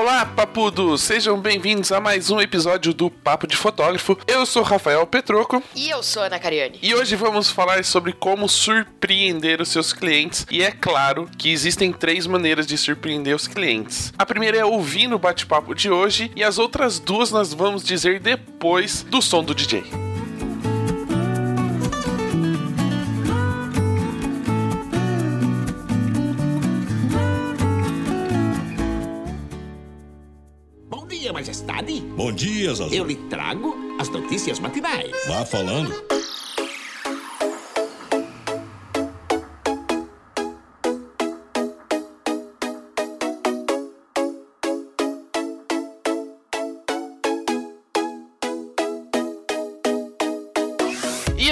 Olá, papudos! Sejam bem-vindos a mais um episódio do Papo de Fotógrafo. Eu sou Rafael Petroco. E eu sou Ana Cariani. E hoje vamos falar sobre como surpreender os seus clientes. E é claro que existem três maneiras de surpreender os clientes. A primeira é ouvir no bate-papo de hoje, e as outras duas nós vamos dizer depois do som do DJ. Bom dia, Zazu. Eu lhe trago as notícias matinais. Vá falando.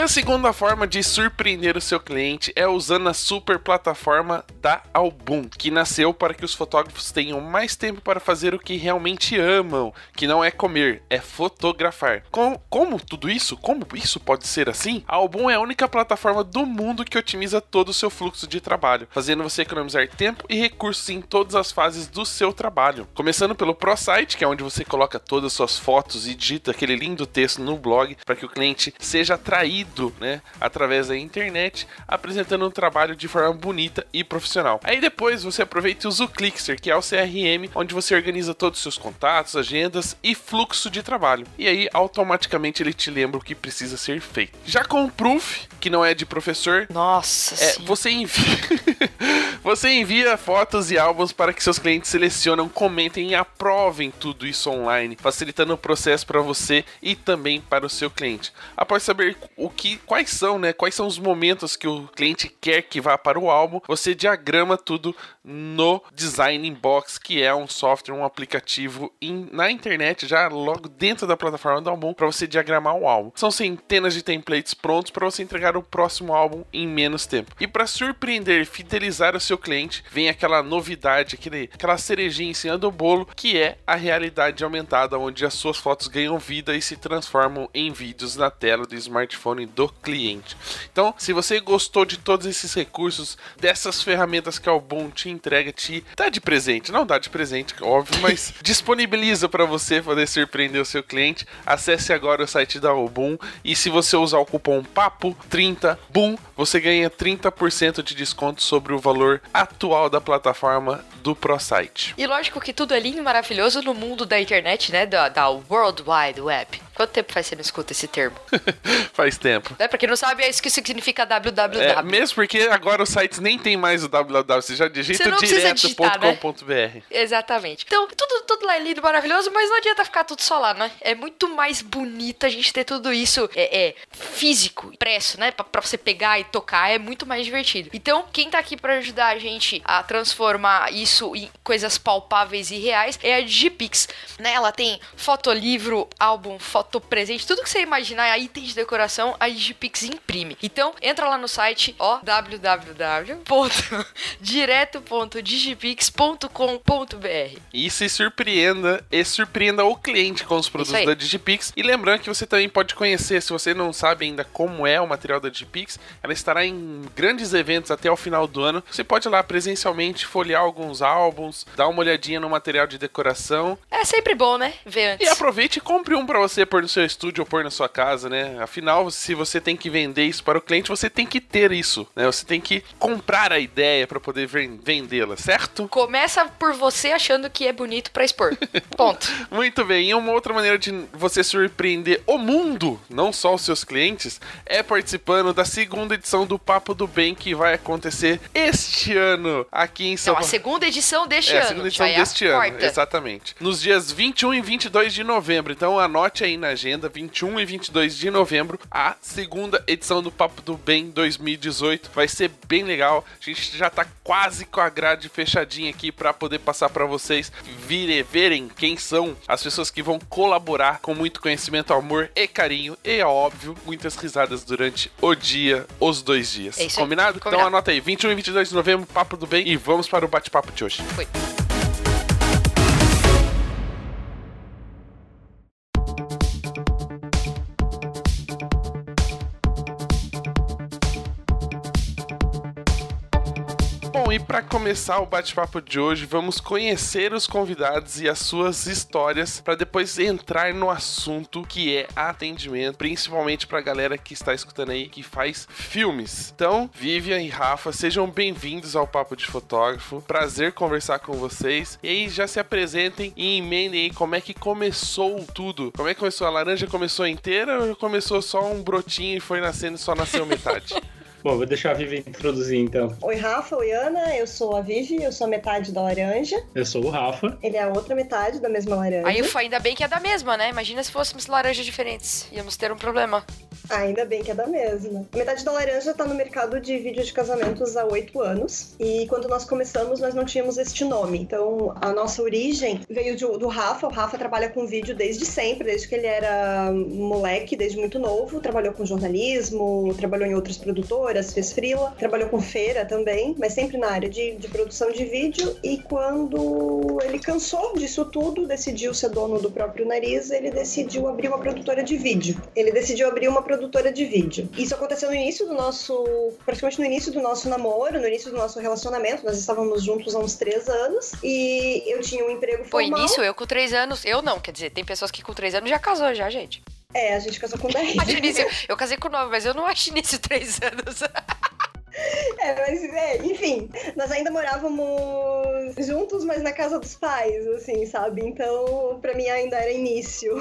A segunda forma de surpreender o seu cliente é usando a super plataforma da Album, que nasceu para que os fotógrafos tenham mais tempo para fazer o que realmente amam, que não é comer, é fotografar. Com, como tudo isso? Como isso pode ser assim? A Album é a única plataforma do mundo que otimiza todo o seu fluxo de trabalho, fazendo você economizar tempo e recursos em todas as fases do seu trabalho. Começando pelo ProSite, que é onde você coloca todas as suas fotos e digita aquele lindo texto no blog para que o cliente seja atraído né, através da internet, apresentando um trabalho de forma bonita e profissional. Aí depois você aproveita e usa o Clickster, que é o CRM, onde você organiza todos os seus contatos, agendas e fluxo de trabalho. E aí automaticamente ele te lembra o que precisa ser feito. Já com o Proof, que não é de professor, Nossa é, você envia você envia fotos e álbuns para que seus clientes selecionam, comentem e aprovem tudo isso online, facilitando o processo para você e também para o seu cliente. Após saber o que, quais são, né, quais são os momentos que o cliente quer que vá para o álbum, você diagrama tudo no Design Inbox, que é um software, um aplicativo in- na internet, já logo dentro da plataforma do álbum, para você diagramar o álbum. São centenas de templates prontos para você entregar o próximo álbum em menos tempo. E para surpreender e fidelizar o seu cliente, vem aquela novidade, aquele, aquela cerejinha em cima do bolo, que é a realidade aumentada, onde as suas fotos ganham vida e se transformam em vídeos na tela do smartphone do cliente. Então, se você gostou de todos esses recursos, dessas ferramentas que a Album te entrega, te dá de presente, não dá de presente, óbvio, mas disponibiliza para você poder surpreender o seu cliente, acesse agora o site da Album e se você usar o cupom PAPO30 BOOM, você ganha 30% de desconto sobre o valor atual da plataforma do ProSite. E lógico que tudo é lindo e maravilhoso no mundo da internet, né? Da, da World Wide Web. Quanto tempo faz que você não escuta esse termo? Faz tempo. né? Pra quem não sabe, é isso que significa www. É, mesmo porque agora os sites nem tem mais o www, você já digita digitar, né? direto.com.br. Exatamente. Então, tudo, tudo lá é lindo, maravilhoso, mas não adianta ficar tudo só lá, né? É muito mais bonito a gente ter tudo isso é, é, físico, impresso, né? Pra, pra você pegar e tocar, é muito mais divertido. Então, quem tá aqui pra ajudar a gente a transformar isso em coisas palpáveis e reais é a Digipix, né? Ela tem fotolivro, álbum, fotopresente, tudo que você imaginar, item de decoração, a Digipix imprime. Então, entra lá no site, ó, www.direto.digipix.com.br E se surpreenda e surpreenda o cliente com os Isso produtos da Digipix. E lembrando que você também pode conhecer, se você não sabe ainda como é o material da Digipix, ela estará em grandes eventos até o final do ano. Você pode ir lá presencialmente folhear alguns álbuns, dar uma olhadinha no material de decoração É sempre bom, né? Ver antes. e aproveite e compre um para você pôr no seu estúdio ou pôr na sua casa, né? Afinal, se você tem que vender isso para o cliente, você tem que ter isso, né? Você tem que comprar a ideia para poder ven- vendê-la, certo? Começa por você achando que é bonito pra expor. Ponto. Muito bem, e uma outra maneira de você surpreender o mundo, não só os seus clientes, é participando da segunda edição do Papo do Bem que vai acontecer este ano aqui em São Não, a Paulo. segunda edição deste É, a ano. segunda edição é deste ano, exatamente. Nos dias 21 e 22 de novembro. Então anote aí na agenda, 21 e 22 de novembro, a segunda edição do Papo do Bem 2018. Vai ser bem legal. A gente já tá quase com a grade fechadinha aqui para poder passar para vocês verem quem são as pessoas que vão colaborar com muito conhecimento, amor e carinho. E, é óbvio, muitas risadas durante o dia, os dois dias. É isso aí. Combinado? Então Combinado. anota aí, 21 e 22 de novembro, Papo do Bem. E vamos para o bate-papo de hoje. Foi. E para começar o bate-papo de hoje, vamos conhecer os convidados e as suas histórias para depois entrar no assunto que é atendimento, principalmente para a galera que está escutando aí que faz filmes. Então, Vivian e Rafa, sejam bem-vindos ao Papo de Fotógrafo. Prazer conversar com vocês. E aí já se apresentem e emendem aí como é que começou tudo. Como é que começou? A laranja começou inteira ou começou só um brotinho e foi nascendo e só nasceu metade? Bom, vou deixar a Vivi introduzir então. Oi, Rafa. Oi, Ana. Eu sou a Vivi, eu sou a metade da laranja. Eu sou o Rafa. Ele é a outra metade da mesma laranja. Aí ainda bem que é da mesma, né? Imagina se fôssemos laranjas diferentes. Íamos ter um problema. Ainda bem que é da mesma. A metade da laranja tá no mercado de vídeos de casamentos há oito anos. E quando nós começamos, nós não tínhamos este nome. Então, a nossa origem veio de, do Rafa. O Rafa trabalha com vídeo desde sempre, desde que ele era moleque, desde muito novo. Trabalhou com jornalismo, trabalhou em outras produtoras, fez frila, trabalhou com feira também, mas sempre na área de, de produção de vídeo. E quando ele cansou disso tudo, decidiu ser dono do próprio nariz, ele decidiu abrir uma produtora de vídeo. Ele decidiu abrir uma produtora produtora de vídeo. Isso aconteceu no início do nosso. praticamente no início do nosso namoro, no início do nosso relacionamento. Nós estávamos juntos há uns três anos e eu tinha um emprego formal. Foi início, eu com três anos. Eu não, quer dizer, tem pessoas que com três anos já casou, já, gente. É, a gente casou com 10. acho início, eu casei com nove, mas eu não acho início três anos. É, mas, é, enfim, nós ainda morávamos juntos, mas na casa dos pais, assim, sabe? Então, pra mim ainda era início.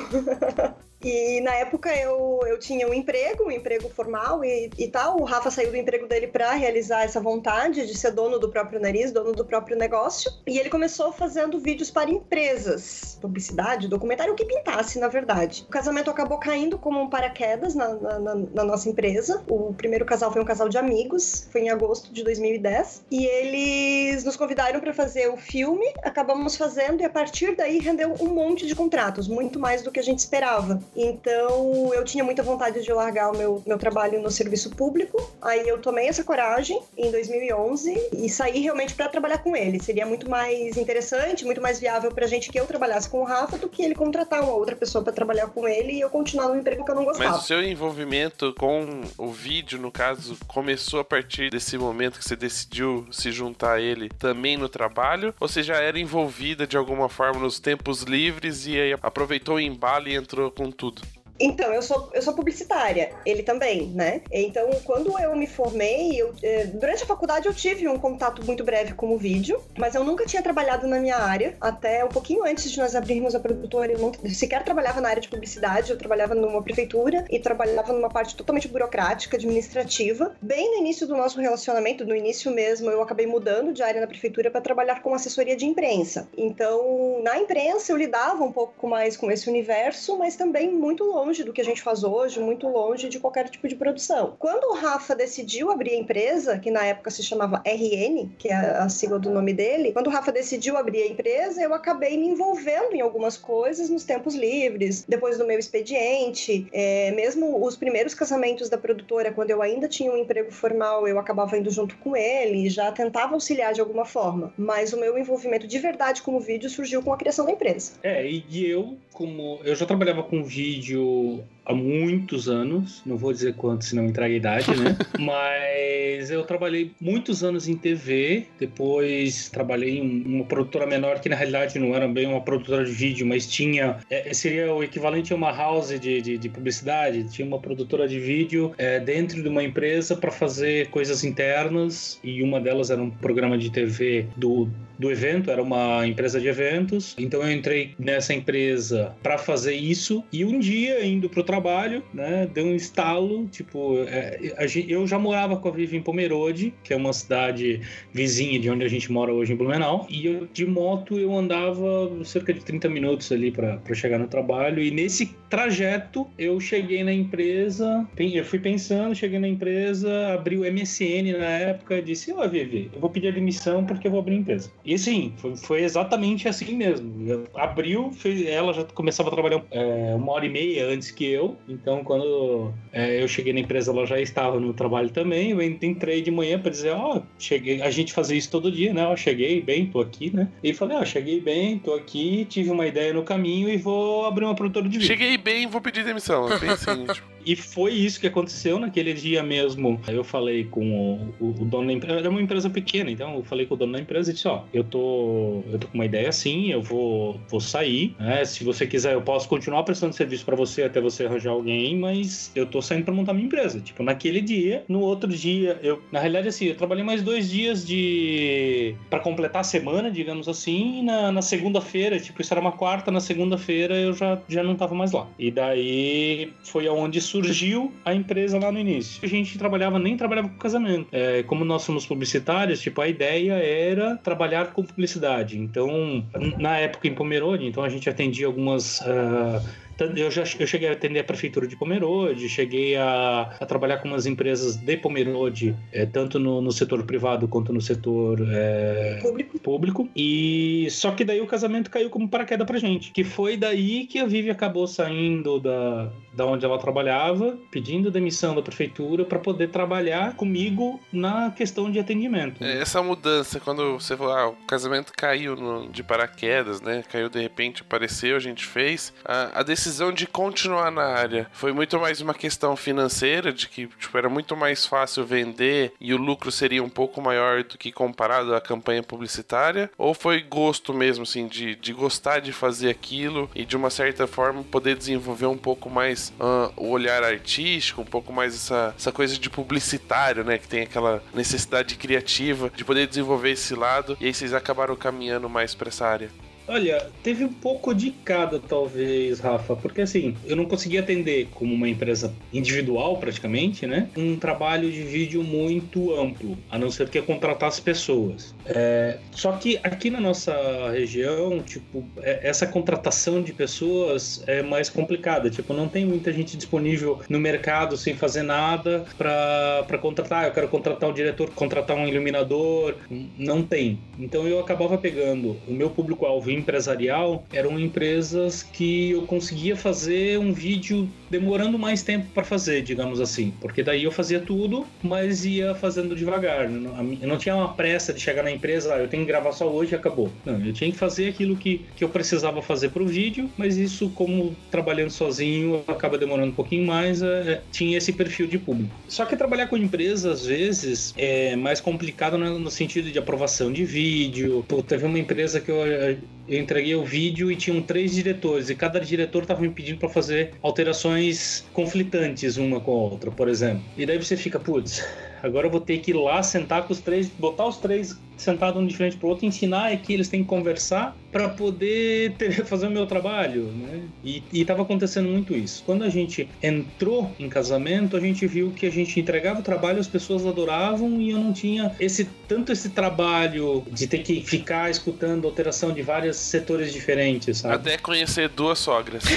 E na época eu, eu tinha um emprego, um emprego formal e, e tal. O Rafa saiu do emprego dele para realizar essa vontade de ser dono do próprio nariz, dono do próprio negócio. E ele começou fazendo vídeos para empresas, publicidade, documentário, o que pintasse, na verdade. O casamento acabou caindo como um paraquedas na, na, na, na nossa empresa. O primeiro casal foi um casal de amigos, foi em agosto de 2010. E eles nos convidaram para fazer o filme, acabamos fazendo e a partir daí rendeu um monte de contratos, muito mais do que a gente esperava. Então eu tinha muita vontade de largar o meu, meu trabalho no serviço público. Aí eu tomei essa coragem em 2011 e saí realmente para trabalhar com ele. Seria muito mais interessante, muito mais viável pra gente que eu trabalhasse com o Rafa do que ele contratar uma outra pessoa para trabalhar com ele e eu continuar no emprego que eu não gostava. Mas o seu envolvimento com o vídeo, no caso, começou a partir desse momento que você decidiu se juntar a ele também no trabalho? Ou você já era envolvida de alguma forma nos tempos livres e aí aproveitou o embalo e entrou com tudo? Então, eu sou, eu sou publicitária, ele também, né? Então, quando eu me formei, eu, eh, durante a faculdade eu tive um contato muito breve com o vídeo, mas eu nunca tinha trabalhado na minha área. Até um pouquinho antes de nós abrirmos a produtora, eu não sequer trabalhava na área de publicidade, eu trabalhava numa prefeitura e trabalhava numa parte totalmente burocrática, administrativa. Bem no início do nosso relacionamento, no início mesmo, eu acabei mudando de área na prefeitura para trabalhar com assessoria de imprensa. Então, na imprensa eu lidava um pouco mais com esse universo, mas também muito longe longe do que a gente faz hoje, muito longe de qualquer tipo de produção. Quando o Rafa decidiu abrir a empresa, que na época se chamava RN, que é a sigla do nome dele, quando o Rafa decidiu abrir a empresa, eu acabei me envolvendo em algumas coisas nos tempos livres, depois do meu expediente, é, mesmo os primeiros casamentos da produtora, quando eu ainda tinha um emprego formal, eu acabava indo junto com ele, já tentava auxiliar de alguma forma. Mas o meu envolvimento de verdade com o vídeo surgiu com a criação da empresa. É, e eu, como eu já trabalhava com vídeo o há muitos anos, não vou dizer quanto, senão entrega a idade, né? Mas eu trabalhei muitos anos em TV, depois trabalhei em uma produtora menor que na realidade não era bem uma produtora de vídeo, mas tinha. É, seria o equivalente a uma house de, de, de publicidade, tinha uma produtora de vídeo é, dentro de uma empresa para fazer coisas internas, e uma delas era um programa de TV do do evento, era uma empresa de eventos. Então eu entrei nessa empresa para fazer isso e um dia indo pro trabalho, né, deu um estalo, tipo, é, eu já morava com a Vivi em Pomerode, que é uma cidade vizinha de onde a gente mora hoje em Blumenau, e eu de moto eu andava cerca de 30 minutos ali para chegar no trabalho e nesse trajeto eu cheguei na empresa, eu fui pensando, cheguei na empresa, abri o MSN na época, disse: "Ó, Vivi, eu vou pedir admissão porque eu vou abrir empresa". E assim, foi, foi exatamente assim mesmo. Abriu, fez, ela já começava a trabalhar é, uma hora e meia antes que eu. Então, quando é, eu cheguei na empresa, ela já estava no trabalho também. Eu entrei de manhã para dizer: Ó, oh, cheguei. A gente fazia isso todo dia, né? Ó, cheguei bem, tô aqui, né? E falei: Ó, oh, cheguei bem, tô aqui, tive uma ideia no caminho e vou abrir uma produtora de vídeo. Cheguei bem, vou pedir demissão. Bem assim, tipo. E foi isso que aconteceu naquele dia mesmo. Eu falei com o, o, dono da empresa, era uma empresa pequena, então eu falei com o dono da empresa e disse: Ó, eu tô, eu tô com uma ideia assim, eu vou, vou sair, né? Se você quiser, eu posso continuar prestando serviço para você até você arranjar alguém, mas eu tô saindo para montar minha empresa. Tipo, naquele dia, no outro dia, eu, na realidade, assim, eu trabalhei mais dois dias de. para completar a semana, digamos assim, e na, na segunda-feira, tipo, isso era uma quarta, na segunda-feira eu já, já não tava mais lá. E daí foi aonde surgiu a empresa lá no início. A gente trabalhava, nem trabalhava com casamento. É, como nós somos publicitários, tipo, a ideia era trabalhar com publicidade. Então, na época em Pomerode, então a gente atendia algumas. Uh, eu já eu cheguei a atender a prefeitura de Pomerode, cheguei a, a trabalhar com umas empresas de Pomerode, é, tanto no, no, setor privado quanto no setor é, público. público. E só que daí o casamento caiu como paraquedas pra gente. Que foi daí que a Vivi acabou saindo da, da onde ela trabalhava, pedindo demissão da prefeitura para poder trabalhar comigo na questão de atendimento. É, essa mudança, quando você falou, ah, o casamento caiu no, de paraquedas, né? Caiu de repente, apareceu, a gente fez. A, a decisão decisão de continuar na área foi muito mais uma questão financeira, de que tipo, era muito mais fácil vender e o lucro seria um pouco maior do que comparado à campanha publicitária? Ou foi gosto mesmo, assim, de, de gostar de fazer aquilo e de uma certa forma poder desenvolver um pouco mais uh, o olhar artístico, um pouco mais essa, essa coisa de publicitário, né? Que tem aquela necessidade criativa de poder desenvolver esse lado e aí vocês acabaram caminhando mais para essa área? Olha, teve um pouco de cada, talvez, Rafa, porque assim, eu não conseguia atender como uma empresa individual, praticamente, né? Um trabalho de vídeo muito amplo, a não ser que eu contratasse pessoas. É, só que aqui na nossa região, tipo, é, essa contratação de pessoas é mais complicada. Tipo, não tem muita gente disponível no mercado sem fazer nada para contratar. Eu quero contratar um diretor, contratar um iluminador. Não tem. Então eu acabava pegando o meu público-alvo empresarial eram empresas que eu conseguia fazer um vídeo demorando mais tempo para fazer, digamos assim, porque daí eu fazia tudo, mas ia fazendo devagar. Eu não tinha uma pressa de chegar na empresa, ah, eu tenho que gravar só hoje e acabou. Não, eu tinha que fazer aquilo que, que eu precisava fazer para o vídeo, mas isso, como trabalhando sozinho, acaba demorando um pouquinho mais, é, é, tinha esse perfil de público. Só que trabalhar com empresa, às vezes, é mais complicado no, sentido de aprovação de vídeo. Pô, teve uma empresa que eu eu entreguei o vídeo e tinham três diretores, e cada diretor estava me pedindo para fazer alterações conflitantes uma com a outra, por exemplo. E daí você fica, putz, agora eu vou ter que ir lá sentar com os três, botar os três sentados um de frente pro outro, ensinar é que eles têm que conversar para poder ter, fazer o meu trabalho, né? E, estava acontecendo muito isso. Quando a gente entrou em casamento, a gente viu que a gente entregava o trabalho, as pessoas adoravam e eu não tinha esse tanto esse trabalho de ter que ficar escutando alteração de vários setores diferentes, sabe? Até conhecer duas sogras.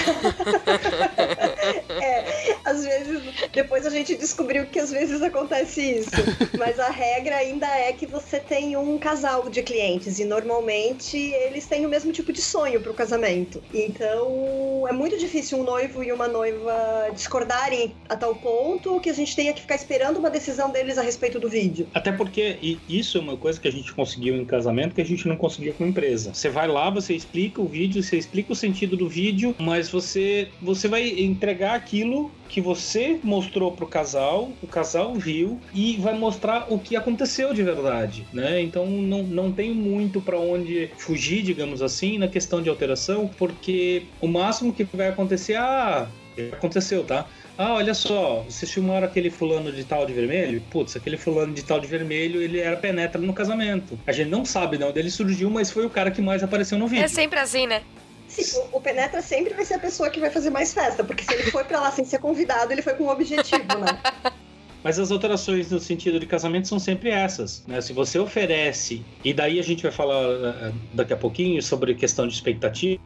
é, às vezes, depois a gente descobriu que às vezes acontece isso, mas a regra ainda é que você tem um casal de clientes e normalmente eles têm o mesmo tipo de sonho para o casamento. Então é muito difícil um noivo e uma noiva discordarem a tal ponto que a gente tenha que ficar esperando uma decisão deles a respeito do vídeo. Até porque isso é uma coisa que a gente conseguiu em casamento que a gente não conseguia com empresa. Você vai lá, você explica o vídeo, você explica o sentido do vídeo, mas você você vai entregar aquilo que você mostrou pro casal, o casal viu e vai mostrar o que aconteceu de verdade, né? Então não, não tem muito para onde fugir, digamos assim, na questão de alteração, porque o máximo que vai acontecer, ah, aconteceu, tá? Ah, olha só, vocês filmaram aquele fulano de tal de vermelho? Putz, aquele fulano de tal de vermelho, ele era penetra no casamento. A gente não sabe de onde ele surgiu, mas foi o cara que mais apareceu no vídeo. É sempre assim, né? Sim, o, Penetra sempre vai ser a pessoa que vai fazer mais festa, porque se ele foi para lá sem ser convidado, ele foi com um objetivo, né? Mas as alterações no sentido de casamento são sempre essas. Né? Se você oferece, e daí a gente vai falar uh, daqui a pouquinho sobre questão de expectativa,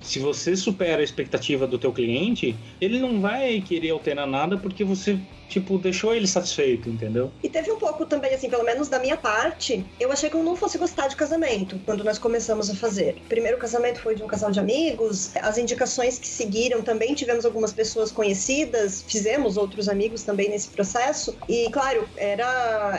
se você supera a expectativa do teu cliente, ele não vai querer alterar nada porque você tipo, deixou ele satisfeito, entendeu? E teve um pouco também, assim, pelo menos da minha parte, eu achei que eu não fosse gostar de casamento quando nós começamos a fazer. O primeiro casamento foi de um casal de amigos, as indicações que seguiram também tivemos algumas pessoas conhecidas, fizemos outros amigos também nesse processo, e claro, era,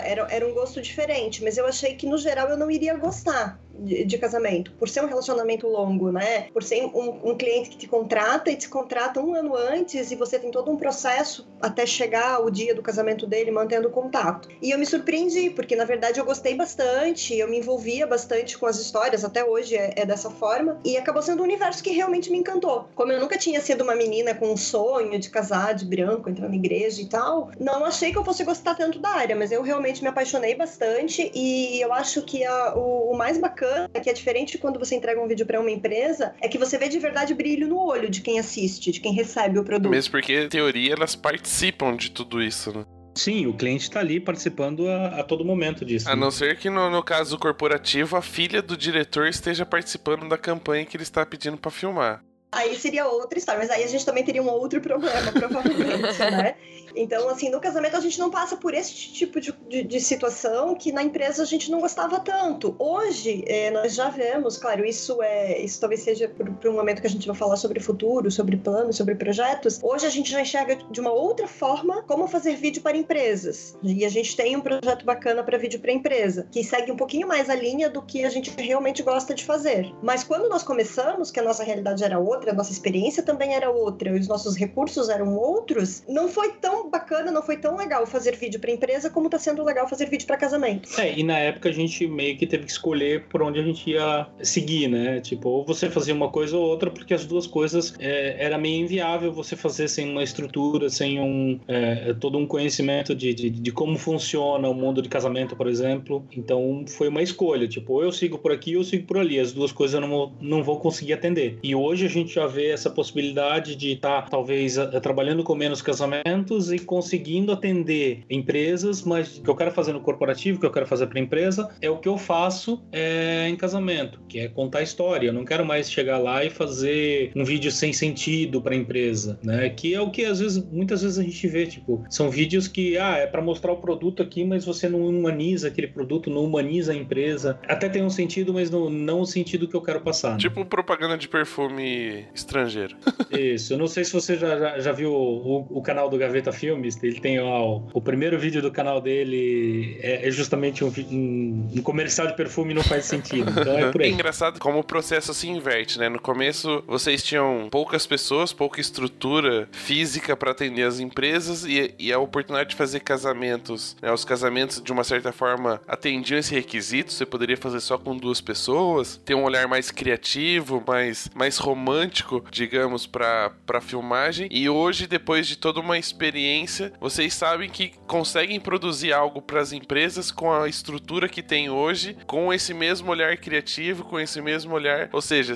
era, era um gosto diferente, mas eu achei que no geral eu não iria gostar. De, de casamento, por ser um relacionamento longo, né? Por ser um, um cliente que te contrata e te contrata um ano antes e você tem todo um processo até chegar o dia do casamento dele mantendo contato. E eu me surpreendi, porque na verdade eu gostei bastante, eu me envolvia bastante com as histórias, até hoje é, é dessa forma, e acabou sendo um universo que realmente me encantou. Como eu nunca tinha sido uma menina com um sonho de casar de branco, entrar na igreja e tal, não achei que eu fosse gostar tanto da área, mas eu realmente me apaixonei bastante e eu acho que a, o, o, mais bacana, que é diferente quando você entrega um vídeo para uma empresa, é que você vê de verdade brilho no olho de quem assiste, de quem recebe o produto. Mesmo porque, em teoria, elas participam de tudo isso, né? Sim, o cliente está ali participando a, a, todo momento disso. A né? não ser que no, no, caso corporativo a filha do diretor esteja participando da campanha que ele está pedindo para filmar. Aí seria outra história, mas aí a gente também teria um outro problema, provavelmente, né? Então, assim, no casamento a gente não passa por esse tipo de, de, de situação que na empresa a gente não gostava tanto. Hoje, é, nós já vemos, claro, isso é isso talvez seja para um momento que a gente vai falar sobre futuro, sobre planos, sobre projetos. Hoje a gente já enxerga de uma outra forma como fazer vídeo para empresas. E a gente tem um projeto bacana para vídeo para empresa, que segue um pouquinho mais a linha do que a gente realmente gosta de fazer. Mas quando nós começamos, que a nossa realidade era outra, a nossa experiência também era outra, os nossos recursos eram outros, não foi tão bacana, não foi tão legal fazer vídeo para empresa como tá sendo legal fazer vídeo para casamento. É, e na época a gente meio que teve que escolher por onde a gente ia seguir, né? Tipo, ou você fazia uma coisa ou outra, porque as duas coisas é, era meio inviável você fazer sem uma estrutura, sem um é, todo um conhecimento de, de, de, como funciona o mundo de casamento, por exemplo. Então foi uma escolha, tipo, ou eu sigo por aqui ou eu sigo por ali. As duas coisas eu não, não vou conseguir atender. E hoje a gente já vê essa possibilidade de estar, tá, talvez, trabalhando com menos casamentos e conseguindo atender empresas, mas o que eu quero fazer no corporativo, o que eu quero fazer para a empresa, é o que eu faço é, em casamento, que é contar história. Eu não quero mais chegar lá e fazer um vídeo sem sentido para a empresa, né? Que é o que às vezes, muitas vezes a gente vê, tipo, são vídeos que, ah, é para mostrar o produto aqui, mas você não humaniza aquele produto, não humaniza a empresa. Até tem um sentido, mas não, não o sentido que eu quero passar. Né? Tipo propaganda de perfume estrangeiro. Isso. Eu não sei se você já, já, já viu o, o, canal do Gaveta Filme filmes. Ele tem ó, o primeiro vídeo do canal dele é, é justamente um, um, um, comercial de perfume não faz sentido. Então é por aí. É engraçado como o processo se inverte, né? No começo vocês tinham poucas pessoas, pouca estrutura física para atender as empresas e, e, a oportunidade de fazer casamentos. Né? Os casamentos, de uma certa forma, atendiam esse requisito. Você poderia fazer só com duas pessoas, ter um olhar mais criativo, mais, mais romântico, digamos, para filmagem. E hoje, depois de toda uma experiência vocês sabem que conseguem produzir algo para as empresas com a estrutura que tem hoje, com esse mesmo olhar criativo, com esse mesmo olhar, ou seja,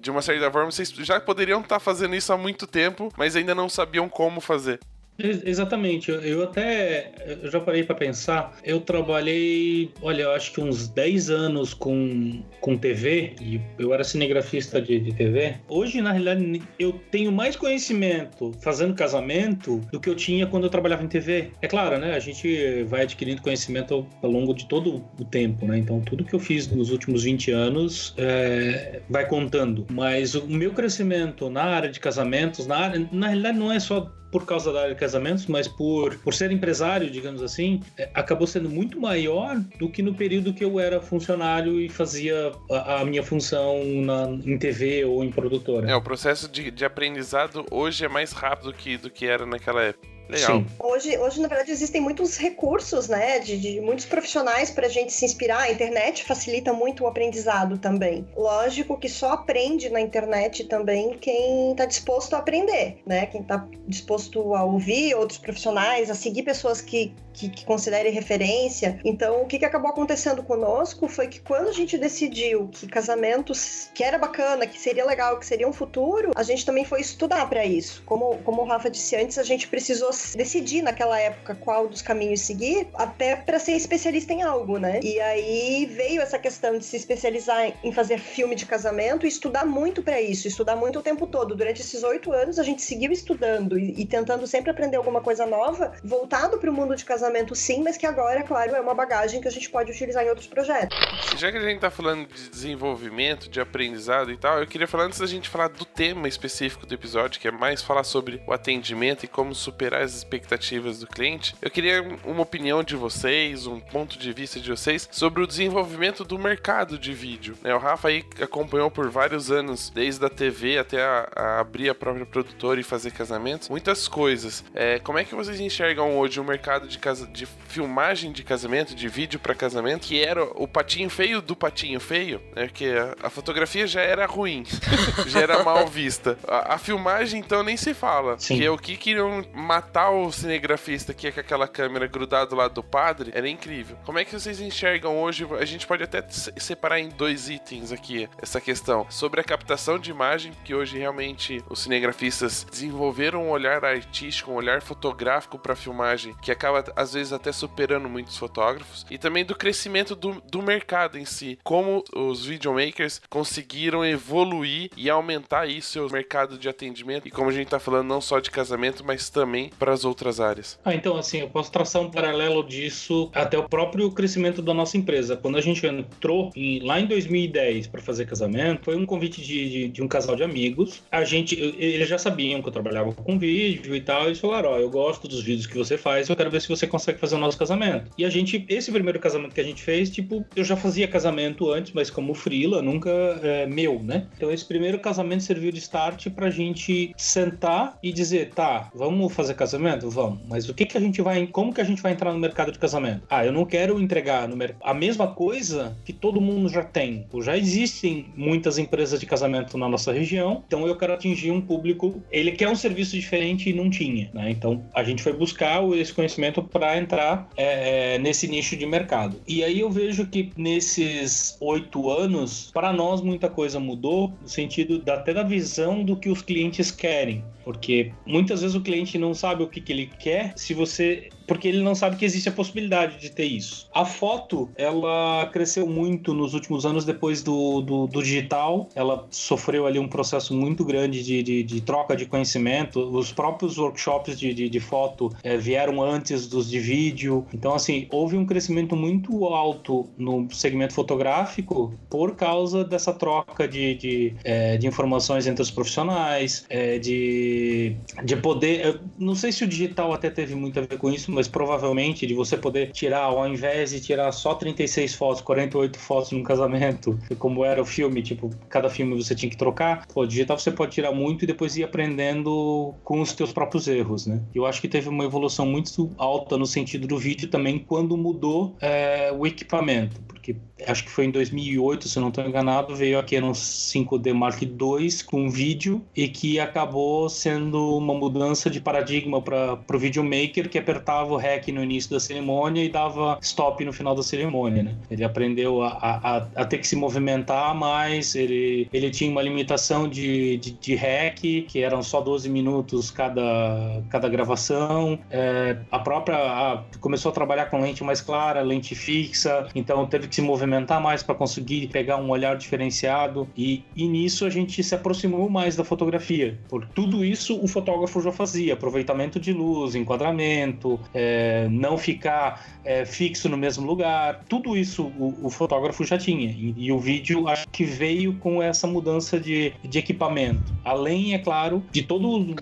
de uma certa forma vocês já poderiam estar tá fazendo isso há muito tempo, mas ainda não sabiam como fazer. Exatamente, eu até eu já parei para pensar. Eu trabalhei, olha, eu acho que uns 10 anos com, com TV, e eu era cinegrafista de, de TV. Hoje, na realidade, eu tenho mais conhecimento fazendo casamento do que eu tinha quando eu trabalhava em TV. É claro, né? A gente vai adquirindo conhecimento ao longo de todo o tempo, né? Então, tudo que eu fiz nos últimos 20 anos é, vai contando. Mas o meu crescimento na área de casamentos, na, área, na realidade, não é só por causa da área de casamentos, mas por, por ser empresário, digamos assim, é, acabou sendo muito maior do que no período que eu era funcionário e fazia a, a minha função na, em TV ou em produtora. É, o processo de, de aprendizado hoje é mais rápido que, do que era naquela época. Legal. Sim. Hoje, hoje, na verdade, existem muitos recursos, né? De, de muitos profissionais para a gente se inspirar. A internet facilita muito o aprendizado também. Lógico que só aprende na internet também quem está disposto a aprender, né? Quem está disposto a ouvir outros profissionais, a seguir pessoas que, que, que considerem referência. Então, o que, que acabou acontecendo conosco foi que quando a gente decidiu que casamentos, que era bacana, que seria legal, que seria um futuro, a gente também foi estudar para isso. Como, como o Rafa disse antes, a gente precisou decidir naquela época qual dos caminhos seguir, até para ser especialista em algo, né? E aí veio essa questão de se especializar em fazer filme de casamento e estudar muito para isso, estudar muito o tempo todo. Durante esses oito anos, a gente seguiu estudando e, e tentando sempre aprender alguma coisa nova, voltado para o mundo de casamento, sim, mas que agora, claro, é uma bagagem que a gente pode utilizar em outros projetos. Já que a gente tá falando de desenvolvimento, de aprendizado e tal, eu queria falar antes da gente falar do tema específico do episódio, que é mais falar sobre o atendimento e como superar as expectativas do cliente, eu queria uma opinião de vocês, um ponto de vista de vocês sobre o desenvolvimento do mercado de vídeo. Né? O Rafa aí acompanhou por vários anos, desde a TV até a, a abrir a própria produtora e fazer casamentos, muitas coisas. É, como é que vocês enxergam hoje o mercado de, casa, de filmagem de casamento, de vídeo para casamento, que era o patinho feio do patinho feio, né? Porque a, a fotografia já era ruim, já era mal vista. A, a, filmagem, então, nem se fala. Sim. Que é o que queriam matar o cinegrafista que é com aquela câmera grudada lá do padre, era incrível. Como é que vocês enxergam hoje? A gente pode até separar em dois itens aqui essa questão. Sobre a captação de imagem, que hoje realmente os cinegrafistas desenvolveram um olhar artístico, um olhar fotográfico para filmagem, que acaba às vezes até superando muitos fotógrafos. E também do crescimento do, do mercado em si. Como os videomakers conseguiram evoluir e aumentar isso, seu mercado de atendimento. E como a gente tá falando, não só de casamento, mas também para as outras áreas. Ah, então assim, eu posso traçar um paralelo disso até o próprio crescimento da nossa empresa. Quando a gente entrou em, lá em 2010 para fazer casamento, foi um convite de, de, de, um casal de amigos. A gente, eles já sabiam que eu trabalhava com vídeo e tal, e falaram: Ó, oh, eu gosto dos vídeos que você faz, eu quero ver se você consegue fazer o nosso casamento. E a gente, esse primeiro casamento que a gente fez, tipo, eu já fazia casamento antes, mas como frila, nunca é, meu, né? Então esse primeiro casamento serviu de start pra gente sentar e dizer, tá, vamos fazer casamento? Vamos. Mas o que que a gente vai, como que a gente vai entrar no mercado de casamento? Ah, eu não quero entregar no mercado a mesma coisa que todo mundo já tem. Já existem muitas empresas de casamento na nossa região, então eu quero atingir um público, ele quer um serviço diferente e não tinha, né? Então a gente foi buscar esse conhecimento para entrar é, é, nesse nicho de mercado. E aí eu vejo que nesses oito anos, para nós muita coisa mudou, no sentido da, até da visão do que os clientes querem. Porque muitas vezes o cliente não sabe o que, que ele quer? Se você porque ele não sabe que existe a possibilidade de ter isso. A foto, ela cresceu muito nos últimos anos depois do, do, do digital. Ela sofreu ali um processo muito grande de, de, de troca de conhecimento. Os próprios workshops de, de, de foto é, vieram antes dos de vídeo. Então, assim, houve um crescimento muito alto no segmento fotográfico por causa dessa troca de, de, é, de informações entre os profissionais, é, de, de poder. não sei se o digital até teve muito a ver com isso, mas provavelmente de você poder tirar, ao invés de tirar só 36 fotos, 48 fotos num casamento, como era o filme, tipo, cada filme você tinha que trocar, pô, digital você pode tirar muito e depois ir aprendendo com os teus próprios erros, né? Eu acho que teve uma evolução muito alta no sentido do vídeo também quando mudou é, o equipamento, porque acho que foi em 2008, se não estou enganado, veio aqui no 5D Mark II com vídeo e que acabou sendo uma mudança de paradigma para o videomaker que apertava o REC no início da cerimônia e dava stop no final da cerimônia, né? Ele aprendeu a, a, a ter que se movimentar mais, ele, ele tinha uma limitação de, de, de REC, que eram só 12 minutos cada, cada gravação, é, a própria a, começou a trabalhar com lente mais clara, lente fixa, então teve que se movimentar mais para conseguir pegar um olhar diferenciado e, e nisso a gente se aproximou mais da fotografia. Por tudo isso o fotógrafo já fazia, aproveitamento de luz, enquadramento, é, não ficar é, fixo no mesmo lugar, tudo isso o, o fotógrafo já tinha e, e, o vídeo acho que veio com essa mudança de, de equipamento. Além, é claro, de todo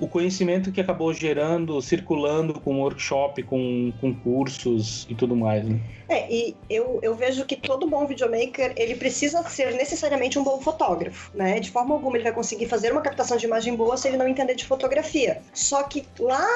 o conhecimento que acabou gerando, circulando com workshop, com, com cursos e tudo mais. Né? É, e eu, eu vejo que todo bom videomaker, ele precisa ser necessariamente um bom fotógrafo, né? De forma alguma ele vai conseguir fazer uma captação de imagem boa se ele não entender de fotografia. Só que lá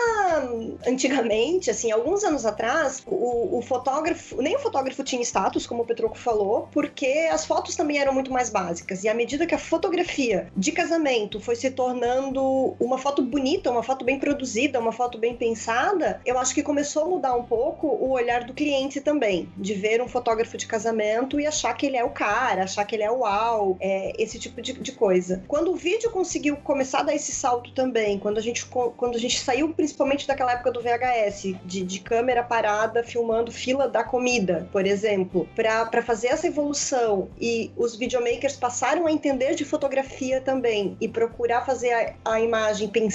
antigamente, assim, alguns anos atrás, o, o fotógrafo, nem o fotógrafo tinha status, como o Petroco falou, porque as fotos também eram muito mais básicas. E à medida que a fotografia de casamento foi se tornando uma foto bonita, uma foto bem produzida, uma foto bem pensada, eu acho que começou a mudar um pouco o olhar do cliente também de ver um fotógrafo de casamento e achar que ele é o cara, achar que ele é o uau, é, esse tipo de, de, coisa. Quando o vídeo conseguiu começar a dar esse salto também, quando a gente, quando a gente saiu principalmente daquela época do VHS, de, de câmera parada filmando fila da comida, por exemplo, para fazer essa evolução e os videomakers passaram a entender de fotografia também e procurar fazer a, a imagem pensada,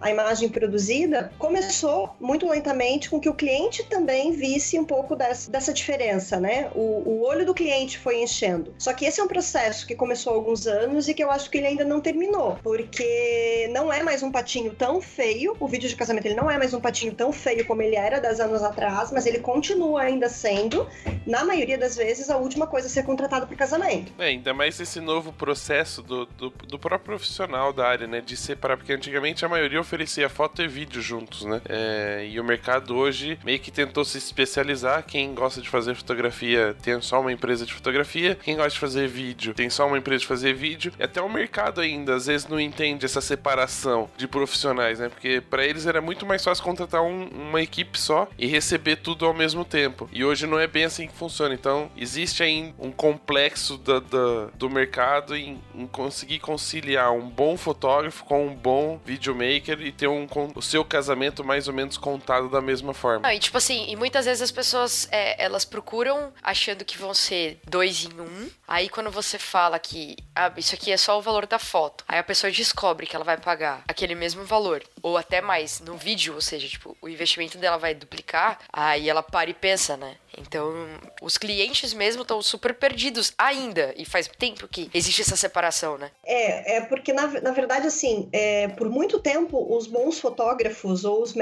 a imagem produzida, começou muito lentamente com que o cliente também visse um pouco dessa, dessa diferença, né? O, o olho do cliente foi enchendo. Só que esse é um processo que começou há alguns anos e que eu acho que ele ainda não terminou, porque não é mais um patinho tão feio. O vídeo de casamento ele não é mais um patinho tão feio como ele era 10 anos atrás, mas ele continua ainda sendo, na maioria das vezes, a última coisa a ser contratada para casamento. É, ainda mais esse novo processo do, do, do, próprio profissional da área, né? De separar, porque antigamente a maioria oferecia foto e vídeo juntos, né? É, e o mercado hoje meio que tentou se especializar. Quem gosta de fazer fotografia tem só uma empresa de fotografia, quem gosta de fazer vídeo tem só uma empresa de fazer vídeo. E até o mercado ainda às vezes não entende essa separação de profissionais, né? Porque para eles era muito mais fácil contratar um, uma equipe só e receber tudo ao mesmo tempo. E hoje não é bem assim que funciona. Então existe ainda um complexo da, da, do mercado em, em, conseguir conciliar um bom fotógrafo com um bom videomaker e ter um, o seu casamento mais ou menos contado da mesma forma. Ah, e tipo assim, e muitas vezes as pessoas é, elas procuram achando que vão ser dois em um. Aí quando você fala que ah, isso aqui é só o valor da foto, aí a pessoa descobre que ela vai pagar aquele mesmo valor, ou até mais no vídeo, ou seja, tipo, o investimento dela vai duplicar, aí ela para e pensa, né? Então, os clientes mesmo estão super perdidos ainda. E faz tempo que existe essa separação, né? É, é porque, na, na verdade, assim, é, por muito tempo, os bons fotógrafos ou os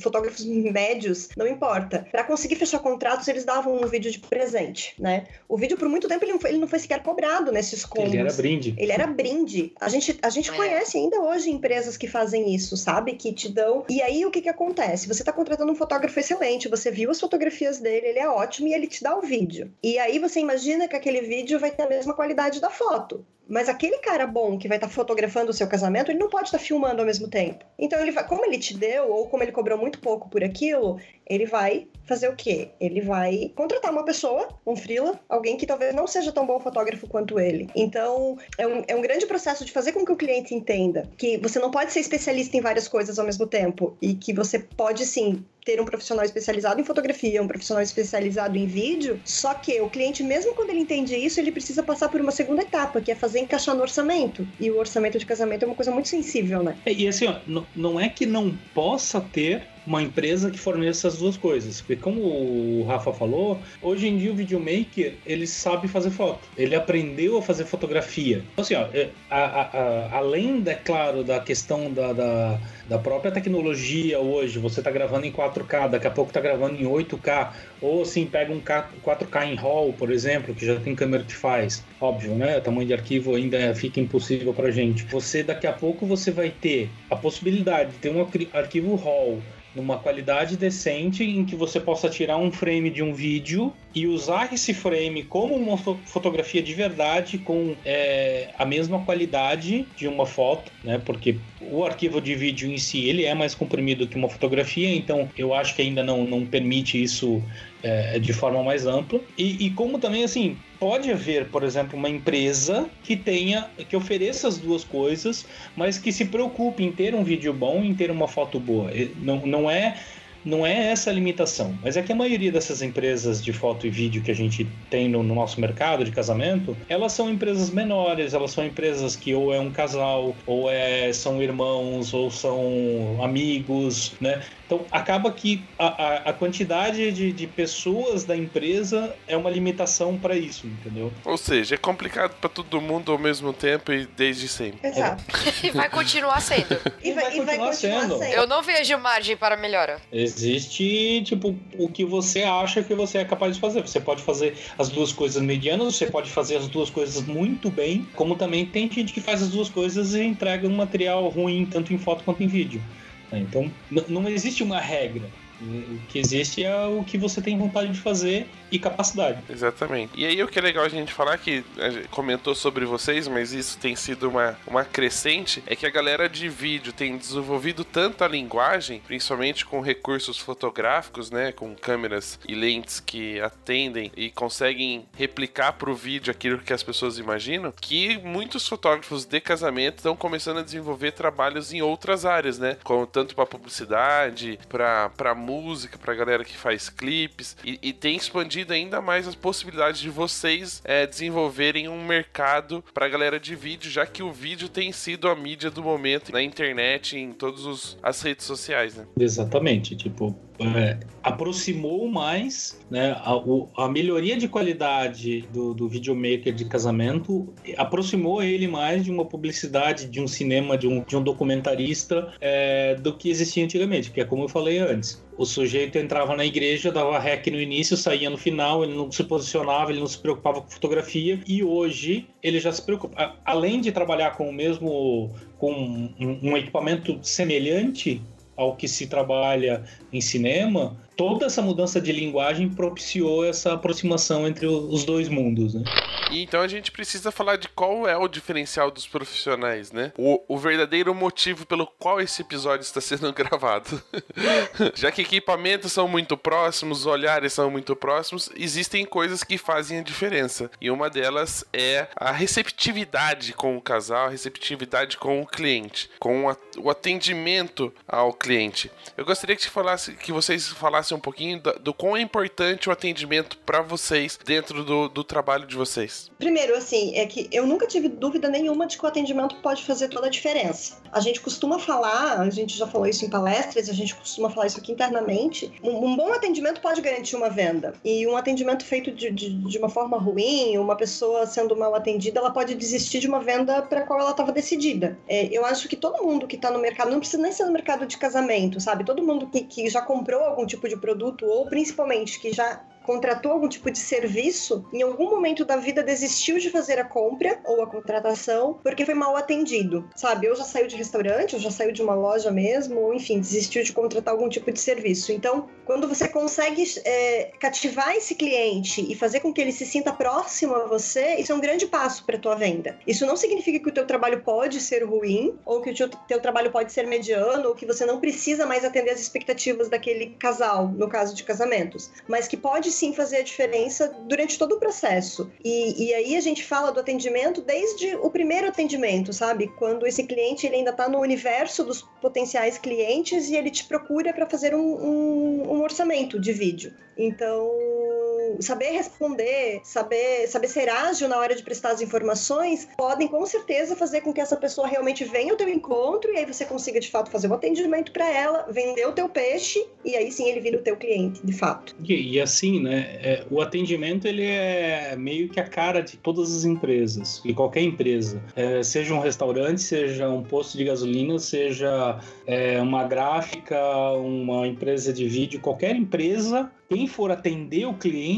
fotógrafos médios, não importa, para conseguir fechar contratos, eles davam um vídeo de presente, né? O vídeo, por muito tempo, ele não foi, ele não foi sequer cobrado nesses combos. Ele era brinde. Ele era brinde. A gente, a gente é. conhece ainda hoje empresas que fazem isso, sabe? Que te dão. E aí, o que que acontece? Você tá contratando um fotógrafo excelente, você viu as fotografias dele, ele é ótimo e ele te dá o vídeo. E aí você imagina que aquele vídeo vai ter a mesma qualidade da foto. Mas aquele cara bom que vai estar tá fotografando o seu casamento, ele não pode estar tá filmando ao mesmo tempo. Então, ele vai, como ele te deu, ou como ele cobrou muito pouco por aquilo, ele vai fazer o quê? Ele vai contratar uma pessoa, um freela, alguém que talvez não seja tão bom fotógrafo quanto ele. Então, é um, é um grande processo de fazer com que o cliente entenda que você não pode ser especialista em várias coisas ao mesmo tempo e que você pode sim ter um profissional especializado em fotografia, um profissional especializado em vídeo, só que o cliente, mesmo quando ele entende isso, ele precisa passar por uma segunda etapa, que é fazer encaixar no orçamento. E o orçamento de casamento é uma coisa muito sensível, né? E assim, ó, não é que não possa ter uma empresa que forneça as duas coisas. Porque como o Rafa falou, hoje em dia o videomaker, ele sabe fazer foto. Ele aprendeu a fazer fotografia. Então, assim, ó, é, a, a, a, além, é claro, da questão da, da, da própria tecnologia hoje, você está gravando em 4K, daqui a pouco está gravando em 8K, ou assim, pega um 4K em RAW, por exemplo, que já tem câmera que faz. Óbvio, né? O tamanho de arquivo ainda fica impossível para gente. Você, daqui a pouco, você vai ter a possibilidade de ter um arquivo RAW numa qualidade decente em que você possa tirar um frame de um vídeo e usar esse frame como uma fotografia de verdade com é, a mesma qualidade de uma foto, né? Porque o arquivo de vídeo em si ele é mais comprimido que uma fotografia, então eu acho que ainda não, não permite isso é, de forma mais ampla. E, e como também assim pode haver, por exemplo, uma empresa que tenha, que ofereça as duas coisas, mas que se preocupe em ter um vídeo bom, em ter uma foto boa. Não, não é não é essa a limitação, mas é que a maioria dessas empresas de foto e vídeo que a gente tem no, no, nosso mercado de casamento, elas são empresas menores, elas são empresas que ou é um casal, ou é, são irmãos, ou são amigos, né? Então, acaba que a, a, a quantidade de, de, pessoas da empresa é uma limitação para isso, entendeu? Ou seja, é complicado para todo mundo ao mesmo tempo e desde sempre. Exato. e vai continuar sendo. E vai, e vai continuar, sendo. sendo. Eu não vejo margem para melhora. Existe, tipo, o que você acha que você é capaz de fazer. Você pode fazer as duas coisas medianas, você pode fazer as duas coisas muito bem, como também tem gente que faz as duas coisas e entrega um material ruim, tanto em foto quanto em vídeo. Então, não existe uma regra. O que existe é o que você tem vontade de fazer e capacidade. Exatamente. E aí o que é legal a gente falar que comentou sobre vocês, mas isso tem sido uma, uma crescente, é que a galera de vídeo tem desenvolvido tanta linguagem, principalmente com recursos fotográficos, né, com câmeras e lentes que atendem e conseguem replicar para o vídeo aquilo que as pessoas imaginam, que muitos fotógrafos de casamento estão começando a desenvolver trabalhos em outras áreas, né, como tanto para publicidade, para música, pra galera que faz clipes, e, e tem expandido ainda mais as possibilidades de vocês é, desenvolverem um mercado pra galera de vídeo, já que o vídeo tem sido a mídia do momento na internet, em todas as redes sociais, né? Exatamente, tipo, é, aproximou mais, né? A, o, a, melhoria de qualidade do, do videomaker de casamento aproximou ele mais de uma publicidade, de um cinema, de um, de um documentarista é, do que existia antigamente, que é como eu falei antes. O sujeito entrava na igreja, dava rec no início, saía no final, ele não se posicionava, ele não se preocupava com fotografia, e hoje ele já se preocupa. Além de trabalhar com o mesmo, com um, um equipamento semelhante ao que se trabalha em cinema, toda essa mudança de linguagem propiciou essa aproximação entre os dois mundos, né? E então a gente precisa falar de qual é o diferencial dos profissionais, né? O, o verdadeiro motivo pelo qual esse episódio está sendo gravado. Já que equipamentos são muito próximos, olhares são muito próximos, existem coisas que fazem a diferença. E uma delas é a receptividade com o casal, a receptividade com o cliente, com a, o atendimento ao cliente. Eu gostaria que, falasse, que vocês falassem um pouquinho do, do quão é importante o atendimento para vocês dentro do, do trabalho de vocês. Primeiro, assim, é que eu nunca tive dúvida nenhuma de que o atendimento pode fazer toda a diferença. A gente costuma falar, a gente já falou isso em palestras, a gente costuma falar isso aqui internamente. Um, um bom atendimento pode garantir uma venda. E um atendimento feito de, de, de uma forma ruim, uma pessoa sendo mal atendida, ela pode desistir de uma venda para qual ela estava decidida. É, eu acho que todo mundo que está no mercado, não precisa nem ser no mercado de casamento, sabe? Todo mundo que, que já comprou algum tipo de produto, ou principalmente que já contratou algum tipo de serviço, em algum momento da vida desistiu de fazer a compra ou a contratação porque foi mal atendido, sabe? Ou já saiu de restaurante, ou já saiu de uma loja mesmo, ou enfim, desistiu de contratar algum tipo de serviço. Então, quando você consegue é, cativar esse cliente e fazer com que ele se sinta próximo a você, isso é um grande passo para tua venda. Isso não significa que o teu trabalho pode ser ruim, ou que o teu, teu trabalho pode ser mediano, ou que você não precisa mais atender as expectativas daquele casal, no caso de casamentos, mas que pode sim fazer a diferença durante todo o processo. E, e aí a gente fala do atendimento desde o primeiro atendimento, sabe? Quando esse cliente ele ainda está no universo dos potenciais clientes e ele te procura para fazer um, um, um orçamento de vídeo. Então, saber responder, saber, saber ser ágil na hora de prestar as informações, podem com certeza fazer com que essa pessoa realmente venha ao teu encontro e aí você consiga de fato fazer um atendimento para ela, vender o teu peixe e aí sim ele vira o teu cliente, de fato. E, e assim, né, é, o atendimento ele é meio que a cara de todas as empresas, de qualquer empresa, é, seja um restaurante, seja um posto de gasolina, seja é, uma gráfica, uma empresa de vídeo, qualquer empresa quem for atender o cliente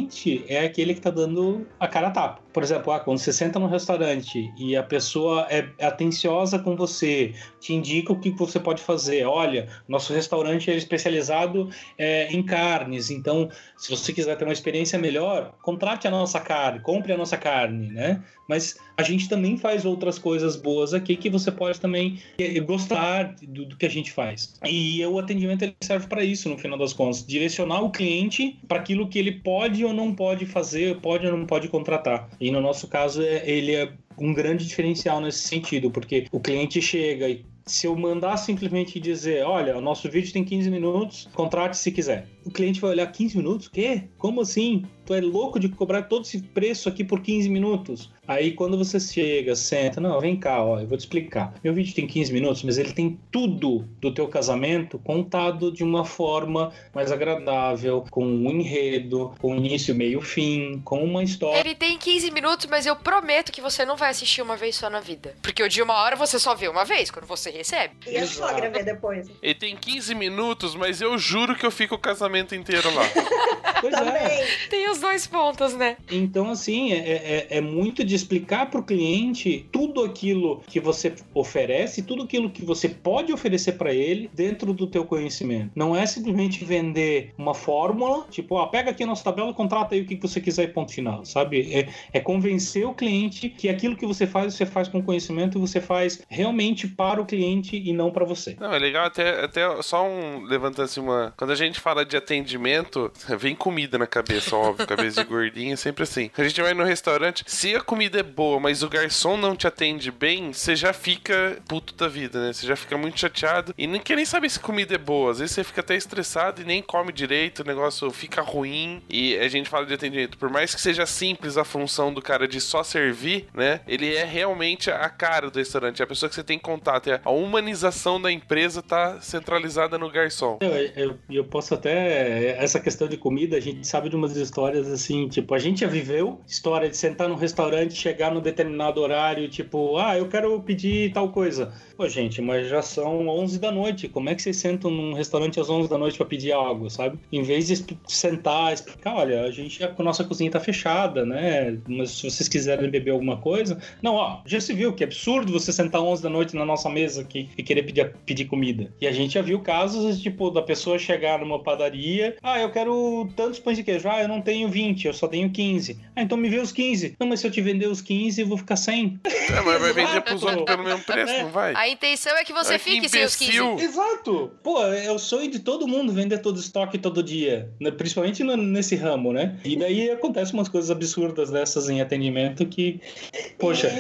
é aquele que está dando a cara a tapa. Por exemplo, ah, quando você senta no restaurante e a pessoa é atenciosa com você, te indica o que você pode fazer. Olha, nosso restaurante é especializado é, em carnes, então se você quiser ter uma experiência melhor, contrate a nossa carne, compre a nossa carne, né? Mas a gente também faz outras coisas boas aqui que você pode também é, gostar do, do que a gente faz. E o atendimento ele serve para isso, no final das contas, direcionar o cliente para aquilo que ele pode ou não pode fazer, pode ou não pode contratar. No nosso caso, é, ele é um grande diferencial nesse sentido, porque o cliente chega e se eu mandar simplesmente dizer, olha, o nosso vídeo tem 15 minutos, contrate se quiser. O cliente vai olhar 15 minutos? Quê? Como assim? Tu é louco de cobrar todo esse preço aqui por 15 minutos? Aí quando você chega, senta, não, vem cá, ó, eu vou te explicar. Meu vídeo tem 15 minutos, mas ele tem tudo do teu casamento contado de uma forma mais agradável, com um enredo, com início, meio, fim, com uma história. Ele tem 15 minutos, mas eu prometo que você não vai assistir uma vez só na vida. Porque o de uma hora você só vê uma vez, quando você recebe. E a sogra vê depois. Ele tem 15 minutos, mas eu juro que eu fico o casamento inteiro lá. pois é. Também. Tem os dois pontos, né? Então, assim, é, é, é muito de explicar para o cliente tudo aquilo que você oferece, tudo aquilo que você pode oferecer para ele dentro do teu conhecimento. Não é simplesmente vender uma fórmula, tipo, ah, pega aqui a nossa tabela, contrata aí o que você quiser e ponto final, sabe? É, é convencer o cliente que aquilo que você faz, você faz com conhecimento e você faz realmente para o cliente cliente e não para você. Não, é legal até, até só um levantando assim uma. Quando a gente fala de atendimento, vem comida na cabeça, óbvio, cabeça de gordinho, é sempre assim. A gente vai no restaurante, se a comida é boa, mas o garçom não te atende bem, você já fica puto da vida, né? Você já fica muito chateado e nem quer nem saber se comida é boa. Às vezes você fica até estressado e nem come direito, o negócio fica ruim. E a gente fala de atendimento. Por mais que seja simples a função do cara de só servir, né? Ele é realmente a cara do restaurante, é a pessoa que você tem contato. É a humanização da empresa tá centralizada no garçom. Eu, eu, eu posso até. Essa questão de comida, a gente sabe de umas histórias assim, tipo, a gente já viveu história de sentar no restaurante, chegar num determinado horário, tipo, ah, eu quero pedir tal coisa. Pô, gente, mas já são 11 da noite. Como é que vocês sentam num restaurante às 11 da noite para pedir algo, sabe? Em vez de sentar, explicar, olha, a gente, a nossa cozinha tá fechada, né? Mas se vocês quiserem beber alguma coisa. Não, ó, já se viu que é absurdo você sentar 11 da noite na nossa mesa aqui e querer pedir, pedir comida. E a gente já viu casos, tipo, da pessoa chegar numa padaria, ah, eu quero tantos pães de queijo. Ah, eu não tenho 20, eu só tenho 15. Ah, então me vê os 15. Não, mas se eu te vender os 15, eu vou ficar sem. É, mas vai vender pros outros pelo mesmo preço, É. não vai? A intenção é que você que fique sem os 15. imbecil. Exato! Pô, é o sonho de todo mundo vender todo estoque todo dia, né? principalmente no- nesse ramo, né? E daí acontecem umas coisas absurdas dessas em atendimento que, poxa,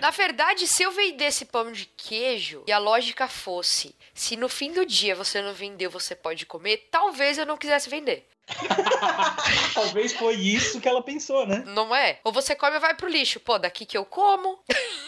Na verdade, se eu vendesse pão de queijo e a lógica fosse: se no fim do dia você não vendeu, você pode comer, talvez eu não quisesse vender. talvez foi isso que ela pensou, né? Não é? Ou você come ou vai pro lixo. Pô, daqui que eu como.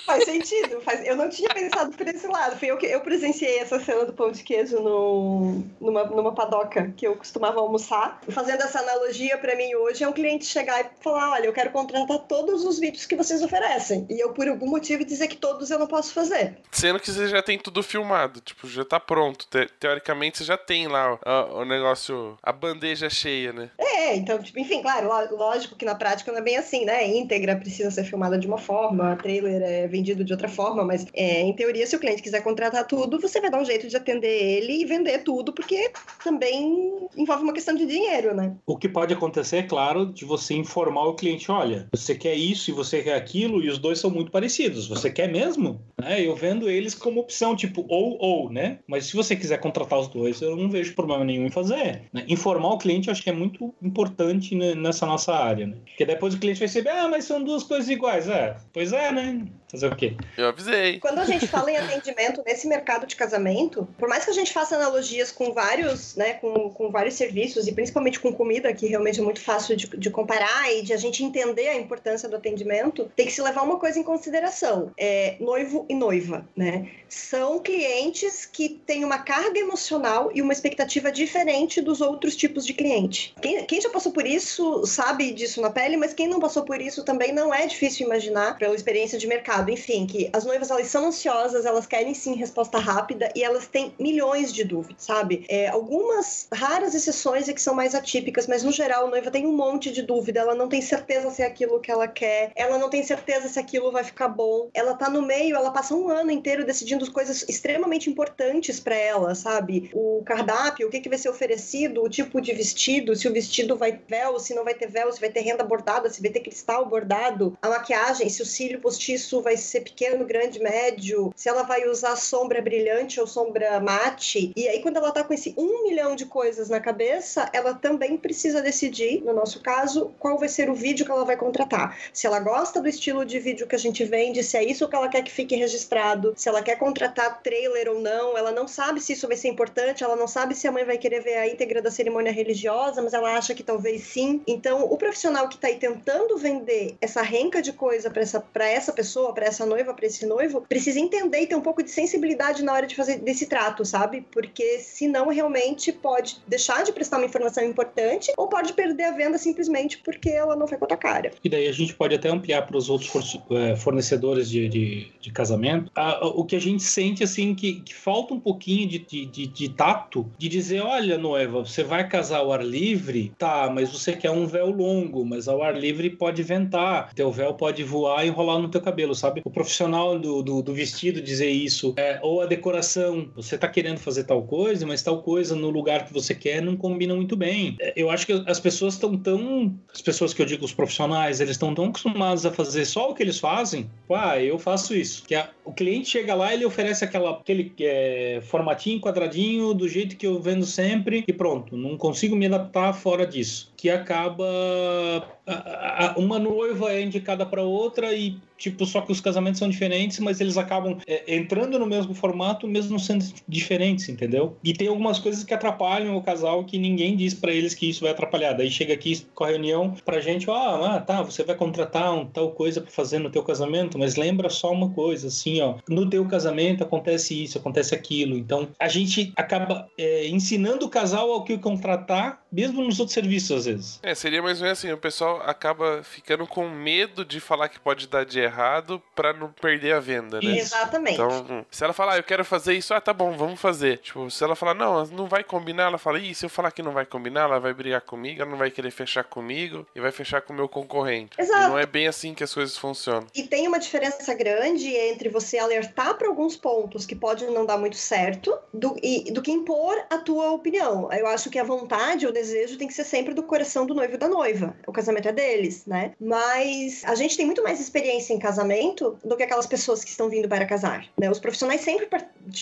Faz sentido. Faz... Eu não tinha pensado por esse lado. Foi eu que eu presenciei essa cena do pão de queijo no... numa, numa padoca que eu costumava almoçar. Fazendo essa analogia pra mim hoje, é um cliente chegar e falar: olha, eu quero contratar todos os vídeos que vocês oferecem. E eu, por algum motivo, dizer que todos eu não posso fazer. Sendo que você já tem tudo filmado, tipo, já tá pronto. Te- teoricamente você já tem lá o, o negócio, a bandeja cheia, né? É, então, tipo, enfim, claro, lógico que na prática não é bem assim, né? Íntegra precisa ser filmada de uma forma, trailer é vendido de outra forma, mas é, em teoria, se o cliente quiser contratar tudo, você vai dar um jeito de atender ele e vender tudo, porque também envolve uma questão de dinheiro, né? O que pode acontecer, é claro, de você informar o cliente, olha, você quer isso e você quer aquilo, e os dois são muito parecidos. Você quer mesmo? Né? Eu vendo eles como opção, tipo, ou, ou, né? Mas se você quiser contratar os dois, eu não vejo problema nenhum em fazer. né? Informar o cliente, eu acho que é muito importante né, nessa nossa área, né? Porque depois o cliente vai saber, ah, mas são duas coisas iguais. É, pois é, né? Fazer o quê? Eu avisei. Quando a gente fala em atendimento nesse mercado de casamento, por mais que a gente faça analogias com vários, né, com, com vários serviços e principalmente com comida, que realmente é muito fácil de, de comparar e de a gente entender a importância do atendimento, tem que se levar uma coisa em consideração: é, noivo e noiva, né? São clientes que têm uma carga emocional e uma expectativa diferente dos outros tipos de cliente. Quem, quem já passou por isso sabe disso na pele, mas quem não passou por isso também não é difícil imaginar pela experiência de mercado. Enfim, que as noivas elas são ansiosas, elas querem sim resposta rápida e elas têm milhões de dúvidas, sabe? É, algumas raras exceções é que são mais atípicas, mas no geral a noiva tem um monte de dúvida, ela não tem certeza se é aquilo que ela quer, ela não tem certeza se aquilo vai ficar bom, ela tá no meio, ela passa um ano inteiro decidindo coisas extremamente importantes para ela, sabe? O cardápio, o que, que vai ser oferecido, o tipo de vestido, se o vestido vai véu, se não vai ter véu, se vai ter renda bordada, se vai ter cristal bordado, a maquiagem, se o cílio postiço vai ser pequeno, grande, médio, se ela vai usar sombra brilhante ou sombra mate. E aí, quando ela tá com esse um milhão de coisas na cabeça, ela também precisa decidir, no nosso caso, qual vai ser o vídeo que ela vai contratar. Se ela gosta do estilo de vídeo que a gente vende, se é isso que ela quer que fique registrado, se ela quer contratar trailer ou não, ela não sabe se isso vai ser importante, ela não sabe se a mãe vai querer ver a íntegra da cerimônia religiosa, mas ela acha que talvez sim. Então, o profissional que tá aí tentando vender essa renca de coisa para essa, essa pessoa, para essa noiva, para esse noivo, precisa entender e ter um pouco de sensibilidade na hora de fazer desse trato, sabe? Porque senão realmente pode deixar de prestar uma informação importante ou pode perder a venda simplesmente porque ela não foi com a tua cara. E daí a gente pode até ampliar para os outros eh, fornecedores de, de, de casamento. O que a gente sente, assim, que, que falta um pouquinho de, de, de, tato, de dizer, olha, noiva, você vai casar ao ar livre? Tá, mas você quer um véu longo, mas ao ar livre pode ventar. Teu véu pode voar e enrolar no teu cabelo, sabe? Sabe? O profissional do, do, do vestido dizer isso, é, ou a decoração, você tá querendo fazer tal coisa, mas tal coisa no lugar que você quer não combina muito bem. É, eu acho que as pessoas estão tão. As pessoas que eu digo, os profissionais, eles estão tão acostumados a fazer só o que eles fazem. Ah, eu faço isso. Que a, o cliente chega lá, ele oferece aquela, aquele é, formatinho, quadradinho, do jeito que eu vendo sempre, e pronto. Não consigo me adaptar fora disso. Que acaba. Uma noiva é indicada para outra e tipo, só que os casamentos são diferentes, mas eles acabam é, entrando no mesmo formato, mesmo sendo diferentes, entendeu? E tem algumas coisas que atrapalham o casal que ninguém diz para eles que isso vai atrapalhar. Daí chega aqui com a reunião pra gente, ah, ah tá, você vai contratar um tal coisa para fazer no teu casamento, mas lembra só uma coisa, assim, ó, no teu casamento acontece isso, acontece aquilo. Então, a gente acaba é, ensinando o casal ao que contratar, mesmo nos outros serviços, vezes. É, seria mais ou menos assim, o pessoal acaba ficando com medo de falar que pode dar de errado para não perder a venda, né? Exatamente. Então, se ela falar, ah, eu quero fazer isso, ah, tá bom, vamos fazer. Tipo, se ela falar, não, não vai combinar, ela fala, ih, se eu falar que não vai combinar, ela vai brigar comigo, ela não vai querer fechar comigo e vai fechar com o meu concorrente. Exato. E não é bem assim que as coisas funcionam. E tem uma diferença grande entre você alertar para alguns pontos que pode não dar muito certo do, e, do que impor a tua opinião. Eu acho que a vontade, o desejo tem que ser sempre do coração do noivo e da noiva. O casamento é deles, né? Mas a gente tem muito mais experiência em casamento do que aquelas pessoas que estão vindo para casar. Né? Os profissionais sempre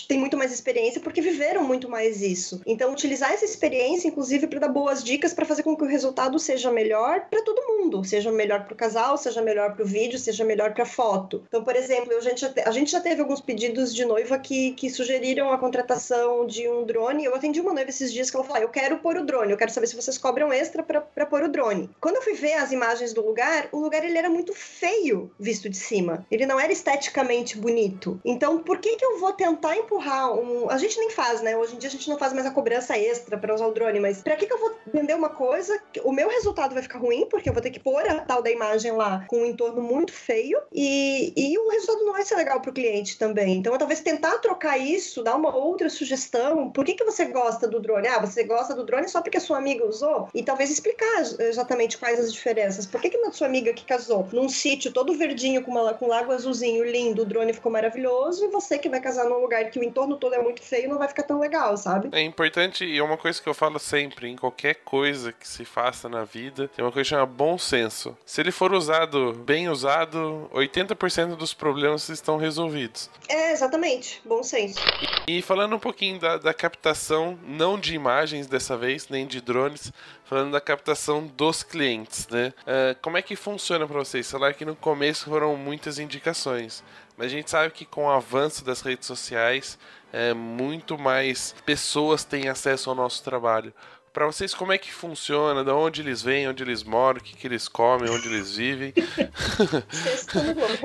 têm muito mais experiência porque viveram muito mais isso. Então, utilizar essa experiência, inclusive, para dar boas dicas para fazer com que o resultado seja melhor para todo mundo, seja melhor para o casal, seja melhor para o vídeo, seja melhor para a foto. Então, por exemplo, a gente, já a gente já teve alguns pedidos de noiva que, que sugeriram a contratação de um drone. Eu atendi uma noiva esses dias que ela falou: ah, Eu quero pôr o drone, eu quero saber se vocês cobram extra para pôr o drone. Quando eu fui ver as imagens do lugar, o lugar ele era muito feio visto de cima. Ele não era esteticamente bonito. Então, por que que eu vou tentar empurrar um. A gente nem faz, né? Hoje em dia a gente não faz mais a cobrança extra para usar o drone, mas pra que que eu vou vender uma coisa? O meu resultado vai ficar ruim, porque eu vou ter que pôr a tal da imagem lá com um entorno muito feio e, e o resultado não vai ser legal pro cliente também. Então, talvez tentar trocar isso, dar uma outra sugestão. Por que que você gosta do drone? Ah, você gosta do drone só porque a sua amiga usou? E talvez explicar exatamente quais as diferenças. Por que que a sua amiga que casou num sítio todo verdinho com, uma, com lago azulzinho lindo, o drone ficou maravilhoso, e você que vai casar num lugar que o entorno todo é muito feio, não vai ficar tão legal, sabe? É importante, e é uma coisa que eu falo sempre, em qualquer coisa que se faça na vida, tem uma coisa que chama bom senso. Se ele for usado, bem usado, 80% dos problemas estão resolvidos. É, exatamente, bom senso. E, e falando um pouquinho da, da captação, não de imagens dessa vez, nem de drones, falando da captação dos clientes, né? Uh, como é que funciona para vocês? Falar que no começo foram muitas indicações, mas a gente sabe que com o avanço das redes sociais, é, muito mais pessoas têm acesso ao nosso trabalho para vocês como é que funciona, de onde eles vêm, onde eles moram, o que, que eles comem, onde eles vivem.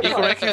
e como é que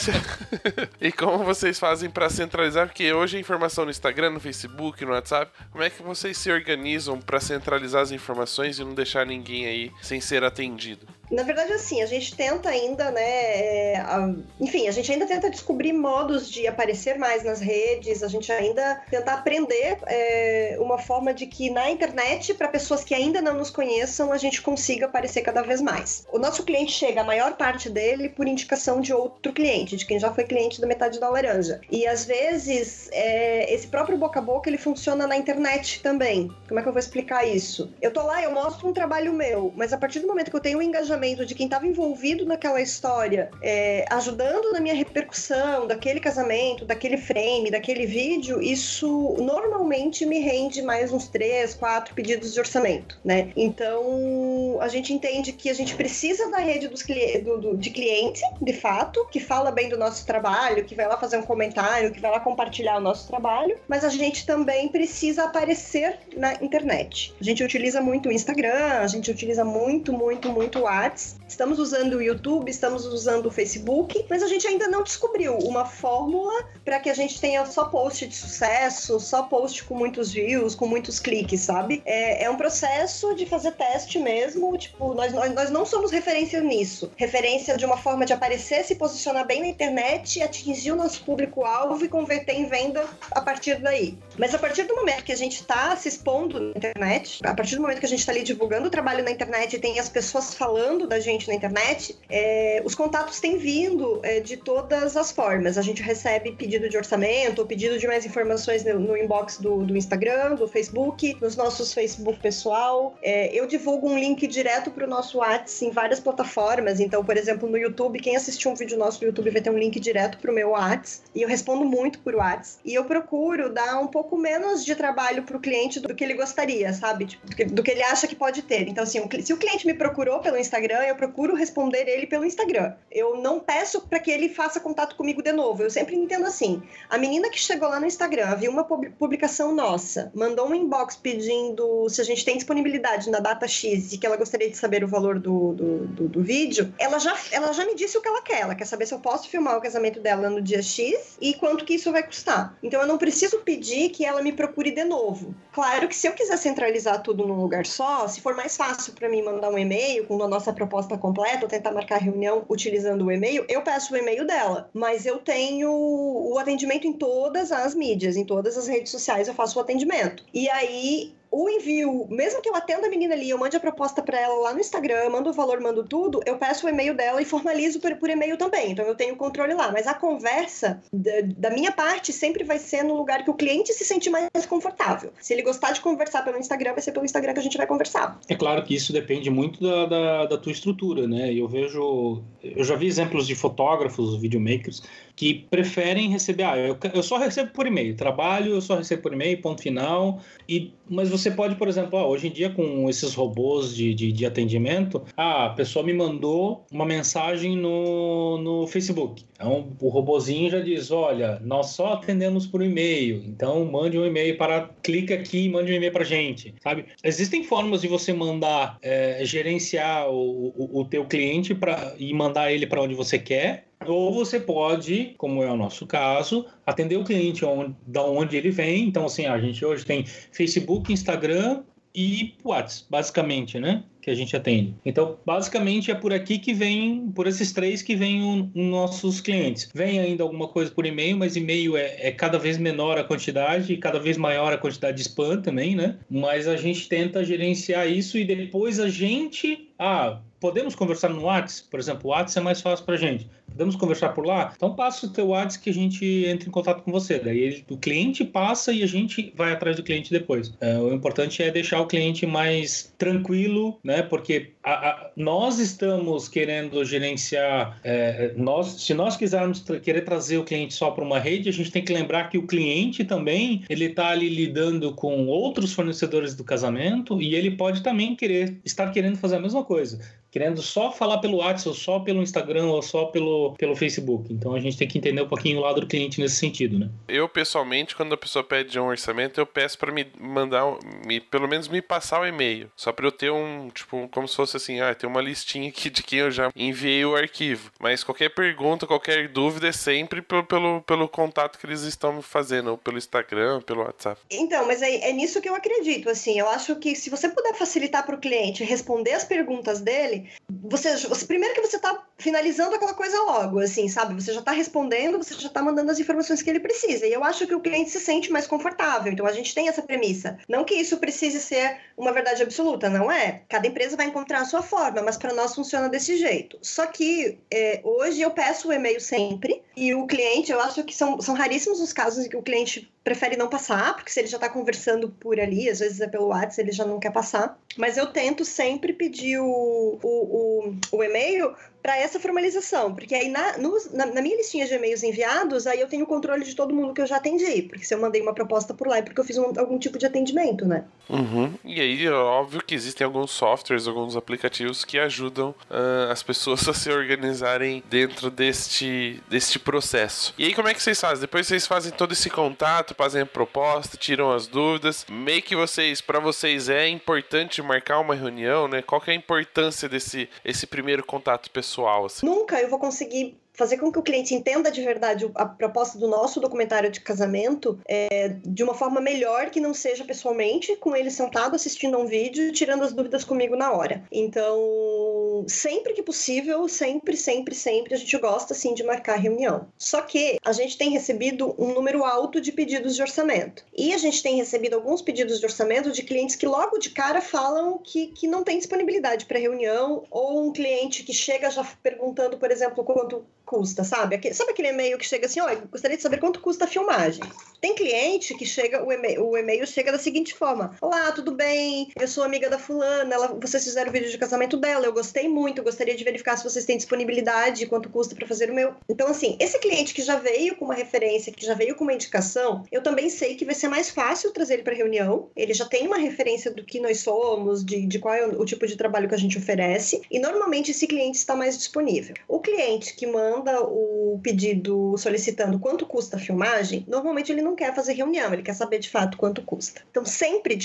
e como vocês fazem para centralizar? Porque hoje a informação no Instagram, no Facebook, no WhatsApp, como é que vocês se organizam para centralizar as informações e não deixar ninguém aí sem ser atendido? Na verdade, assim, a gente tenta ainda, né? É, a, enfim, a gente ainda tenta descobrir modos de aparecer mais nas redes, a gente ainda tenta aprender é, uma forma de que na internet, para pessoas que ainda não nos conheçam, a gente consiga aparecer cada vez mais. O nosso cliente chega, a maior parte dele, por indicação de outro cliente, de quem já foi cliente da metade da laranja. E às vezes, é, esse próprio boca a boca ele funciona na internet também. Como é que eu vou explicar isso? Eu tô lá, eu mostro um trabalho meu, mas a partir do momento que eu tenho um engajamento de quem estava envolvido naquela história, é, ajudando na minha repercussão daquele casamento, daquele frame, daquele vídeo, isso normalmente me rende mais uns três, quatro pedidos de orçamento, né? Então a gente entende que a gente precisa da rede dos do, do, de cliente, de fato, que fala bem do nosso trabalho, que vai lá fazer um comentário, que vai lá compartilhar o nosso trabalho, mas a gente também precisa aparecer na internet. A gente utiliza muito o Instagram, a gente utiliza muito, muito, muito o Whats. Estamos usando o YouTube, estamos usando o Facebook, mas a gente ainda não descobriu uma fórmula para que a gente tenha só post de sucesso, só post com muitos views, com muitos cliques, sabe? É, é um processo de fazer teste mesmo. Tipo, nós, nós, nós não somos referência nisso. Referência de uma forma de aparecer, se posicionar bem na internet, atingir o nosso público-alvo e converter em venda a partir daí. Mas a partir do momento que a gente está se expondo na internet, a partir do momento que a gente está ali divulgando o trabalho na internet e tem as pessoas falando gostando da gente na internet, é, os contatos têm vindo é, de todas as formas. A gente recebe pedido de orçamento, ou pedido de mais informações no, no inbox do, do, Instagram, do Facebook, nos nossos Facebook pessoal. É, eu divulgo um link direto para o nosso WhatsApp em várias plataformas. Então, por exemplo, no YouTube, quem assistiu um vídeo nosso no YouTube vai ter um link direto para o meu WhatsApp. E eu respondo muito por WhatsApp. E eu procuro dar um pouco menos de trabalho para o cliente do que ele gostaria, sabe? Tipo, do, que, do que ele acha que pode ter. Então, assim, se o cliente me procurou pelo Instagram, eu procuro responder ele pelo Instagram. Eu não peço para que ele faça contato comigo de novo. Eu sempre entendo assim: a menina que chegou lá no Instagram, viu uma publicação nossa, mandou um inbox pedindo se a gente tem disponibilidade na data X e que ela gostaria de saber o valor do, do, do, do vídeo, ela já, ela já me disse o que ela quer. Ela quer saber se eu posso filmar o casamento dela no dia X e quanto que isso vai custar. Então eu não preciso pedir que ela me procure de novo. Claro que se eu quiser centralizar tudo num lugar só, se for mais fácil para mim mandar um e-mail com a nossa proposta completa, tentar marcar reunião utilizando o e-mail, eu peço o e-mail dela. Mas eu tenho o atendimento em todas as mídias, em todas as redes sociais eu faço o atendimento. E aí o envio, mesmo que eu atenda a menina ali, eu mande a proposta para ela lá no Instagram, mando o valor, mando tudo, eu peço o e-mail dela e formalizo por, por e-mail também. Então eu tenho controle lá. Mas a conversa da, da, minha parte sempre vai ser no lugar que o cliente se sente mais confortável. Se ele gostar de conversar pelo Instagram, vai ser pelo Instagram que a gente vai conversar. É claro que isso depende muito da, da, da tua estrutura, né? Eu vejo. Eu já vi exemplos de fotógrafos, videomakers, que preferem receber. Ah, eu, eu só recebo por e-mail. Trabalho, eu só recebo por e-mail, ponto final. E, mas você pode, por exemplo, hoje em dia com esses robôs de, de, de, atendimento, ah, a pessoa me mandou uma mensagem no, no Facebook. Então o robozinho já diz: olha, nós só atendemos por e-mail, então mande um e-mail para. clica aqui e mande um e-mail para gente, sabe? Existem formas de você mandar, é, gerenciar o, o, o teu cliente para e mandar ele para onde você quer, ou você pode, como é o nosso caso, atender o cliente onde, da onde ele vem. Então, assim, a gente hoje tem Facebook, Instagram e WhatsApp, basicamente, né? Que a gente atende. Então, basicamente é por aqui que vem, por esses três que vêm os nossos clientes. Vem ainda alguma coisa por e-mail, mas e-mail é, é, cada vez menor a quantidade e cada vez maior a quantidade de spam também, né? Mas a gente tenta gerenciar isso e depois a gente. Ah, podemos conversar no WhatsApp, por exemplo, o WhatsApp é mais fácil para gente. Podemos conversar por lá? Então passa o teu WhatsApp que a gente entra em contato com você. Daí ele, o cliente passa e a gente vai atrás do cliente depois. É, o importante é deixar o cliente mais tranquilo, né? Porque a, a, nós estamos querendo gerenciar. É, nós, se nós quisermos tra querer trazer o cliente só para uma rede, a gente tem que lembrar que o cliente também ele está ali lidando com outros fornecedores do casamento e ele pode também querer estar querendo fazer a mesma coisa querendo só falar pelo WhatsApp, ou só pelo Instagram, ou só pelo, pelo Facebook. Então a gente tem que entender um pouquinho o lado do cliente nesse sentido, né? Eu, pessoalmente, quando a pessoa pede um orçamento, eu peço para me mandar, me, pelo menos me passar o e-mail. Só para eu ter um, tipo, como se fosse assim, ah, tem uma listinha aqui de quem eu já enviei o arquivo. Mas qualquer pergunta, qualquer dúvida é sempre pelo, pelo, pelo contato que eles estão me fazendo, ou pelo Instagram, pelo WhatsApp. Então, mas é, é nisso que eu acredito, assim. Eu acho que se você puder facilitar para o cliente responder as perguntas dele, você, você primeiro que você está finalizando aquela coisa logo, assim, sabe? Você já está respondendo, você já está mandando as informações que ele precisa. E eu acho que o cliente se sente mais confortável. Então a gente tem essa premissa. Não que isso precise ser uma verdade absoluta, não é? Cada empresa vai encontrar a sua forma, mas para nós funciona desse jeito. Só que é, hoje eu peço o e-mail sempre e o cliente, eu acho que são, são raríssimos os casos em que o cliente prefere não passar, porque se ele já está conversando por ali, às vezes é pelo WhatsApp, ele já não quer passar. Mas eu tento sempre pedir o, o, o, o e-mail para essa formalização, porque aí na, no, na, na, minha listinha de e-mails enviados, aí eu tenho controle de todo mundo que eu já atendi, porque se eu mandei uma proposta por lá é porque eu fiz um, algum tipo de atendimento, né? Uhum. E aí, é óbvio que existem alguns softwares, alguns aplicativos que ajudam uh, as pessoas a se organizarem dentro deste, deste processo. E aí, como é que vocês fazem? Depois vocês fazem todo esse contato, fazem a proposta, tiram as dúvidas, meio que vocês, para vocês é importante marcar uma reunião, né? Qual que é a importância desse esse primeiro contato pessoal? Pessoal? Assim? Nunca eu vou conseguir fazer com que o cliente entenda de verdade a proposta do nosso documentário de casamento é, de uma forma melhor que não seja pessoalmente, com ele sentado assistindo a um vídeo tirando as dúvidas comigo na hora. Então, sempre que possível, sempre, sempre, sempre, a gente gosta sim de marcar reunião. Só que a gente tem recebido um número alto de pedidos de orçamento. E a gente tem recebido alguns pedidos de orçamento de clientes que logo de cara falam que, que não tem disponibilidade para reunião, ou um cliente que chega já perguntando, por exemplo, quanto custa, sabe? Sabe aquele e-mail que chega assim, olha, gostaria de saber quanto custa a filmagem. Tem cliente que chega, o e-mail, o e-mail chega da seguinte forma: Olá, tudo bem? Eu sou amiga da fulana, ela, vocês fizeram o vídeo de casamento dela, eu gostei muito, gostaria de verificar se vocês têm disponibilidade, quanto custa para fazer o meu. Então, assim, esse cliente que já veio com uma referência, que já veio com uma indicação, eu também sei que vai ser mais fácil trazer ele para reunião. Ele já tem uma referência do que nós somos, de, de qual é o, o tipo de trabalho que a gente oferece, e normalmente esse cliente está mais disponível. O cliente que manda manda o pedido solicitando quanto custa a filmagem, normalmente ele não quer fazer reunião, ele quer saber de fato quanto custa. Então, sempre,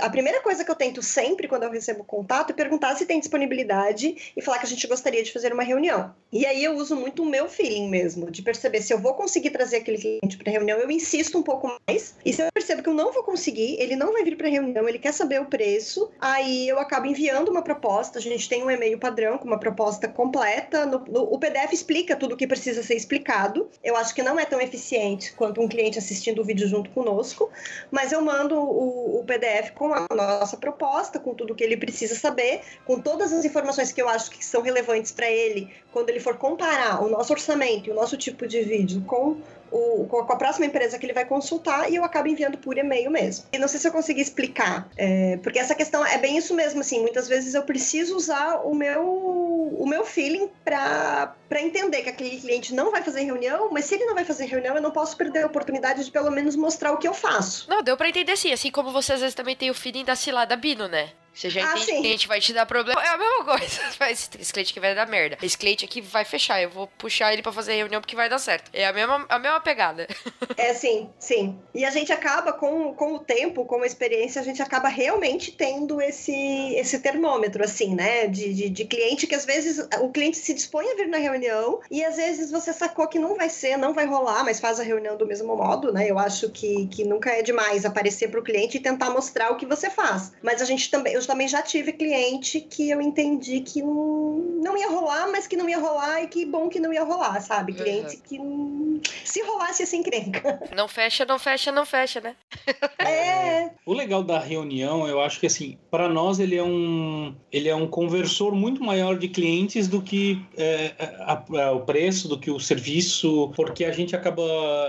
a primeira coisa que eu tento sempre quando eu recebo contato é perguntar se tem disponibilidade e falar que a gente gostaria de fazer uma reunião. E aí eu uso muito o meu feeling mesmo, de perceber se eu vou conseguir trazer aquele cliente para reunião, eu insisto um pouco mais. E se eu percebo que eu não vou conseguir, ele não vai vir para reunião, ele quer saber o preço, aí eu acabo enviando uma proposta. A gente tem um e-mail padrão com uma proposta completa. No, no, o PDF explica tudo o que precisa ser explicado. Eu acho que não é tão eficiente quanto um cliente assistindo o vídeo junto conosco, mas eu mando o, o PDF com a nossa proposta, com tudo o que ele precisa saber, com todas as informações que eu acho que são relevantes para ele quando ele for comparar o nosso orçamento e o nosso tipo de vídeo com o, com a próxima empresa que ele vai consultar e eu acabo enviando por e-mail mesmo. E não sei se eu consegui explicar, é, porque essa questão é bem isso mesmo, assim, muitas vezes eu preciso usar o meu, o meu feeling para entender que aquele cliente não vai fazer reunião, mas se ele não vai fazer reunião, eu não posso perder a oportunidade de pelo menos mostrar o que eu faço. Não, deu para entender sim, assim como você às vezes também tem o feeling da cilada Bino, né? Você já ah, entende que a gente vai te dar problema. É a mesma coisa. Esse cliente aqui vai dar merda. Esse cliente aqui vai fechar. Eu vou puxar ele para fazer reunião porque vai dar certo. É a mesma, a mesma pegada. É, sim, sim. E a gente acaba, com, com o tempo, com a experiência, a gente acaba realmente tendo esse, esse termômetro, assim, né? De, de, de cliente que às vezes o cliente se dispõe a vir na reunião e às vezes você sacou que não vai ser, não vai rolar, mas faz a reunião do mesmo modo, né? Eu acho que, que nunca é demais aparecer pro cliente e tentar mostrar o que você faz. Mas a gente também, eu também já tive cliente que eu entendi que não, não ia rolar, mas que não ia rolar e que bom que não ia rolar, sabe? Cliente uhum. que se rolasse assim crenca. Não fecha, não fecha, não fecha, né? é. O legal da reunião, eu acho que assim, para nós ele é um ele é um conversor muito maior de clientes do que é, a, a, o preço, do que o serviço, porque a gente acaba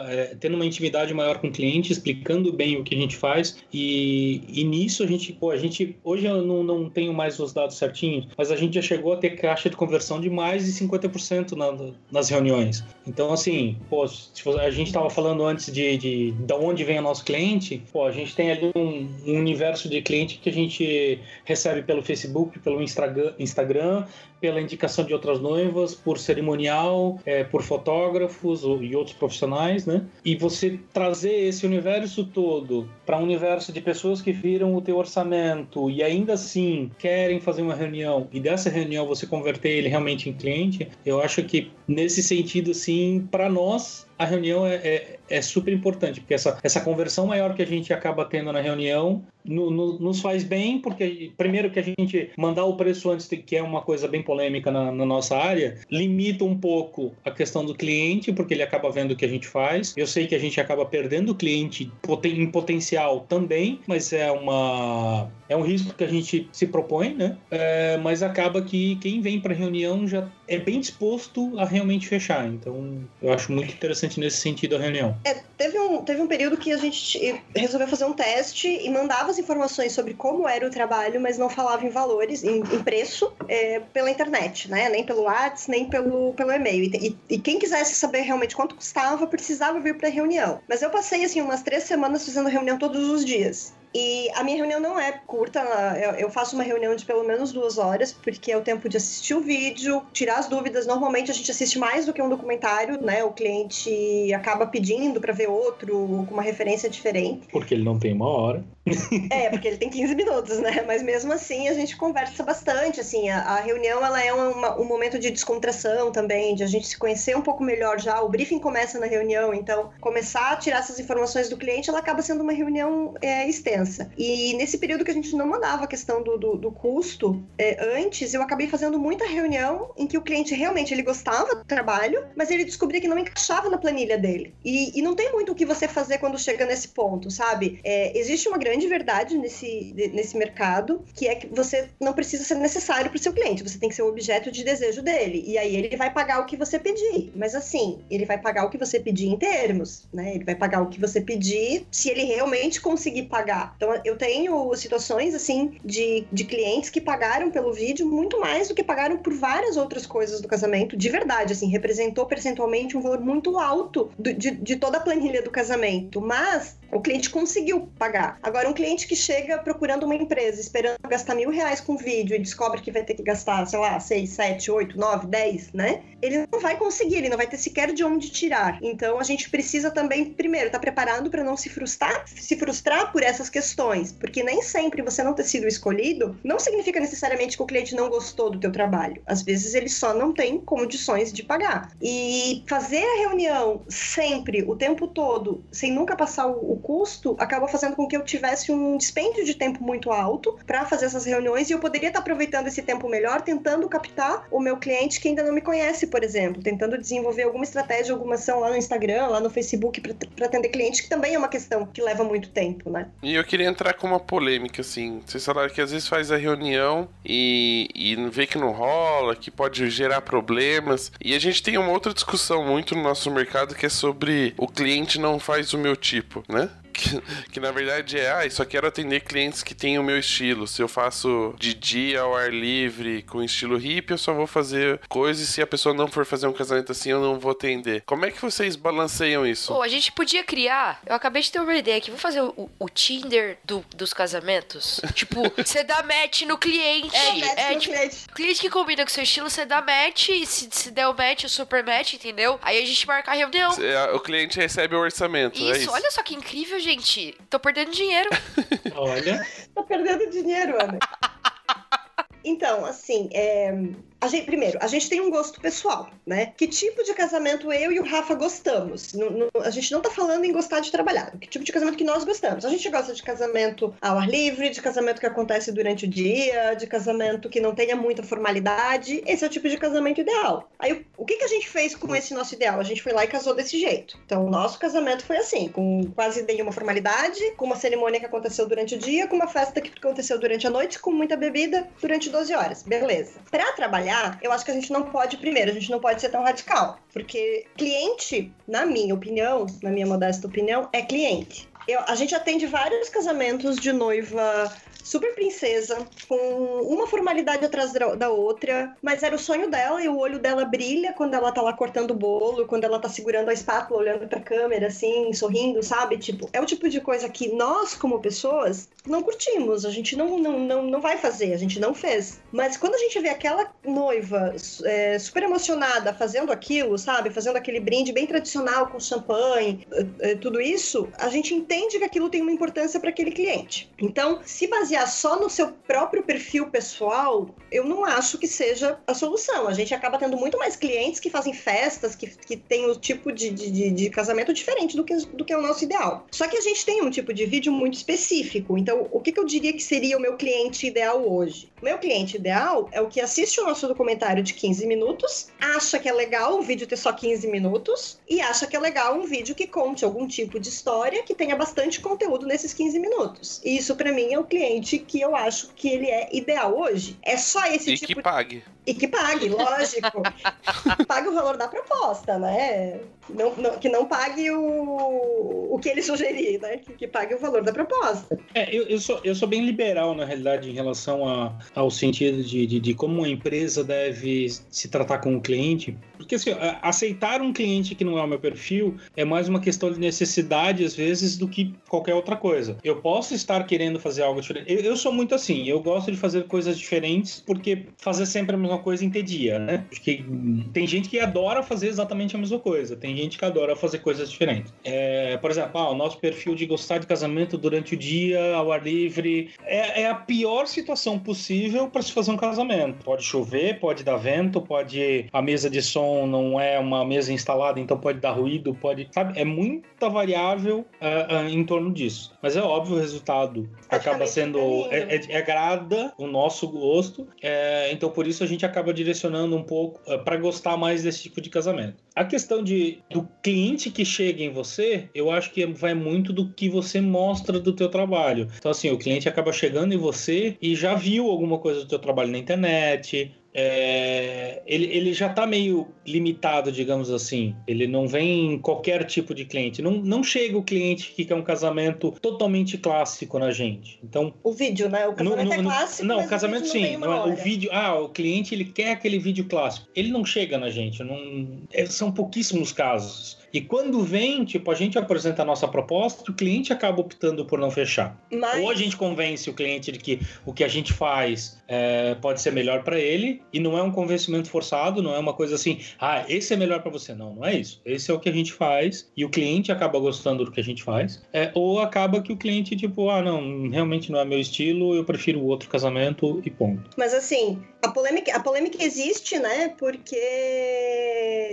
é, tendo uma intimidade maior com o cliente, explicando bem o que a gente faz e, e nisso a gente, pô, a gente hoje eu não, não tenho mais os dados certinhos, mas a gente já chegou a ter caixa de conversão de mais de 50% na, nas reuniões. Então, assim, pô, a gente estava falando antes de, de, de onde vem o nosso cliente, pô, a gente tem ali um, um universo de cliente que a gente recebe pelo Facebook, pelo Instagram pela indicação de outras noivas, por cerimonial, é, por fotógrafos e outros profissionais, né? E você trazer esse universo todo para um universo de pessoas que viram o teu orçamento e ainda assim querem fazer uma reunião e dessa reunião você converter ele realmente em cliente, eu acho que nesse sentido, assim, para nós a reunião é, é, é, super importante, porque essa, essa conversão maior que a gente acaba tendo na reunião no, no, nos faz bem, porque primeiro que a gente mandar o preço antes, que é uma coisa bem polêmica na, na, nossa área, limita um pouco a questão do cliente, porque ele acaba vendo o que a gente faz. Eu sei que a gente acaba perdendo o cliente em potencial também, mas é uma é um risco que a gente se propõe, né? É, mas acaba que quem vem para reunião já é bem disposto a realmente fechar. Então, eu acho muito interessante nesse sentido a reunião. É, teve um, teve um período que a gente resolveu fazer um teste e mandava as informações sobre como era o trabalho, mas não falava em valores, em, em preço, é, pela internet, né? Nem pelo WhatsApp, nem pelo, pelo e-mail. E, e, quem quisesse saber realmente quanto custava, precisava vir para reunião. Mas eu passei, assim, umas três semanas fazendo reunião todos os dias. E a minha reunião não é curta, eu faço uma reunião de pelo menos duas horas, porque é o tempo de assistir o vídeo, tirar as dúvidas. Normalmente a gente assiste mais do que um documentário, né? O cliente acaba pedindo para ver outro com uma referência diferente. Porque ele não tem uma hora. É, porque ele tem 15 minutos, né? Mas mesmo assim a gente conversa bastante, assim, a, a reunião ela é uma, um momento de descontração também, de a gente se conhecer um pouco melhor já. O briefing começa na reunião, então começar a tirar essas informações do cliente, ela acaba sendo uma reunião é, extensa. E nesse período que a gente não mandava a questão do, do, do custo, é, antes eu acabei fazendo muita reunião em que o cliente realmente ele gostava do trabalho, mas ele descobria que não encaixava na planilha dele. E, e não tem muito o que você fazer quando chega nesse ponto, sabe? É, existe uma grande grande verdade nesse, nesse mercado, que é que você não precisa ser necessário para o seu cliente, você tem que ser o objeto de desejo dele. E aí ele vai pagar o que você pedir. Mas assim, ele vai pagar o que você pedir em termos, né? Ele vai pagar o que você pedir se ele realmente conseguir pagar. Então eu tenho situações assim de, de clientes que pagaram pelo vídeo muito mais do que pagaram por várias outras coisas do casamento, de verdade, assim, representou percentualmente um valor muito alto do, de, de toda a planilha do casamento. Mas o cliente conseguiu pagar. Agora, um cliente que chega procurando uma empresa, esperando gastar mil reais com vídeo e descobre que vai ter que gastar, sei lá, seis, sete, oito, nove, dez, né? Ele não vai conseguir, ele não vai ter sequer de onde tirar. Então, a gente precisa também, primeiro, estar tá preparado para não se frustrar, se frustrar por essas questões, porque nem sempre você não ter sido escolhido não significa necessariamente que o cliente não gostou do teu trabalho. Às vezes, ele só não tem condições de pagar. E fazer a reunião sempre, o tempo todo, sem nunca passar o custo acaba fazendo com que eu tivesse um dispêndio de tempo muito alto para fazer essas reuniões e eu poderia estar aproveitando esse tempo melhor tentando captar o meu cliente que ainda não me conhece, por exemplo, tentando desenvolver alguma estratégia, alguma ação lá no Instagram, lá no Facebook para atender cliente, que também é uma questão que leva muito tempo, né? E queria entrar com uma polêmica, assim. Vocês falaram que às vezes faz a reunião e, e vê que não rola, que pode gerar problemas. E a gente tem uma outra discussão muito no nosso mercado que é sobre o cliente não faz o meu tipo, né? Que, que, na verdade é, ah, só quero atender clientes que têm o meu estilo. Se eu faço de dia ao ar livre com estilo hippie, eu só vou fazer coisas. Se a pessoa não for fazer um casamento assim, eu não vou atender. Como é que vocês balanceiam isso? Pô, a gente podia criar. Eu acabei de ter uma ideia aqui. Vamos fazer o, o Tinder do, dos casamentos? tipo, você dá match no cliente. É, é tipo, cliente. cliente que combina com seu estilo, você dá match. E se, se der o match, o super match, entendeu? Aí a gente marca a reunião. O cliente recebe o orçamento. Isso, é isso. olha só que incrível, gente. Tô perdendo dinheiro. Olha. Tô perdendo dinheiro, Ana. Então, assim, é, a gente, primeiro, a gente tem um gosto pessoal, né? Que tipo de casamento eu e o Rafa gostamos? a gente não tá falando em gostar de trabalhar. Que tipo de casamento que nós gostamos? A gente gosta de casamento ao ar livre, de casamento que acontece durante o dia, de casamento que não tenha muita formalidade. Esse é o tipo de casamento ideal. Aí, o que, que a gente fez com esse nosso ideal? A gente foi lá e casou desse jeito. Então, o nosso casamento foi assim, com quase nenhuma formalidade, com uma cerimônia que aconteceu durante o dia, com uma festa que aconteceu durante a noite, com muita bebida durante 12 horas. Beleza. Para trabalhar, trabalhar, eu acho que a gente não pode, primeiro, a gente não pode ser tão radical. Porque cliente, na minha opinião, na minha modesta opinião, é cliente. Eu, a gente atende vários casamentos de noiva super princesa, com uma formalidade atrás da outra, mas era o sonho dela e o olho dela brilha quando ela tá lá cortando o bolo, quando ela tá segurando a espátula, olhando pra câmera, assim, sorrindo, sabe? Tipo, é o tipo de coisa que nós, como pessoas, não curtimos, a gente não, não, não, não vai fazer, a gente não fez. Mas quando a gente vê aquela noiva é, super emocionada fazendo aquilo, sabe? Fazendo aquele brinde bem tradicional com champanhe, é, é tudo isso, a gente entende que aquilo tem uma importância para aquele cliente. Então, se basear basear só no seu próprio perfil pessoal, eu não acho que seja a solução. A gente acaba tendo muito mais clientes que fazem festas, que, que tem o tipo de, de, de casamento diferente do que, do que é o nosso ideal. Só que a gente tem um tipo de vídeo muito específico. Então, o que, que eu diria que seria o meu cliente ideal hoje? O meu cliente ideal é o que assiste o nosso documentário de 15 minutos, acha que é legal o vídeo ter só 15 minutos e acha que é legal um vídeo que conte algum tipo de história que tenha bastante conteúdo nesses 15 minutos. E isso, para mim, é o cliente que eu acho que ele é ideal hoje. É só esse e tipo que pague. E que pague, lógico. pague o valor da proposta, né? Não, não, que não pague o, o que ele sugerir, né? Que, que pague o valor da proposta. É, eu, eu, sou, eu sou bem liberal, na realidade, em relação a, ao sentido de, de, de como uma empresa deve se tratar com o cliente. Porque, assim, aceitar um cliente que não é o meu perfil é mais uma questão de necessidade, às vezes, do que qualquer outra coisa. Eu posso estar querendo fazer algo diferente. Eu, eu sou muito assim, eu gosto de fazer coisas diferentes, porque fazer sempre a mesma coisa entedia, né? Porque tem gente que adora fazer exatamente a mesma coisa. Tem gente que adora fazer coisas diferentes. É, por exemplo, ah, o nosso perfil de gostar de casamento durante o dia, ao ar livre, é, é a pior situação possível para se fazer um casamento. Pode chover, pode dar vento, pode a mesa de som não é uma mesa instalada, então pode dar ruído, pode, sabe? É muita variável uh, uh, em torno disso. Mas é óbvio o resultado acaba sendo é, é, é, agrada o nosso gosto, é, então por isso a gente acaba direcionando um pouco uh, para gostar mais desse tipo de casamento. A questão de do cliente que chega em você, eu acho que vai muito do que você mostra do teu trabalho. Então assim, o cliente acaba chegando em você e já viu alguma coisa do teu trabalho na internet, é, ele, ele já está meio limitado, digamos assim. Ele não vem qualquer tipo de cliente. Não, não chega o cliente que quer um casamento totalmente clássico na gente. Então o vídeo, né? O casamento no, é no, é clássico. Não, o casamento o sim. Não, é o vídeo. Ah, o cliente ele quer aquele vídeo clássico. Ele não chega na gente. Não, é, são pouquíssimos casos. E quando vem, tipo, a gente apresenta a nossa proposta, o cliente acaba optando por não fechar. Mas... Ou a gente convence o cliente de que o que a gente faz é, pode ser melhor para ele, e não é um convencimento forçado, não é uma coisa assim, ah, esse é melhor para você. Não, não é isso. Esse é o que a gente faz, e o cliente acaba gostando do que a gente faz. É, ou acaba que o cliente, tipo, ah, não, realmente não é meu estilo, eu prefiro o outro casamento e ponto. Mas assim, a polêmica, a polêmica existe, né? Porque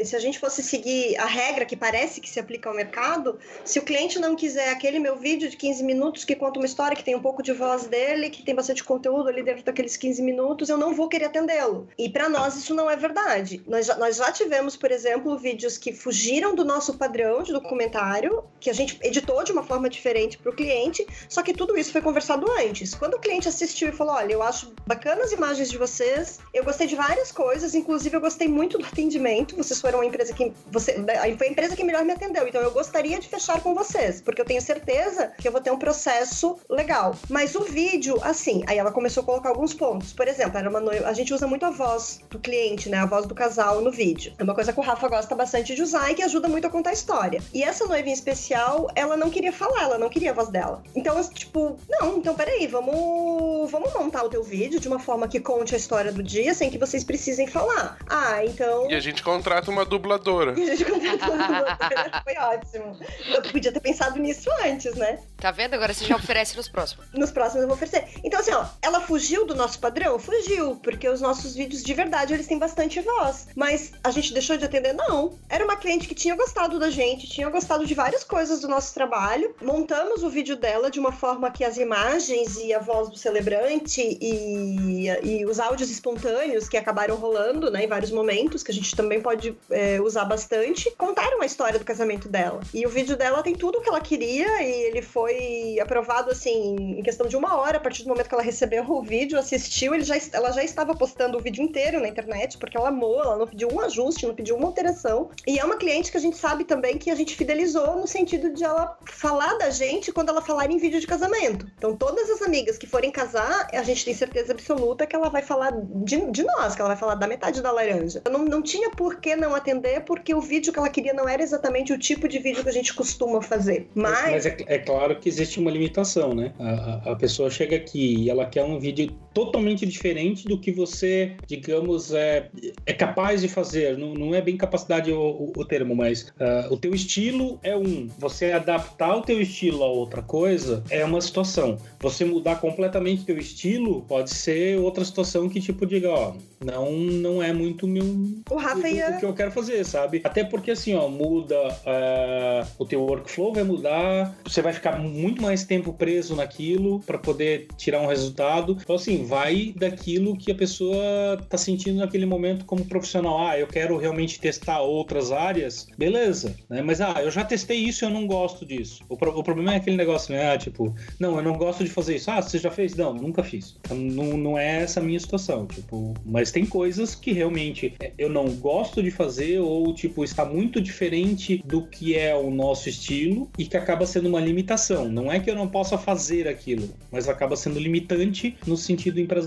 se a gente fosse seguir a regra que parece que se aplica ao mercado, se o cliente não quiser aquele meu vídeo de 15 minutos que conta uma história, que tem um pouco de voz dele, que tem bastante conteúdo ali dentro daqueles 15 minutos, eu não vou querer atendê-lo. E para nós isso não é verdade. Nós já, nós já tivemos, por exemplo, vídeos que fugiram do nosso padrão de documentário, que a gente editou de uma forma diferente para o cliente, só que tudo isso foi conversado antes. Quando o cliente assistiu e falou: Olha, eu acho bacanas as imagens de vocês eu gostei de várias coisas, inclusive eu gostei muito do atendimento. Vocês foram uma empresa que. Você, foi a empresa que melhor me atendeu. Então eu gostaria de fechar com vocês, porque eu tenho certeza que eu vou ter um processo legal. Mas o vídeo, assim, aí ela começou a colocar alguns pontos. Por exemplo, era uma noiva, a gente usa muito a voz do cliente, né? A voz do casal no vídeo. É uma coisa que o Rafa gosta bastante de usar e que ajuda muito a contar a história. E essa noiva em especial, ela não queria falar, ela não queria a voz dela. Então, tipo, não, então peraí, vamos, vamos montar o teu vídeo de uma forma que conte a história do dia sem que vocês precisem falar. Ah, então. E a gente contrata uma dubladora. E a gente contrata uma dubladora. Foi ótimo. Eu podia ter pensado nisso antes, né? Tá vendo? Agora você já oferece nos próximos. Nos próximos eu vou oferecer. Então, assim, ó, ela fugiu do nosso padrão? Fugiu, porque os nossos vídeos de verdade eles têm bastante voz. Mas a gente deixou de atender? Não. Era uma cliente que tinha gostado da gente, tinha gostado de várias coisas do nosso trabalho. Montamos o vídeo dela de uma forma que as imagens e a voz do celebrante e, e os áudios espontâneos que acabaram rolando, né, em vários momentos, que a gente também pode é, usar bastante, contaram a história do casamento dela. E o vídeo dela tem tudo o que ela queria e ele foi aprovado, assim, em questão de uma hora, a partir do momento que ela recebeu o vídeo, assistiu, ele já, ela já estava postando o vídeo inteiro na internet, porque ela amou, ela não pediu um ajuste, não pediu uma alteração. E é uma cliente que a gente sabe também que a gente fidelizou no sentido de ela falar da gente quando ela falar em vídeo de casamento. Então, todas as amigas que forem casar, a gente tem certeza absoluta que ela vai falar de, de nós, que ela vai falar da metade da laranja. Não, não tinha por que não atender, porque o vídeo que ela queria não era exatamente o tipo de vídeo que a gente costuma fazer. Mas, Mas é, é, claro que existe uma limitação, né? A, a, pessoa chega aqui e ela quer um vídeo totalmente diferente do que você, digamos, é, é capaz de fazer. Não, não é bem capacidade o, o, o termo, mas uh, o teu estilo é um. Você adaptar o teu estilo a outra coisa é uma situação. Você mudar completamente teu estilo pode ser outra situação que tipo diga, ó, não, não é muito meu, o, Rafa ia... o que eu quero fazer, sabe? Até porque assim, ó, muda uh, o teu workflow, vai mudar, você vai ficar muito mais tempo preso naquilo para poder tirar um resultado. Então assim, assim, vai daquilo que a pessoa tá sentindo naquele momento como profissional. Ah, eu quero realmente testar outras áreas, beleza, né? Mas ah, eu já testei isso e eu não gosto disso. O, pro, o problema é aquele negócio, né? Ah, tipo, não, eu não gosto de fazer isso. Ah, você já fez? Não, nunca fiz. Então, não, não é essa a minha situação, tipo, mas tem coisas que realmente eu não gosto de fazer ou, tipo, está muito diferente do que é o nosso estilo e que acaba sendo uma limitação. Não é que eu não possa fazer aquilo, mas acaba sendo limitante no sentido empresarial.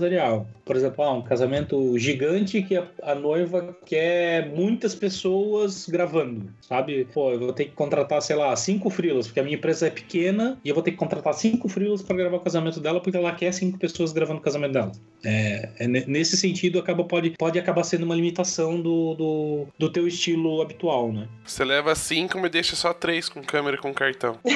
Por exemplo, ah, um casamento gigante que a, a noiva quer muitas pessoas gravando, sabe? Pô, eu vou ter que contratar, sei lá, cinco frilas, porque a minha empresa é pequena e eu vou ter que contratar cinco frilas para gravar o casamento dela porque ela quer cinco pessoas gravando o casamento dela. É, é nesse sentido, acaba, pode, pode acabar sendo uma limitação do, do, do teu estilo habitual, né? Você leva cinco, me deixa só três com câmera e com cartão.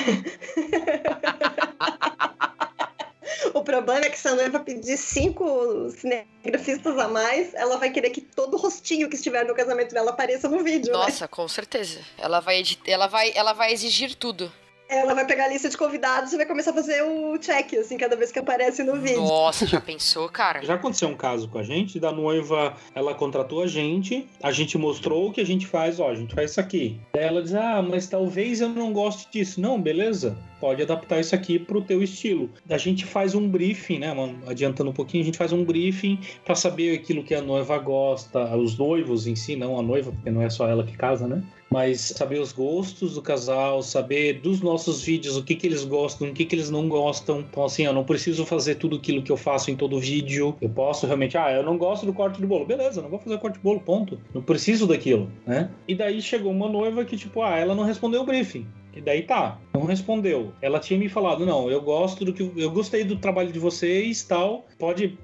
O problema é que se a noiva pedir cinco cinegrafistas a mais, ela vai querer que todo rostinho que estiver no casamento dela apareça no vídeo. Né? Nossa, né? com certeza. Ela vai, ela, vai, ela vai exigir tudo. Ela vai pegar a lista de convidados e vai começar a fazer o check, assim, cada vez que aparece no vídeo. Nossa, já pensou, cara? Já aconteceu um caso com a gente, da noiva, ela contratou a gente, a gente mostrou o que a gente faz, ó, a gente faz isso aqui. Daí ela diz, ah, mas talvez eu não goste disso. Não, beleza, pode adaptar isso aqui pro teu estilo. A gente faz um briefing, né, mano? Adiantando um pouquinho, a gente faz um briefing para saber aquilo que a noiva gosta, os noivos em si, não a noiva, porque não é só ela que casa, né? Mas saber os gostos do casal, saber dos nossos vídeos o que, que eles gostam, o que, que eles não gostam. Então, assim, eu não preciso fazer tudo aquilo que eu faço em todo vídeo. Eu posso realmente, ah, eu não gosto do corte do bolo. Beleza, não vou fazer corte do bolo, ponto. Não preciso daquilo, né? E daí chegou uma noiva que, tipo, ah, ela não respondeu o briefing. E daí tá, não respondeu. Ela tinha me falado, não, eu gosto do que eu gostei do trabalho de vocês, tal. Pode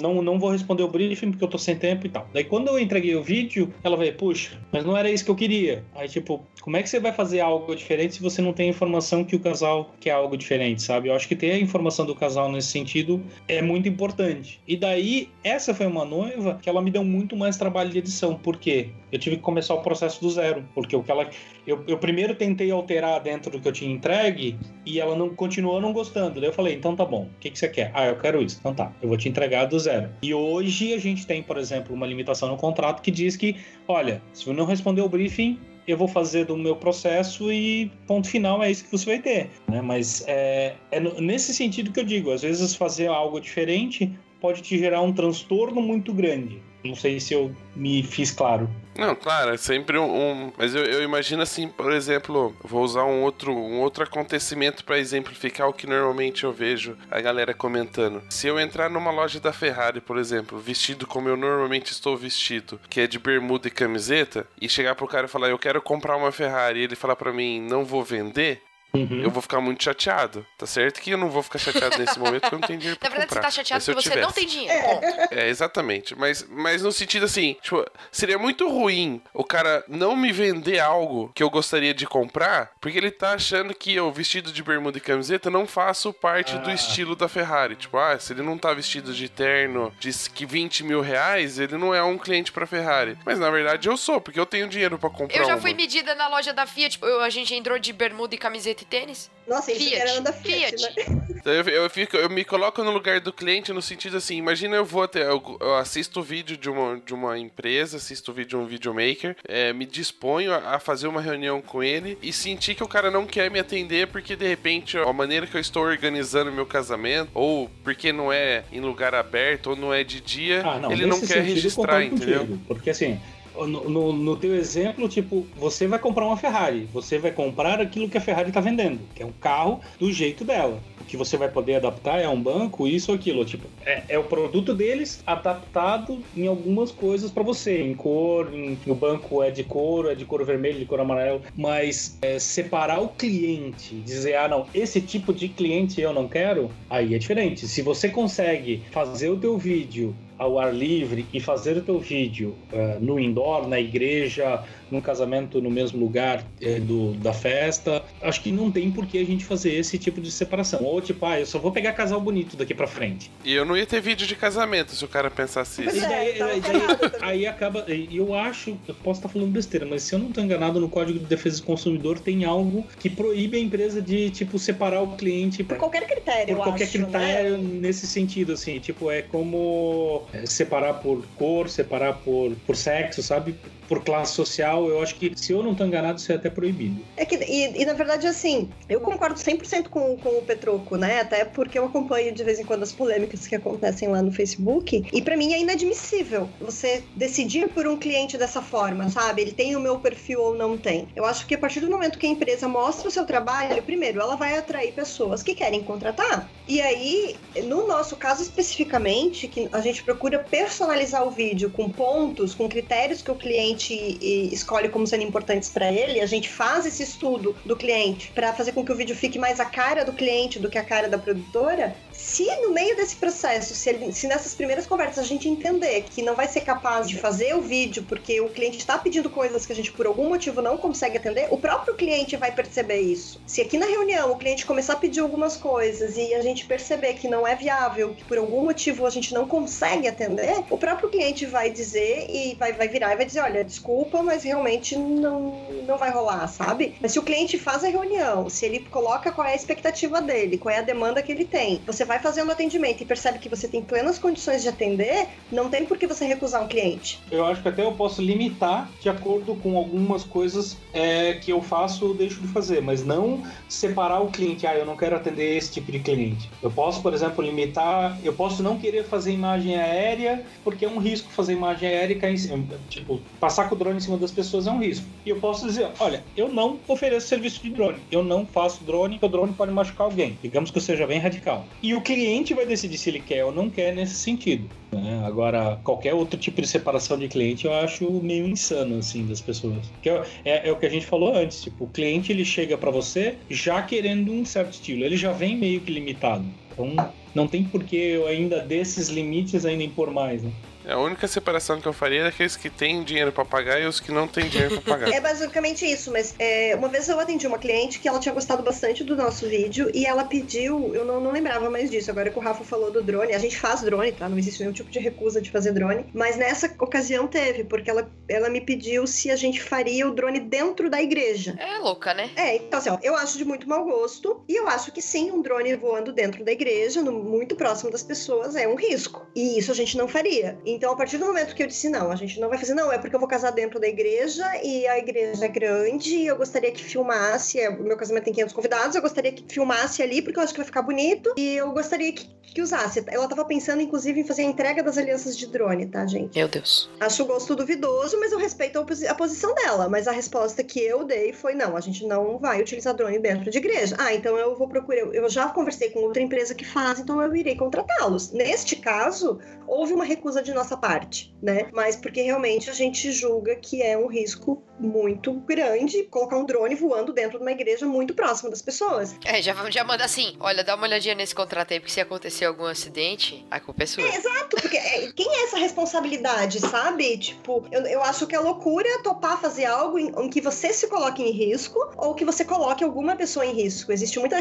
não não vou responder o briefing porque eu tô sem tempo e tal. Daí quando eu entreguei o vídeo, ela veio, puxa, mas não era isso que eu queria. Aí tipo, como é que você vai fazer algo diferente se você não tem informação que o casal quer algo diferente, sabe? Eu acho que ter a informação do casal nesse sentido é muito importante. E daí essa foi uma noiva que ela me deu muito mais trabalho de edição. Por quê? Eu tive que começar o processo do zero, porque o que ela eu, eu primeiro tentei alterar dentro do que eu tinha entregue e ela não continuou não gostando. Daí eu falei, então tá bom, o que, que você quer? Ah, eu quero isso. Então tá, eu vou te entregar do zero. E hoje a gente tem, por exemplo, uma limitação no contrato que diz que, olha, se eu não responder o briefing, eu vou fazer do meu processo e ponto final é isso que você vai ter. Né? Mas é, é nesse sentido que eu digo, às vezes fazer algo diferente pode te gerar um transtorno muito grande. Não sei se eu me fiz claro. Não, claro, é sempre um. um mas eu, eu, imagino assim, por exemplo, vou usar um outro, um outro acontecimento para exemplificar o que normalmente eu vejo a galera comentando. Se eu entrar numa loja da Ferrari, por exemplo, vestido como eu normalmente estou vestido, que é de bermuda e camiseta, e chegar pro cara e falar, eu quero comprar uma Ferrari, e ele falar para mim, não vou vender, Uhum. eu vou ficar muito chateado. Tá certo que eu não vou ficar chateado nesse momento porque eu não tenho dinheiro pra Na verdade, comprar. você tá chateado porque você tivesse. não tem dinheiro. Ponto. É, exatamente. Mas, mas no sentido assim, tipo, seria muito ruim o cara não me vender algo que eu gostaria de comprar, porque ele tá achando que eu, vestido de bermuda e camiseta, não faço parte ah. do estilo da Ferrari. Tipo, ah, se ele não tá vestido de terno de 20 mil reais, ele não é um cliente pra Ferrari. Mas na verdade eu sou, porque eu tenho dinheiro pra comprar. Eu já uma. fui medida na loja da Fiat, tipo, a gente entrou de bermuda e camiseta tênis? Nossa, Fiat. era da Fiat, Fiat. Né? Eu, eu, fico, eu me coloco no lugar do cliente no sentido assim, imagina eu vou até, eu, eu assisto o vídeo de uma, de uma empresa, assisto o vídeo de um videomaker, é, me disponho a, a, fazer uma reunião com ele e sentir que o cara não quer me atender porque de repente a maneira que eu estou organizando meu casamento, ou porque não é em lugar aberto, ou não é de dia, ah, não, ele não quer registrar, entendeu? Contigo, porque assim, no, no, teu exemplo, tipo, você vai comprar uma Ferrari, você vai comprar aquilo que a Ferrari está vendendo, que é um carro do jeito dela. O que você vai poder adaptar é um banco, isso ou aquilo. Tipo, é, é o produto deles adaptado em algumas coisas para você, em cor, em, o banco é de couro, é de couro vermelho, de cor amarelo, mas é, separar o cliente, dizer, ah, não, esse tipo de cliente eu não quero, aí é diferente. Se você consegue fazer o teu vídeo ao ar livre e fazer o teu vídeo uh, no indoor, na igreja, num casamento no mesmo lugar é, do, da festa. Acho que não tem por que a gente fazer esse tipo de separação. Ou tipo, ah, eu só vou pegar casal bonito daqui pra frente. E eu não ia ter vídeo de casamento se o cara pensasse isso. E daí, é, daí- também. aí acaba. e Eu acho, eu posso estar falando besteira, mas se eu não estou enganado, no Código de Defesa do Consumidor tem algo que proíbe a empresa de, tipo, separar o cliente Por qualquer critério, por eu qualquer acho, né? critério nesse sentido, assim, tipo, é como é, separar por cor, separar por, por sexo, sabe? Por classe social, eu acho que, se eu não tô enganado, isso é até proibido. É que, e, e, na verdade, assim, eu concordo 100% com, com o Petroco, né? Até porque eu acompanho de vez em quando as polêmicas que acontecem lá no Facebook. E pra mim é inadmissível você decidir por um cliente dessa forma, sabe? Ele tem o meu perfil ou não tem. Eu acho que a partir do momento que a empresa mostra o seu trabalho, primeiro, ela vai atrair pessoas que querem contratar. E aí, no nosso caso especificamente, que a gente procura personalizar o vídeo com pontos, com critérios que o cliente e, escolhe como sendo importantes para ele, a gente faz esse estudo do cliente para fazer com que o vídeo fique mais a cara do cliente do que a cara da produtora. Se no meio desse processo, se, ele- se nessas primeiras conversas a gente entender que não vai ser capaz de fazer o vídeo porque o cliente está pedindo coisas que a gente por algum motivo não consegue atender, o próprio cliente vai perceber isso. Se aqui na reunião o cliente começar a pedir algumas coisas e a gente perceber que não é viável, que por algum motivo a gente não consegue atender, o próprio cliente vai dizer e vai, vai virar e vai dizer: olha, desculpa, mas realmente não, não vai rolar, sabe? Mas se o cliente faz a reunião, se ele coloca qual é a expectativa dele, qual é a demanda que ele tem, você vai fazendo o atendimento e percebe que você tem plenas condições de atender, não tem por que você recusar um cliente. Eu acho que até eu posso limitar de acordo com algumas coisas é, que eu faço ou deixo de fazer, mas não separar o cliente. Ah, eu não quero atender esse tipo de cliente. Eu posso, por exemplo, limitar. Eu posso não querer fazer imagem aérea, porque é um risco fazer imagem aérea e cair em cima. Tipo, passar com o drone em cima das pessoas é um risco. E eu posso dizer: olha, eu não ofereço serviço de drone. Eu não faço drone, porque o drone pode machucar alguém. Digamos que eu seja bem radical. E o cliente vai decidir se ele quer ou não quer nesse sentido. né? Agora, qualquer outro tipo de separação de cliente eu acho meio insano, assim, das pessoas. Que é, é- é o que a gente falou antes, tipo, o cliente ele chega pra você já querendo um certo estilo, ele já vem meio que limitado. Então, não tem por que eu ainda desses limites ainda impor mais, né? A única separação que eu faria é aqueles que têm dinheiro pra pagar e os que não têm dinheiro pra pagar. É basicamente isso, mas é, uma vez eu atendi uma cliente que ela tinha gostado bastante do nosso vídeo e ela pediu, eu não, não lembrava mais disso, agora que o Rafa falou do drone, a gente faz drone, tá? Não existe nenhum tipo de recusa de fazer drone, mas nessa ocasião teve, porque ela, ela me pediu se a gente faria o drone dentro da igreja. É louca, né? É, então assim, ó, eu acho de muito mau gosto e eu acho que sim, um drone voando dentro da igreja, no- muito próximo das pessoas, é um risco. E isso a gente não faria. Então, a partir do momento que eu disse não, a gente não vai fazer, não, é porque eu vou casar dentro da igreja e a igreja é grande e eu gostaria que filmasse, é, o meu casamento tem 500 convidados, eu gostaria que filmasse ali porque eu acho que vai ficar bonito e eu gostaria que, que usasse. Ela tava pensando, inclusive, em fazer a entrega das alianças de drone, tá, gente? Meu Deus. Acho o gosto duvidoso, mas eu respeito a, posi- a posição dela. Mas a resposta que eu dei foi: não, a gente não vai utilizar drone dentro de igreja. Ah, então eu vou procurar. Eu já conversei com outra empresa que faz, então eu irei contratá-los. Neste caso, houve uma recusa de nossa parte, né? Mas porque realmente a gente julga que é um risco muito grande colocar um drone voando dentro de uma igreja muito próxima das pessoas. É, já, já manda assim: olha, dá uma olhadinha nesse contrato aí, porque se acontecer algum acidente, a culpa é sua. É, exato, porque é, quem é essa responsabilidade, sabe? Tipo, eu, eu acho que é loucura topar fazer algo em, em que você se coloque em risco ou que você coloque alguma pessoa em risco. Existe muita.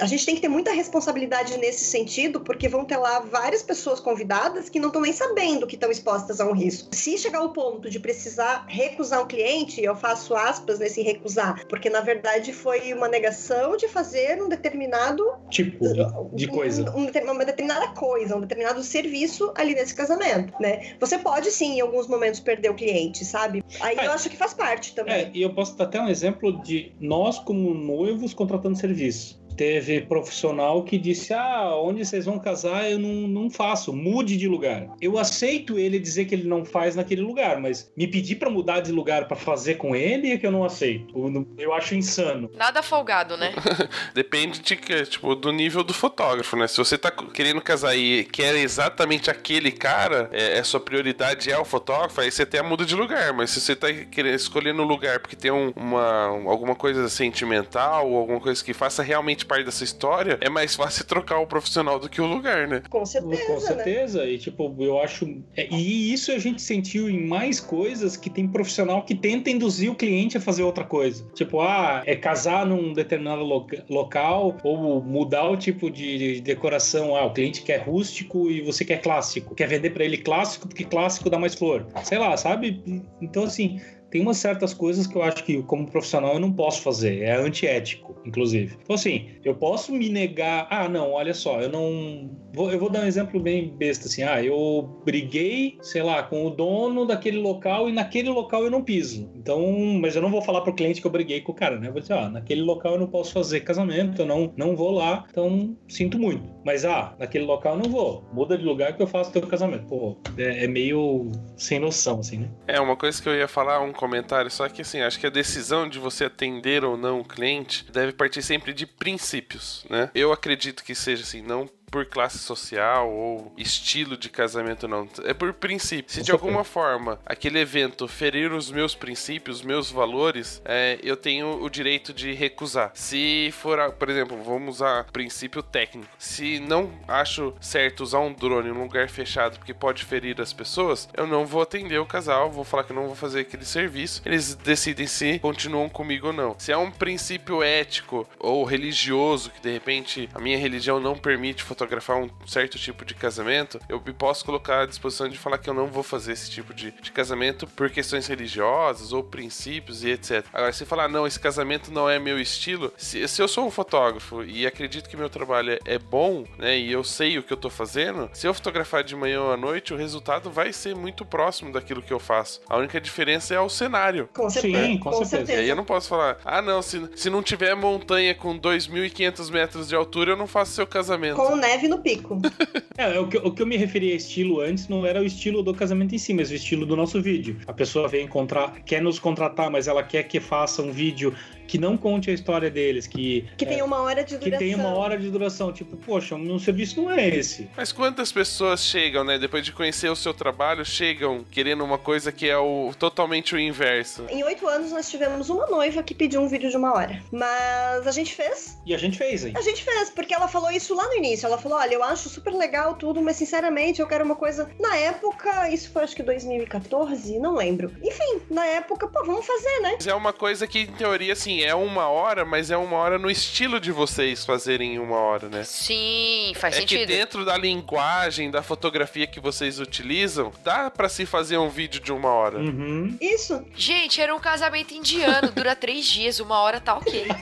A gente tem que ter muita responsabilidade nesse sentido, porque vão ter lá várias pessoas convidadas que não estão nem sabendo que estão expostas a um risco. Se chegar ao ponto de precisar recusar um cliente, eu faço aspas nesse recusar, porque na verdade foi uma negação de fazer um determinado Tipo de, de coisa. um- um uma determinada coisa, um determinado serviço ali nesse casamento, né? Você pode sim, em alguns momentos, perder o cliente, sabe? Aí É. eu acho que faz parte também. É, e eu posso dar até um exemplo de nós, como noivos, contratando serviço. Teve profissional que disse: Ah, onde vocês vão casar, eu não, não faço, mude de lugar. Eu aceito ele dizer que ele não faz naquele lugar, mas me pedir pra mudar de lugar pra fazer com ele é que eu não aceito. Eu acho insano. Nada folgado, né? Depende de que, tipo, do nível do fotógrafo, né? Se você tá querendo casar e quer exatamente aquele cara, é, é sua prioridade é o fotógrafo, aí você até muda de lugar. Mas se você tá querendo escolhendo um lugar porque tem um- uma, alguma coisa sentimental ou alguma coisa que faça realmente parte dessa história, é mais fácil trocar o profissional do que o lugar, né? Com certeza, Com né? certeza. E tipo, eu acho. é, e isso a gente sentiu em mais coisas que tem profissional que tenta induzir o cliente a fazer outra coisa. Tipo, ah, é casar num determinado loca- local ou mudar o tipo de de decoração. Ah, o cliente quer rústico e você quer clássico. Quer vender pra ele clássico porque clássico dá mais flor. Sei lá, sabe? Então, assim. Tem umas certas coisas que eu acho que, como profissional, eu não posso fazer. É antiético, inclusive. Então, assim, eu posso me negar. Ah, não, olha só, eu não. Vou, eu vou dar um exemplo bem besta, assim. Ah, eu briguei, sei lá, com o dono daquele local e naquele local eu não piso. Então, mas eu não vou falar pro cliente que eu briguei com o cara, né? Eu vou dizer, ah, naquele local eu não posso fazer casamento, eu não, não vou lá, então sinto muito. Mas, ah, naquele local eu não vou. Muda de lugar que eu faço teu casamento. Pô, é, é meio sem noção, assim, né? É, uma coisa que eu ia falar, um comentário, só que assim, acho que a decisão de você atender ou não o cliente deve partir sempre de princípios, né? Eu acredito que seja assim, não por classe social ou estilo de casamento, não. É por princípio. Se de alguma forma aquele evento ferir os meus princípios, os meus valores, é, eu tenho o direito de recusar. Se for, por exemplo, vamos usar princípio técnico. Se não acho certo usar um drone em um lugar fechado porque pode ferir as pessoas, eu não vou atender o casal, vou falar que não vou fazer aquele serviço. Eles decidem se continuam comigo ou não. Se é um princípio ético ou religioso que de repente a minha religião não permite fotografar um certo tipo de casamento, eu me posso colocar à disposição de falar que eu não vou fazer esse tipo de, de casamento por questões religiosas ou princípios e etc. Agora, se falar, não, esse casamento não é meu estilo, se, se eu sou um fotógrafo e acredito que meu trabalho é, bom, né, e eu sei o que eu tô fazendo, se eu fotografar de manhã ou à noite, o resultado vai ser muito próximo daquilo que eu faço. A única diferença é o cenário. Com certeza. Sim, com certeza. E aí eu não posso falar, ah não, se, se não tiver montanha com 2.500 metros de altura, eu não faço seu casamento. Com neve no pico. É, o que, o que eu me referi a estilo antes não era o estilo do casamento em si, mas o estilo do nosso vídeo. A pessoa vem encontrar, quer nos contratar, mas ela quer que faça um vídeo que não conte a história deles, que, Que tem uma hora de que duração. tem uma hora de duração. Tipo, poxa, o meu serviço não é esse. Mas quantas pessoas chegam, né, depois de conhecer o seu trabalho, chegam querendo uma coisa que é o totalmente o inverso? Em oito anos nós tivemos uma noiva que pediu um vídeo de uma hora. Mas a gente fez. E a gente fez aí. A gente fez, porque ela falou isso lá no início. Ela falou: olha, eu acho super legal tudo, mas sinceramente eu quero uma coisa. Na época, isso foi acho que 2014, não lembro. Enfim, na época, pô, vamos fazer, né? Mas é uma coisa que, em teoria, assim, é uma hora, mas é uma hora no estilo de vocês fazerem uma hora, né? Sim, faz é que sentido. dentro da linguagem, da fotografia que vocês utilizam, dá pra se fazer um vídeo de uma hora. Uhum. Isso. Gente, era um casamento indiano, dura três dias, uma hora tá ok.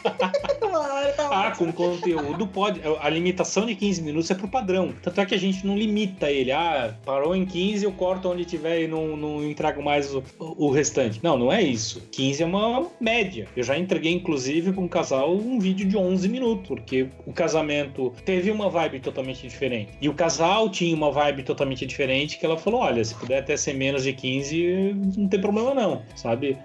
Uma hora tá Ah, ótimo. com conteúdo pode. A limitação de 15 minutos é pro padrão. Tanto é que a gente não limita ele. Ah, parou em 15, eu corto onde tiver e não, não entrego mais o, o restante. Não, não é isso. 15 é uma média. Eu já entreguei, inclusive, pra um casal um vídeo de 11 minutos, porque o casamento teve uma vibe totalmente diferente. E o casal tinha uma vibe totalmente diferente que ela falou: olha, se puder até ser menos de 15, não tem problema não, sabe?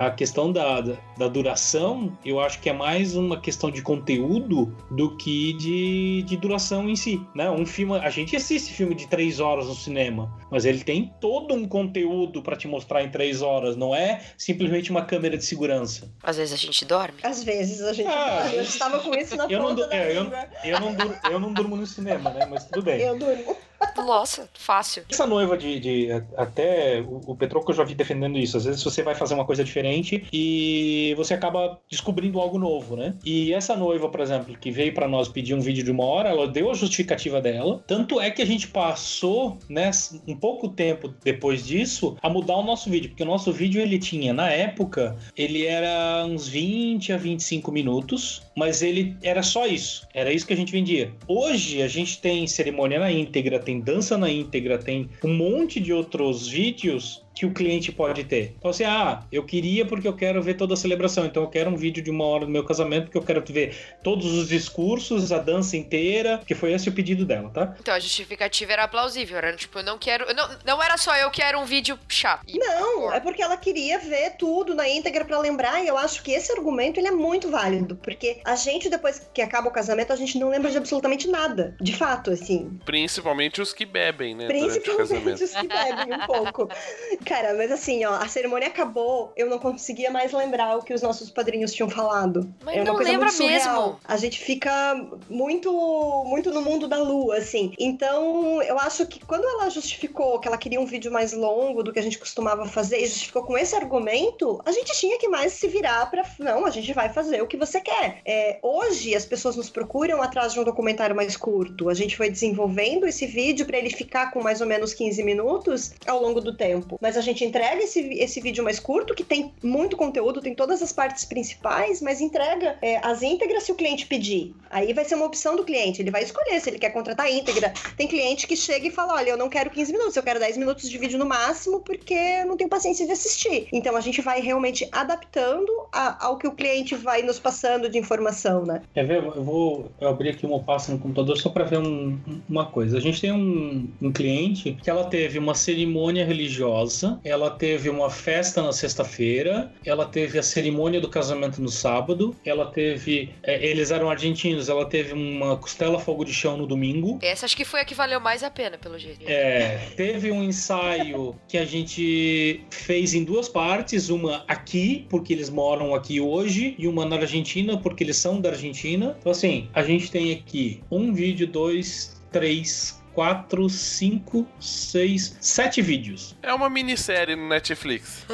A questão da, da, duração, eu acho que é mais uma questão de conteúdo do que de, de duração em si. Né? Um filme, a gente assiste filme de três horas no cinema, mas ele tem todo um conteúdo para te mostrar em três horas, não é simplesmente uma câmera de segurança. Às vezes a gente dorme. Às vezes a gente. Ah, eu estava com isso na eu não ponta du- da é, eu- língua. Eu não, eu não durmo no cinema, né? Mas tudo bem. Eu durmo. Nossa, fácil. Essa noiva de, de- até o, o Petroco eu já vi defendendo isso. Às vezes você vai fazer uma coisa diferente e você acaba descobrindo algo novo, né? E essa noiva, por exemplo, que veio pra nós pedir um vídeo de uma hora, ela deu a justificativa dela. Tanto é que a gente passou, né, um pouco tempo depois disso, a mudar o nosso vídeo, porque o nosso vídeo ele tinha na época, ele era uns 20 a 25 minutos, mas ele era só isso. Era isso que a gente vendia. Hoje a gente tem cerimônia na íntegra, tem dança na íntegra, tem um monte de outros vídeos que o cliente pode ter. Então assim, ah, eu queria porque eu quero ver toda a celebração, então eu quero um vídeo de uma hora do meu casamento porque eu quero ver todos os discursos, a dança inteira, que foi esse o pedido dela, tá? Então a justificativa era plausível. Era tipo, eu não quero. Não, não era só eu quero um vídeo chato. Não, é porque ela queria ver tudo na íntegra pra lembrar, e eu acho que esse argumento ele é muito válido, porque a gente, depois que acaba o casamento, a gente não lembra de absolutamente nada. De fato, assim. Principalmente os que bebem, né? Principalmente casamento. os que bebem um pouco. Cara, mas assim, ó, a cerimônia acabou, eu não conseguia mais lembrar o que os nossos padrinhos tinham falado. Mas é uma não coisa lembra mesmo. A gente fica muito, muito no mundo da lua, assim. Então, eu acho que quando ela justificou que ela queria um vídeo mais longo do que a gente costumava fazer, e justificou com esse argumento, a gente tinha que mais se virar pra. Não, a gente vai fazer o que você quer. É, hoje, as pessoas nos procuram atrás de um documentário mais curto. A gente foi desenvolvendo esse vídeo pra ele ficar com mais ou menos 15 minutos ao longo do tempo. Mas a gente entrega esse, esse vídeo mais curto, que tem muito conteúdo, tem todas as partes principais, mas entrega é, as íntegras se o cliente pedir. Aí vai ser uma opção do cliente, ele vai escolher se ele quer contratar íntegra. Tem cliente que chega e fala: olha, eu não quero 15 minutos, eu quero 10 minutos de vídeo no máximo, porque eu não tenho paciência de assistir. Então a gente vai realmente adaptando a- ao que o cliente vai nos passando de informação, né? Quer ver? Eu vou abrir aqui uma pasta no computador só para ver um- uma coisa. A gente tem um, um cliente que ela teve uma cerimônia religiosa, ela teve uma festa na sexta-feira, ela teve a cerimônia do casamento no sábado, ela teve. é, eles eram argentinos, ela teve uma costela fogo de chão no domingo. Essa acho que foi a que valeu mais a pena, pelo jeito. É, teve um ensaio que a gente fez em duas partes, uma aqui, porque eles moram aqui hoje, e uma na Argentina, porque eles são da Argentina. Então, assim, a gente tem aqui um vídeo, dois, três, quatro, cinco, seis, sete vídeos. É uma minissérie no Netflix.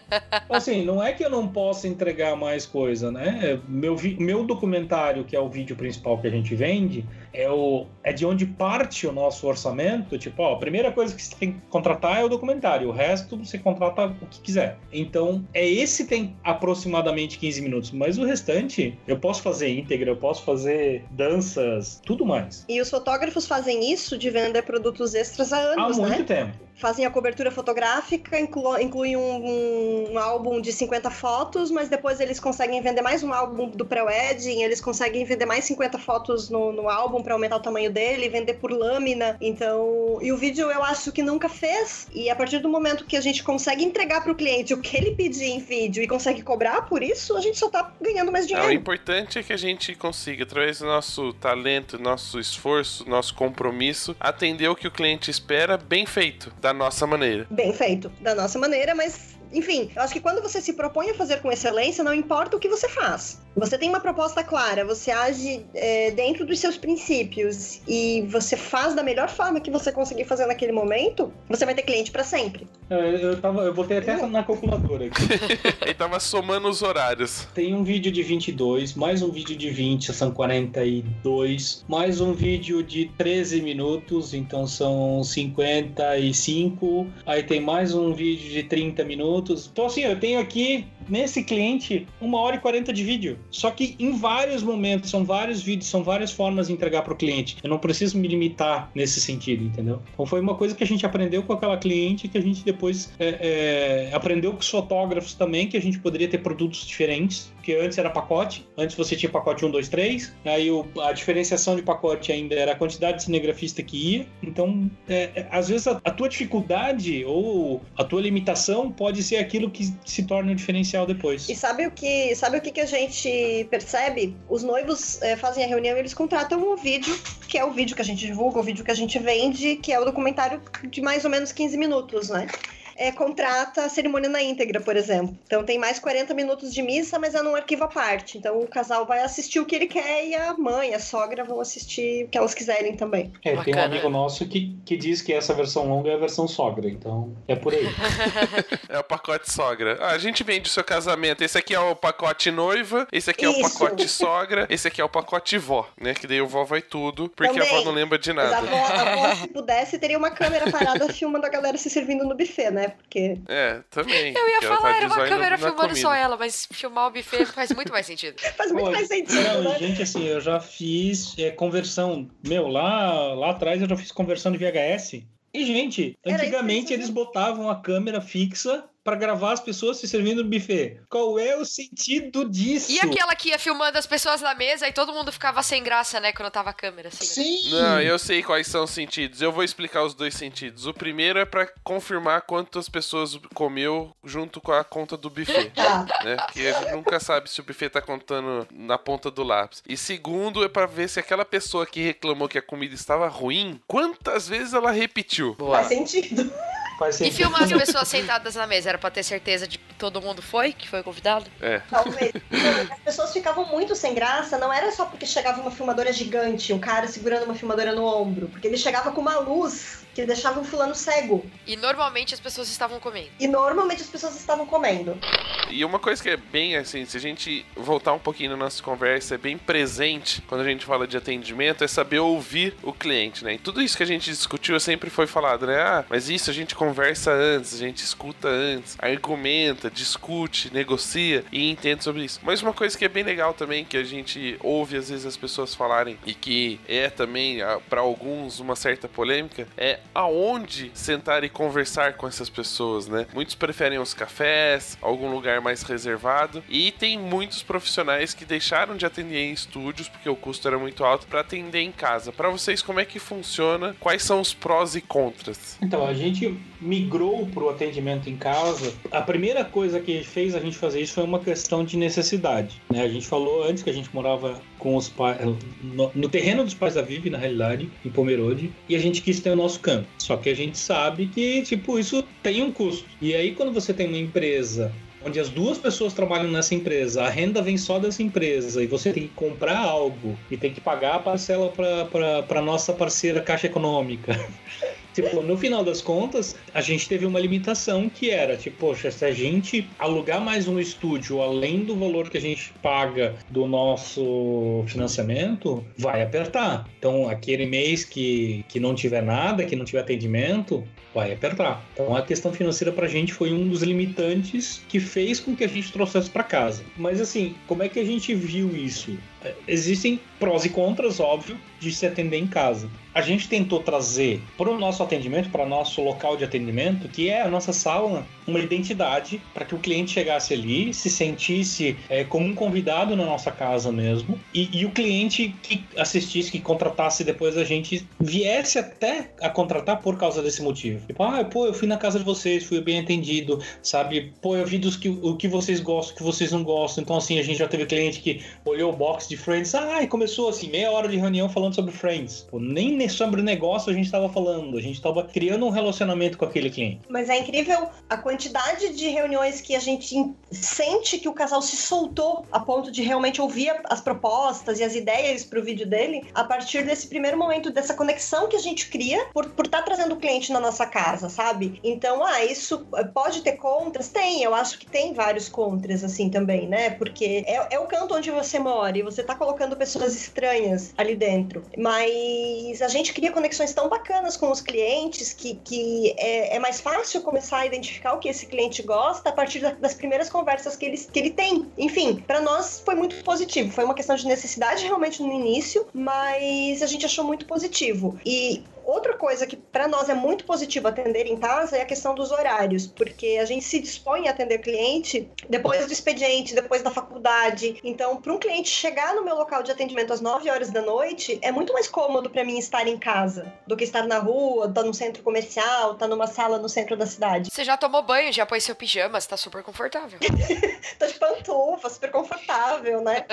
Assim, não é que eu não possa entregar mais coisa, né? Meu, meu documentário, que é o vídeo principal que a gente vende, é, o, é de onde parte o nosso orçamento. Tipo, ó, a primeira coisa que você tem que contratar é o documentário, o resto você contrata o que quiser. Então, é esse tem aproximadamente 15 minutos, mas o restante eu posso fazer íntegra, eu posso fazer danças, tudo mais. E os fotógrafos fazem isso de vender produtos extras há Há anos, muito né? tempo. Fazem a cobertura fotográfica, inclu incluem um, um álbum de 50 fotos, mas depois eles conseguem vender mais um álbum do pré-wedding, eles conseguem vender mais 50 fotos no, no álbum para aumentar o tamanho dele, vender por lâmina. Então, e o vídeo eu acho que nunca fez. E a partir do momento que a gente consegue entregar para o cliente o que ele pedir em vídeo e consegue cobrar por isso, a gente só tá ganhando mais Ah, o dinheiro. importante é que a gente consiga, através do nosso talento, nosso esforço, nosso compromisso, atender o que o cliente espera bem feito, da nossa maneira. bem feito, da nossa maneira, mas enfim, eu acho que quando você se propõe a fazer com excelência, não importa o que você faz. Você tem uma proposta clara, você age é, dentro dos seus princípios e você faz da melhor forma que você conseguir fazer naquele momento, você vai ter cliente pra sempre. Eu, eu, tava, eu botei até na calculadora aqui. Ele tava somando os horários. Tem um vídeo de 22, mais um vídeo de 20, são 42, mais um vídeo de 13 minutos, então são 55. Aí tem mais um vídeo de 30 minutos. Então, assim, eu tenho aqui nesse cliente uma hora e 40 de vídeo. Só que em vários momentos, são vários vídeos, são várias formas de entregar para o cliente. Eu não preciso me limitar nesse sentido, entendeu? Então foi uma coisa que a gente aprendeu com aquela cliente que a gente depois é, é, aprendeu com os fotógrafos também, que a gente poderia ter produtos diferentes. Porque antes era pacote, antes você tinha pacote 1, 2, 3, aí o, a diferenciação de pacote ainda era a quantidade de cinegrafista que ia. Então, é, é, às vezes a, a tua dificuldade ou a tua limitação pode ser aquilo que se torna o diferencial depois. E sabe o que, sabe o que, que a gente percebe? Os noivos é, fazem a reunião e eles contratam um vídeo, que é o vídeo que a gente divulga, o vídeo que a gente vende, que é o documentário de mais ou menos 15 minutos, né? É, contrata a cerimônia na íntegra, por exemplo. Então tem mais 40 minutos de missa, mas é num arquivo à parte. Então o casal vai assistir o que ele quer e a mãe, a sogra vão assistir o que elas quiserem também. É, tem um Bacana. amigo nosso que, que diz que essa versão longa é a versão sogra, então é por aí. É o pacote sogra. Ah, a gente vende o seu casamento. Esse aqui é o pacote noiva, esse aqui é o Isso. pacote sogra, esse aqui é o pacote vó, né? Que daí o vó vai tudo, porque a Também. vó não lembra de Mas a nada. avó, a avó, se pudesse, teria uma câmera parada filmando a galera se servindo no buffet, né? Porque É, também. Eu ia falar, tá era uma câmera filmando comida. só ela, mas filmar o buffet faz muito mais sentido. faz muito Pô, mais sentido, Não, né? gente, assim, eu já fiz é, conversão. Meu, lá, lá atrás eu já fiz conversão de VHS. E, gente, antigamente eles eles botavam a câmera fixa pra gravar as pessoas se servindo no buffet. Qual é o sentido disso? E aquela que ia filmando as pessoas na mesa e todo mundo ficava sem graça, né, quando tava a câmera, assim. Sim! Não, eu sei quais são os sentidos. Eu vou explicar os dois sentidos. O primeiro é pra confirmar quantas pessoas comeu junto com a conta do buffet. Tá. né? Porque a gente nunca sabe se o buffet tá contando na ponta do lápis. E segundo é pra ver se aquela pessoa que reclamou que a comida estava ruim, quantas vezes ela repetiu. Boa. Faz sentido. E filmar as pessoas sentadas na mesa, era pra ter certeza de que todo mundo foi, que foi convidado? É. Talvez. As pessoas ficavam muito sem graça, não era só porque chegava uma filmadora gigante, um cara segurando uma filmadora no ombro, porque ele chegava com uma luz que deixava o fulano cego. E normalmente as pessoas estavam comendo. E normalmente as pessoas estavam comendo. E uma coisa que é bem assim, se a gente voltar um pouquinho na nossa conversa, é bem presente quando a gente fala de atendimento, é saber ouvir o cliente, né? E tudo isso que a gente discutiu sempre foi falado, né? Ah, mas isso a gente conversa antes, a gente escuta antes, argumenta, discute, negocia e entende sobre isso. Mas uma coisa que é bem legal também, que a gente ouve às vezes as pessoas falarem e que é também para alguns uma certa polêmica, é aonde sentar e conversar com essas pessoas, né? Muitos preferem os cafés, algum lugar mais reservado, e tem muitos profissionais que deixaram de atender em estúdios porque o custo era muito alto para atender em casa. Para vocês, como é que funciona? Quais são os prós e contras? Então, a gente migrou para o atendimento em casa. A primeira coisa que fez a gente fazer isso foi uma questão de necessidade. Né? A gente falou antes que a gente morava com os pais no, no terreno dos pais da Vivi, na realidade, em Pomerode, e a gente quis ter o nosso campo. Só que a gente sabe que, tipo, isso tem um custo. E aí, quando você tem uma empresa onde as duas pessoas trabalham nessa empresa, a renda vem só dessa empresa e você tem que comprar algo e tem que pagar a parcela para nossa parceira Caixa Econômica. Tipo, no final das contas, a gente teve uma limitação que era, tipo, poxa, se a gente alugar mais um estúdio além do valor que a gente paga do nosso financiamento, vai apertar. Então, aquele mês que, que não tiver nada, que não tiver atendimento, vai apertar. Então, a questão financeira pra gente foi um dos limitantes que fez com que a gente trouxesse para casa. Mas, assim, como é que a gente viu isso? Existem prós e contras, óbvio, de se atender em casa. A gente tentou trazer para o nosso atendimento, para nosso local de atendimento, que é a nossa sala, uma identidade para que o cliente chegasse ali, se sentisse é, como um convidado na nossa casa mesmo, e, e, o cliente que assistisse, que contratasse depois a gente, viesse até a contratar por causa desse motivo. Tipo, ah, pô, eu fui na casa de vocês, fui bem atendido, sabe? Pô, eu vi dos que, o que vocês gostam, o que vocês não gostam. Então, assim, a gente já teve cliente que olhou o box de Friends, ah, e começou assim, meia hora de reunião falando sobre Friends. Pô, nem sobre o negócio a gente estava falando, a gente estava criando um relacionamento com aquele cliente. Mas é incrível a quantidade de reuniões que a gente sente que o casal se soltou a ponto de realmente ouvir as propostas e as ideias para o vídeo dele a partir desse primeiro momento, dessa conexão que a gente cria por estar por tá trazendo o cliente na nossa casa, sabe? Então, ah, isso pode ter contras? Tem, eu acho que tem vários contras, assim, também, né? Porque é, é o canto onde você mora e você tá colocando pessoas estranhas ali dentro. Mas a gente cria conexões tão bacanas com os clientes que, que é, é mais fácil começar a identificar o que esse cliente gosta a partir das primeiras conversas que ele, que ele tem. Enfim, para nós foi muito positivo. Foi uma questão de necessidade realmente no início, mas a gente achou muito positivo. E Outra coisa que para nós é muito positivo atender em casa é a questão dos horários, porque a gente se dispõe a atender cliente depois do expediente, depois da faculdade. Então, para um cliente chegar no meu local de atendimento às 9 horas da noite, é muito mais cômodo para mim estar em casa do que estar na rua, estar no centro comercial, estar numa sala no centro da cidade. Você já tomou banho, já pôs seu pijama, você tá super confortável. tá de pantufa, super confortável, né?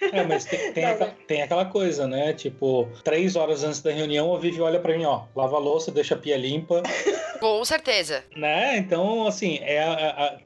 É, mas tem, tem, aquela, tem aquela coisa, né? Tipo, três horas antes da reunião, eu vi olha para mim, ó, lava a louça, deixa a pia limpa. Com certeza. Né? Então, assim, é,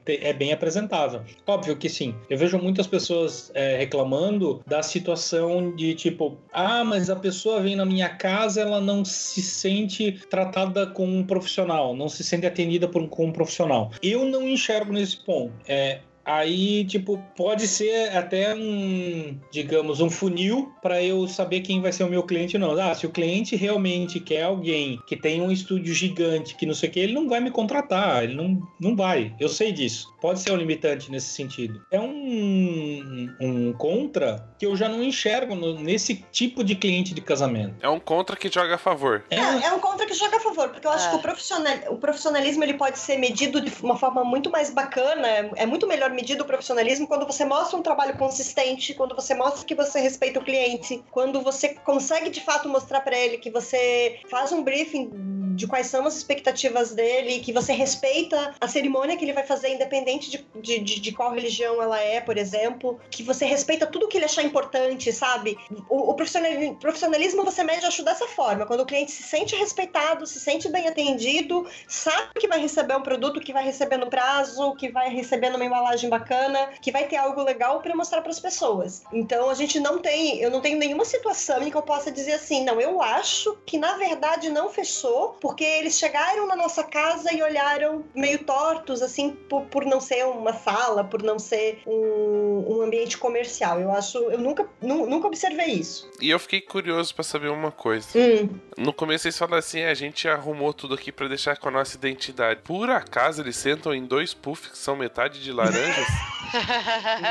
é, é bem apresentável. Óbvio que sim. Eu vejo muitas pessoas é, reclamando da situação de tipo, ah, mas a pessoa vem na minha casa, ela não se sente tratada com um profissional, não se sente atendida por, com um profissional. Eu não enxergo nesse ponto. É, Aí, tipo, pode ser até um, digamos, um funil para eu saber quem vai ser o meu cliente ou não. Ah, se o cliente realmente quer alguém que tem um estúdio gigante, que não sei o que, ele não vai me contratar, ele não, não vai. Eu sei disso. Pode ser um limitante nesse sentido. É um, um contra que eu já não enxergo no, nesse tipo de cliente de casamento. É um contra que joga a favor. É, é, é um contra que joga a favor, porque eu acho é. que o, profissional, o profissionalismo ele pode ser medido de uma forma muito mais bacana, é, é muito melhor medida o profissionalismo quando você mostra um trabalho consistente, quando você mostra que você respeita o cliente, quando você consegue de fato mostrar para ele que você faz um briefing de quais são as expectativas dele, que você respeita a cerimônia que ele vai fazer, independente de, de, de, de qual religião ela é, por exemplo, que você respeita tudo que ele achar importante, sabe? O, o profissionalismo, profissionalismo você mede, acho, dessa forma, quando o cliente se sente respeitado, se sente bem atendido, sabe que vai receber um produto, que vai receber no prazo, que vai receber numa embalagem bacana, que vai ter algo legal para mostrar para as pessoas. Então a gente não tem, eu não tenho nenhuma situação em que eu possa dizer assim, não, eu acho que na verdade não fechou, porque eles chegaram na nossa casa e olharam meio tortos, assim, por, por não ser uma sala, por não ser um, um ambiente comercial. Eu acho, eu nunca, nu, nunca observei isso. E eu fiquei curioso para saber uma coisa. Hum. No começo eles falaram assim: a gente arrumou tudo aqui para deixar com a nossa identidade. Por acaso eles sentam em dois puffs que são metade de laranjas?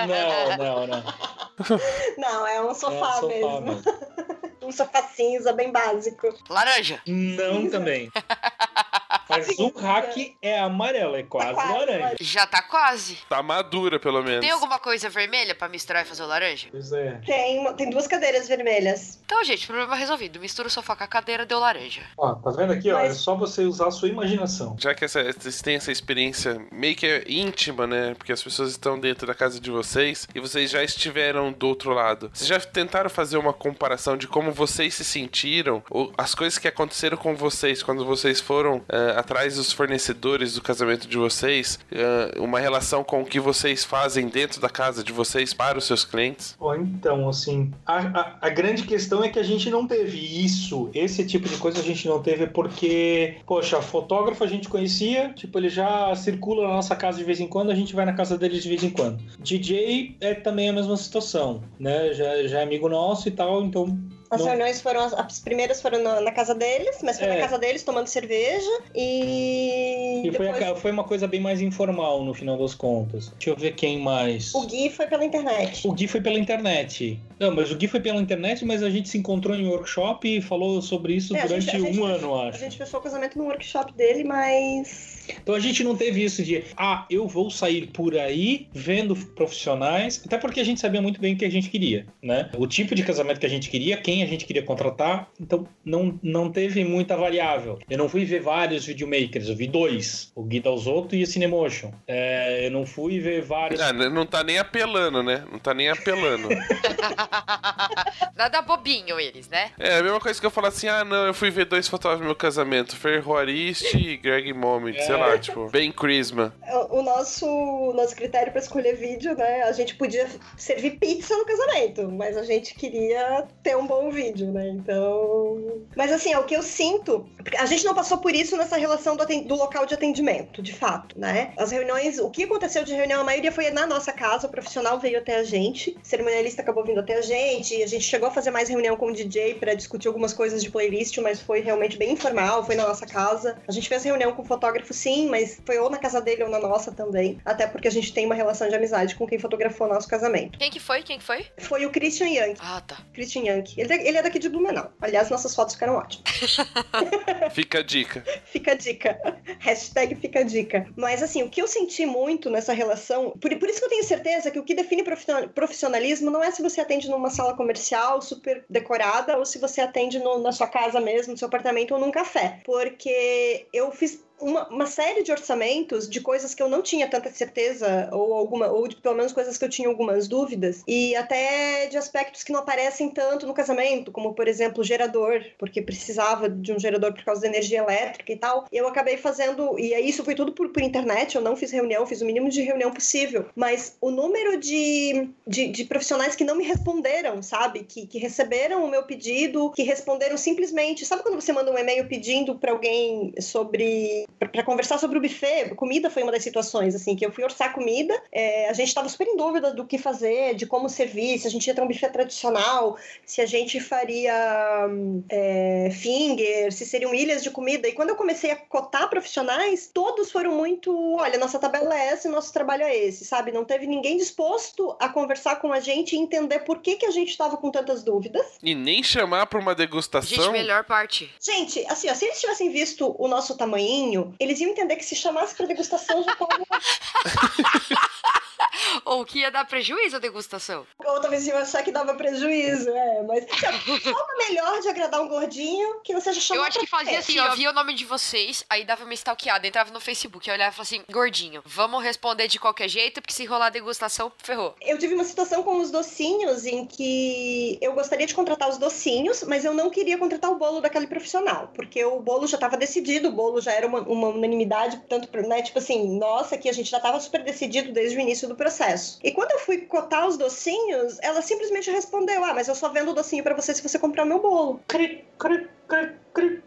Não, não, não. Não, é um sofá, É um sofá mesmo. mesmo. um sofá cinza bem básico. Laranja. Não também. Mas o hack é amarelo, é quase quase laranja. Já tá quase. tá madura, pelo menos. Tem alguma coisa vermelha pra misturar e fazer o laranja? Pois é. Tem, uma- tem duas cadeiras vermelhas. Então, gente, problema resolvido. Mistura o sofá com a cadeira, deu laranja. Ó, tá vendo aqui, ó? Mas- É só você usar a sua imaginação. Já que essa, vocês têm essa experiência meio que íntima, né? Porque as pessoas estão dentro da casa de vocês e vocês já estiveram do outro lado. Vocês já tentaram fazer uma comparação de como vocês se sentiram, ou as coisas que aconteceram com vocês quando vocês foram eh, atrás dos fornecedores do casamento de vocês, eh, uma relação com o que vocês fazem dentro da casa de vocês para os seus clientes? Ó, então, assim, a, a, a grande questão é que a gente não teve isso, esse tipo de coisa a gente não teve porque, poxa, fotógrafo a gente conhecia, tipo, ele já circula na nossa casa de vez em quando, a gente vai na casa dele de vez em quando. DJ é também a mesma situação, né? Já, já é amigo nosso e tal, então. As não- reuniões foram, as, as primeiras foram na, na casa deles, mas foi É. na casa deles tomando cerveja e. E foi, depois a- foi uma coisa bem mais informal no final das contas. Deixa eu ver quem mais. O Gui foi pela internet. O Gui foi pela internet. Não, mas o Gui foi pela internet, mas a gente se encontrou em um workshop e falou sobre isso É, a durante gente- a gente- um ano, A acho. gente fechou o casamento no workshop dele, mas. Então a gente não teve isso de, ah, eu vou sair por aí vendo profissionais, até porque a gente sabia muito bem o que a gente queria, né? O tipo de casamento que a gente queria, quem a gente queria contratar, então não, não teve muita variável. Eu não fui ver vários videomakers, eu vi dois, o Gui Dalzotto e a Cinemotion. É, eu não fui ver vários... Ah, não tá nem apelando, né? Não tá nem apelando. Nada bobinho eles, né? É a mesma coisa que eu falar assim: ah, não, eu fui ver dois fotógrafos no meu casamento, Ferro Ariste e Greg Moment, sei lá, tipo, Ben Crisma. O nosso, nosso critério para escolher vídeo, né? A gente podia servir pizza no casamento, mas a gente queria ter um bom vídeo, né? Então. Mas assim, é o que eu sinto. A gente não passou por isso nessa relação do, do local de atendimento, de fato, né? As reuniões, o que aconteceu de reunião, a maioria foi na nossa casa, o profissional veio até a gente, o cerimonialista acabou vindo até a gente, a gente chegou a fazer mais reunião com o DJ para discutir algumas coisas de playlist, mas foi realmente bem informal, foi na nossa casa. A gente fez reunião com o fotógrafo, sim, mas foi ou na casa dele ou na nossa também. Até porque a gente tem uma relação de amizade com quem fotografou nosso casamento. Quem que foi? Quem que foi? Foi o Christian Young. Ah, tá. Christian Young. Ele, ele é daqui de Blumenau. Aliás, nossas fotos ficaram ótimas. Fica a dica. Fica a dica. Hashtag fica a dica. Mas assim, o que eu senti muito nessa relação. Por, por isso que eu tenho certeza que o que define profissional- profissionalismo não é se você atende numa sala comercial super decorada ou se você atende no- na sua casa mesmo, no seu apartamento ou num café. Porque eu fiz. Uma, uma série de orçamentos de coisas que eu não tinha tanta certeza, ou alguma, ou de, pelo menos coisas que eu tinha algumas dúvidas, e até de aspectos que não aparecem tanto no casamento, como por exemplo, gerador, porque precisava de um gerador por causa da energia elétrica e tal. Eu acabei fazendo, e isso foi tudo por, por internet, eu não fiz reunião, fiz o mínimo de reunião possível, mas o número de, de, de profissionais que não me responderam, sabe? Que, que receberam o meu pedido, que responderam simplesmente. Sabe quando você manda um e-mail pedindo para alguém sobre. Para conversar sobre o buffet? Comida foi uma das situações, assim, que eu fui orçar comida, é, a gente estava super em dúvida do que fazer, de como servir, se a gente ia ter um buffet tradicional, se a gente faria é, finger, se seriam ilhas de comida. E quando eu comecei a cotar profissionais, todos foram muito: olha, nossa tabela é essa e nosso trabalho é esse, sabe? Não teve ninguém disposto a conversar com a gente e entender por que, que a gente estava com tantas dúvidas. E nem chamar pra uma Gente, degustação. melhor parte. Gente, assim, ó, se eles tivessem visto o nosso tamanhinho, eles iam entender que se chamasse pra degustação já tava. Ou que ia dar prejuízo a degustação. Ou talvez iam achar que dava prejuízo, é. Mas forma melhor de agradar um gordinho que não seja chamado Eu acho que fazia assim, eu via o nome de vocês, aí dava uma stalkeada, entrava no Facebook, eu olhava e falava assim, gordinho, vamos responder de qualquer jeito, porque se rolar a degustação, ferrou. Eu tive uma situação com os docinhos em que eu gostaria de contratar os docinhos, mas eu não queria contratar o bolo daquele profissional, porque o bolo já estava decidido, o bolo já era uma, uma unanimidade, tanto, né, tipo assim, nossa, que a gente já estava super decidido desde o início do processo. E quando eu fui cotar os docinhos, ela simplesmente respondeu: Ah, mas eu só vendo o docinho pra você se você comprar meu bolo. Cri, cri, cri, cri.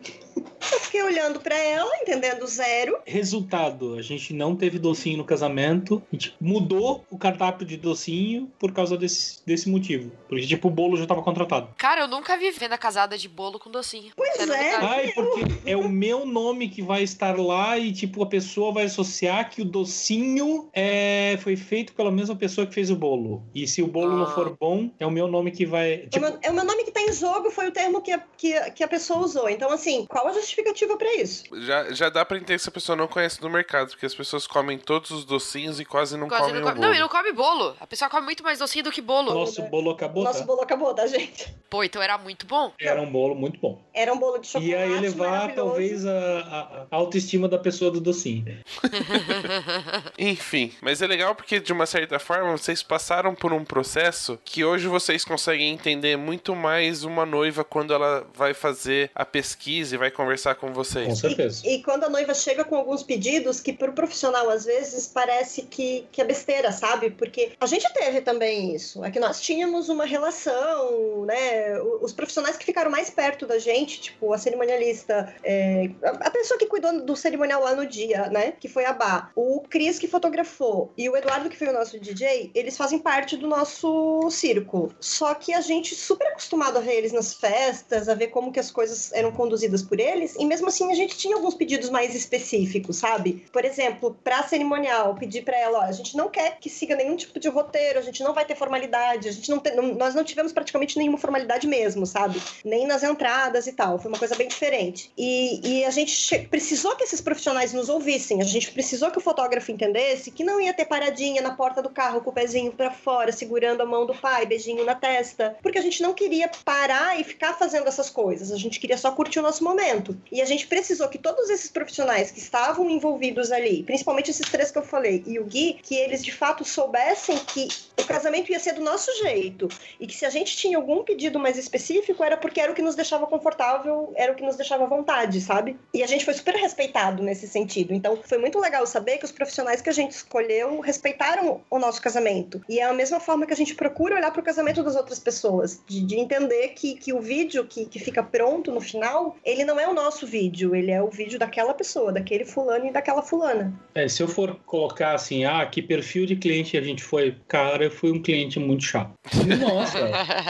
Eu fiquei olhando pra ela, entendendo zero. Resultado, a gente não teve docinho no casamento. A gente mudou o cardápio de docinho por causa desse, desse motivo. Porque, tipo, o bolo já tava contratado. Cara, eu nunca vi venda casada de bolo com docinho. Pois é. Ai, porque é o meu nome que vai estar lá e, tipo, a pessoa vai associar que o docinho é, foi feito pela mesma pessoa que fez o bolo. E se o bolo não Ah. for bom, é o meu nome que vai. É o Tipo, meu- é o meu nome que tá em jogo, foi o termo que a, que, que a pessoa usou. Então, assim, qual a justificativa pra isso? Já, já dá pra entender se a pessoa não conhece do mercado, porque as pessoas comem todos os docinhos e quase não Quase comem não, come... bolo. não, e não come bolo. A pessoa come muito mais docinho do que bolo. nosso bolo acabou, Nosso tá? bolo acabou, tá, gente? Pô, então era muito bom. Era um bolo muito bom. Era um bolo de chocolate. Ia elevar, talvez, a, a- a autoestima da pessoa do docinho. Enfim, mas é legal porque de uma certa forma vocês passaram por um processo que hoje vocês conseguem entender muito mais uma noiva quando ela vai fazer a pesquisa e vai conversar com Com vocês. certeza. E quando a noiva chega com alguns pedidos que pro profissional às vezes parece que, que é besteira, sabe? Porque a gente teve também isso. É que nós tínhamos uma relação, né? O- Os profissionais que ficaram mais perto da gente, tipo a cerimonialista, é, a pessoa que cuidou do cerimonial lá no dia, né? Que foi a Bá. O Cris que fotografou e o Eduardo que foi o nosso DJ, eles fazem parte do nosso círculo. Só que a gente super acostumado a ver eles nas festas, a ver como que as coisas eram conduzidas por eles, e mesmo assim a gente tinha alguns pedidos mais específicos, sabe? Por exemplo, pra cerimonial, pedir pra ela, ó, a gente não quer que siga nenhum tipo de roteiro, a gente não vai ter formalidade, a gente não tem, não- nós não tivemos praticamente nenhuma formalidade mesmo, sabe? Nem nas entradas e tal, foi uma coisa bem diferente. E, e a gente precisou que esses profissionais nos ouvissem, a gente precisou que o fotógrafo entendesse que não ia ter paradinha na porta do carro com o pezinho pra fora, segurando a mão do pai, beijinho na testa, porque a gente não queria parar e ficar fazendo essas coisas, a gente queria só curtir o nosso momento. E a gente precisou que todos esses profissionais que estavam envolvidos ali, principalmente esses três que eu falei, e o Gui, que eles de fato soubessem que o casamento ia ser do nosso jeito e que se a gente tinha algum pedido mais específico era porque era o que nos deixava confortável, era o que nos deixava à vontade, sabe? E a gente foi super respeitado nesse sentido. Então foi muito legal saber que os profissionais que a gente escolheu respeitaram o nosso casamento. E é a mesma forma que a gente procura olhar para o casamento das outras pessoas, de, de entender que, que o vídeo que, que fica pronto no final, ele não é o nosso vídeo, ele é o vídeo daquela pessoa, daquele fulano e daquela fulana. É, se eu for colocar assim, ah, que perfil de cliente a gente foi, cara, eu fui um cliente muito chato. Nossa,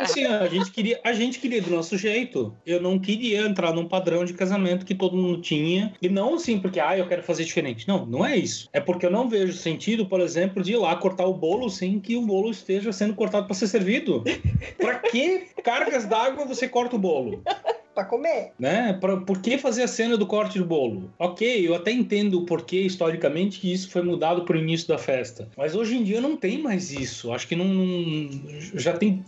assim, a gente queria, a gente queria do nosso jeito. Eu não queria entrar num padrão de casamento que todo mundo tinha. E não assim, porque ah, eu quero fazer diferente. Não, não é isso. É porque eu não vejo sentido, por exemplo, de ir lá cortar o bolo sem que o bolo esteja sendo cortado para ser servido. Pra que cargas d'água você corta o bolo? Pra comer. né? Pra, por que fazer a cena do corte do bolo? Ok, eu até entendo o porquê historicamente que isso foi mudado pro início da festa. Mas hoje em dia não tem mais isso. Acho que não. não- já tem.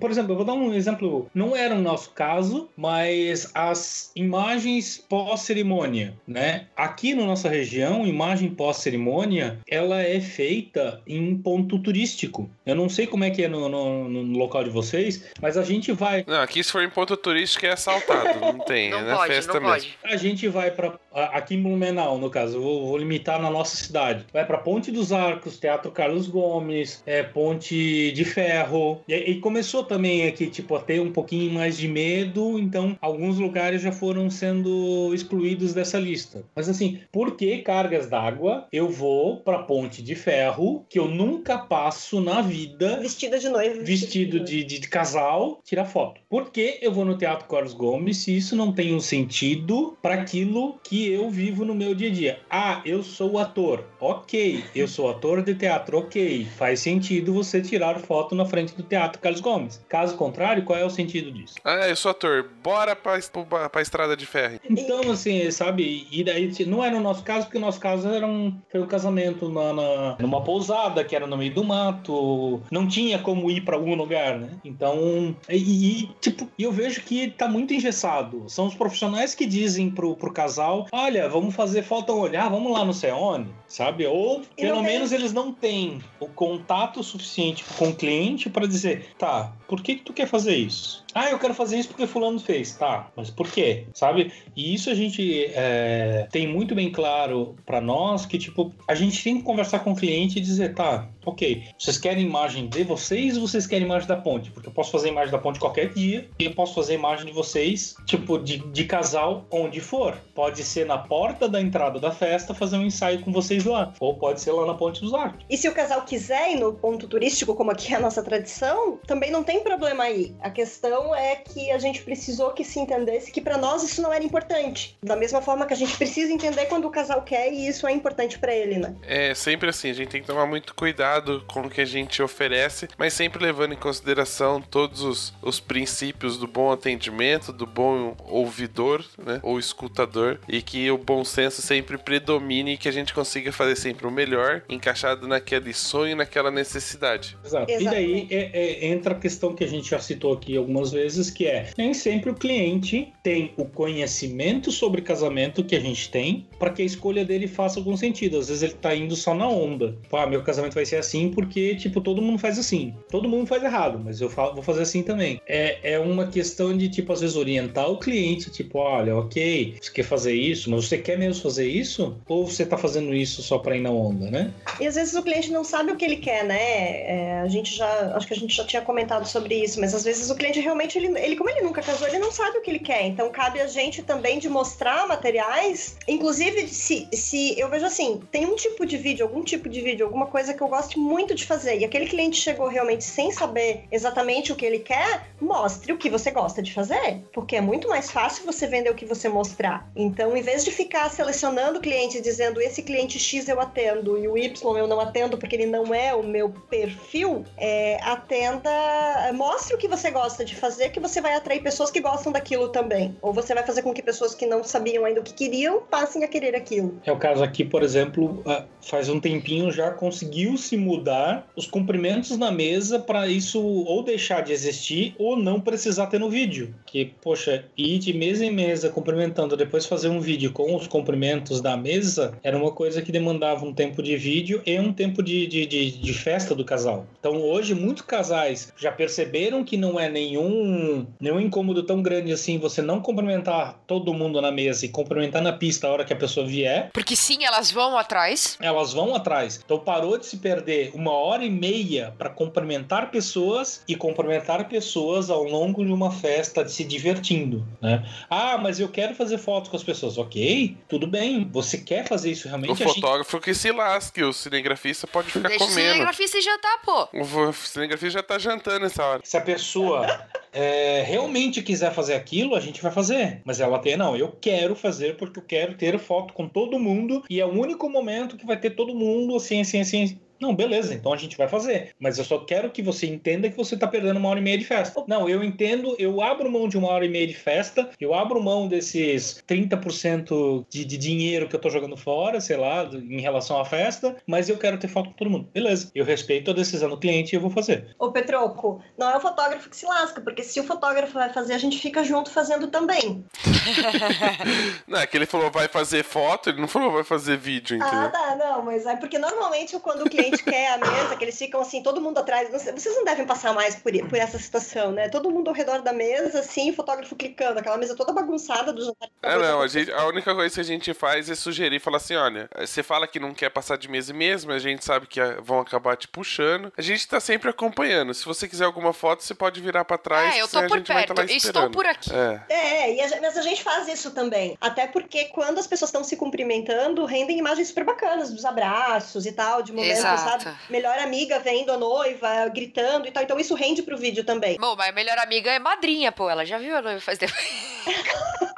Por exemplo, eu vou dar um exemplo. Não era o nosso caso, mas as imagens pós-cerimônia, né? Aqui na nossa região, imagem pós-cerimônia, ela é feita em ponto turístico. Eu não sei como é que é no, no- no local de vocês, mas a gente vai Não, aqui se for em ponto turístico é assaltado, não tem, Não é na pode, festa não mesmo. pode. A gente vai para aqui em Blumenau, no caso, eu vou, vou limitar na nossa cidade. Vai para Ponte dos Arcos, Teatro Carlos Gomes, é, Ponte de Ferro. E, e começou também aqui, tipo, a ter um pouquinho mais de medo, então alguns lugares já foram sendo excluídos dessa lista. Mas assim, por que cargas d'água eu vou para Ponte de Ferro, que eu nunca passo na vida Vestida de noiva. vestido de, de, de casal, tirar foto. Por que eu vou no Teatro Carlos Gomes se isso não tem um sentido para aquilo que eu vivo no meu dia a dia? Ah, eu sou ator. Ok, eu sou ator de teatro. Ok, faz sentido você tirar foto na frente do Teatro Roberto Carlos Gomes. Caso contrário, qual é o sentido disso? Ah, eu sou ator. Bora pra, pra, pra estrada de ferro. Então, assim, sabe? E daí não era o nosso caso, porque o nosso caso era um, foi um casamento na, na- numa pousada que era no meio do mato. Não tinha como ir pra algum lugar, né? Então, e, e, tipo, eu vejo que tá muito engessado. São os profissionais que dizem pro, pro casal: olha, vamos fazer falta um olhar, vamos lá no Ceone, sabe? Ou pelo não tem- menos eles não têm o contato suficiente com o cliente pra dizer: tá, por que, que tu quer fazer isso? Ah, eu quero fazer isso porque fulano fez. Tá, mas por quê? Sabe? E isso a gente é, tem muito bem claro pra nós que, tipo, a gente tem que conversar com o cliente e dizer, tá, ok, vocês querem imagem de vocês ou vocês querem imagem da ponte? Porque eu posso fazer imagem da ponte qualquer dia e eu posso fazer imagem de vocês, tipo, de, de casal onde for. Pode ser na porta da entrada da festa fazer um ensaio com vocês lá. Ou pode ser lá na Ponte dos Arcos. E se o casal quiser ir no ponto turístico, como aqui é a nossa tradição, também não tem problema aí. A questão é que a gente precisou que se entendesse que pra nós isso não era importante. Da mesma forma que a gente precisa entender quando o casal quer e isso é importante pra ele, né? É sempre assim, a gente tem que tomar muito cuidado com o que a gente oferece, mas sempre levando em consideração todos os, os princípios do bom atendimento, do bom ouvidor, né, ou escutador, e que o bom senso sempre predomine e que a gente consiga fazer sempre o melhor, encaixado naquele sonho, naquela necessidade. Exato. E Exatamente. daí é- é- entra a questão que a gente já citou aqui algumas vezes, que é nem sempre o cliente tem o conhecimento sobre casamento que a gente tem para que a escolha dele faça algum sentido. Às vezes ele tá indo só na onda. Pá, meu casamento vai ser assim porque, tipo, todo mundo faz assim. Todo mundo faz errado, mas eu vou fazer assim também. É, é uma questão de, tipo, às vezes orientar o cliente, tipo, olha, ok, você quer fazer isso, mas você quer mesmo fazer isso? Ou você tá fazendo isso só pra ir na onda, né? E às vezes o cliente não sabe o que ele quer, né? É, a gente já, acho que a gente já tinha comentado sobre isso, mas às vezes o cliente realmente, ele, ele, como ele nunca casou, ele não sabe o que ele quer. Então cabe a gente também de mostrar materiais. Inclusive, se, se eu vejo assim, tem um tipo de vídeo, algum tipo de vídeo, alguma coisa que eu gosto muito de fazer, e aquele cliente chegou realmente sem saber exatamente o que ele quer, mostre o que você gosta de fazer. Porque é muito mais fácil você vender o que você mostrar. Então, em vez de ficar selecionando clientes dizendo esse cliente X eu atendo e o Y eu não atendo porque ele não é o meu perfil, é, atenda, mostre o que você gosta de fazer, que você vai atrair pessoas que gostam daquilo também. Ou você vai fazer com que pessoas que não sabiam ainda o que queriam passem a querer aquilo. É o caso aqui, por exemplo, ah, faz um tempinho já conseguiu se mudar os cumprimentos na mesa para isso ou deixar de existir ou não precisar ter no vídeo. Que, poxa, ir de mesa em mesa cumprimentando, depois fazer um vídeo com os cumprimentos da mesa era uma coisa que demandava um tempo de vídeo e um tempo de, de, de, de festa do casal. Então hoje muitos casais já perceberam que não é nenhum, nenhum incômodo tão grande assim você não cumprimentar todo mundo na mesa e cumprimentar na pista a hora que a pessoa vier. Porque sim, elas vão atrás. Elas vão atrás. Então parou de se perder uma hora e meia para cumprimentar pessoas e cumprimentar pessoas ao longo de uma festa se divertindo, né? Ah, mas eu quero fazer fotos com as pessoas. Ok, tudo bem. Você quer fazer isso realmente? O A gente- fotógrafo que se lasque, o cinegrafista pode ficar Deixa o comendo. cinegrafista jantar, pô. O cinegrafista já tá jantando nessa hora. Se a pessoa é, realmente quiser fazer aquilo, a gente vai fazer. Mas ela tem, não, eu quero fazer porque eu quero ter foto com todo mundo e é o único momento que vai ter todo mundo assim, assim, assim. Não, beleza, então a gente vai fazer. Mas eu só quero que você entenda que você tá perdendo uma hora e meia de festa. Não, eu entendo, eu abro mão de uma hora e meia de festa, eu abro mão desses 30% de, de dinheiro que eu tô jogando fora, sei lá, em relação à festa, mas eu quero ter foto com todo mundo. Beleza, eu respeito a decisão do cliente e eu vou fazer. Ô Petroco, não é o fotógrafo que se lasca, porque se o fotógrafo vai fazer, a gente fica junto fazendo também. Não, é que ele falou vai fazer foto, ele não falou vai fazer vídeo, entendeu? Ah, tá, não, mas é porque normalmente quando o cliente quer a mesa, que eles ficam assim, todo mundo atrás, não sei, vocês não devem passar mais por, por essa situação, né? Todo mundo ao redor da mesa, assim, o fotógrafo clicando, aquela mesa toda bagunçada do jantar. É, não, a, gente, a única coisa que a gente faz é sugerir, falar assim, olha, você fala que não quer passar de mesa mas a gente sabe que ah, vão acabar te puxando. A gente tá sempre acompanhando. Se você quiser alguma foto, você pode virar pra trás, É, eu tô a por gente tá perto. lá Estou por aqui. É. É, e a, mas a gente faz isso também. Até porque quando as pessoas estão se cumprimentando, rendem imagens super bacanas dos abraços e tal, de momento, Exato. Sabe? Melhor amiga vendo a noiva, gritando e tal. Então isso rende pro vídeo também. Bom, mas a melhor amiga é madrinha, pô. Ela já viu a noiva faz tempo.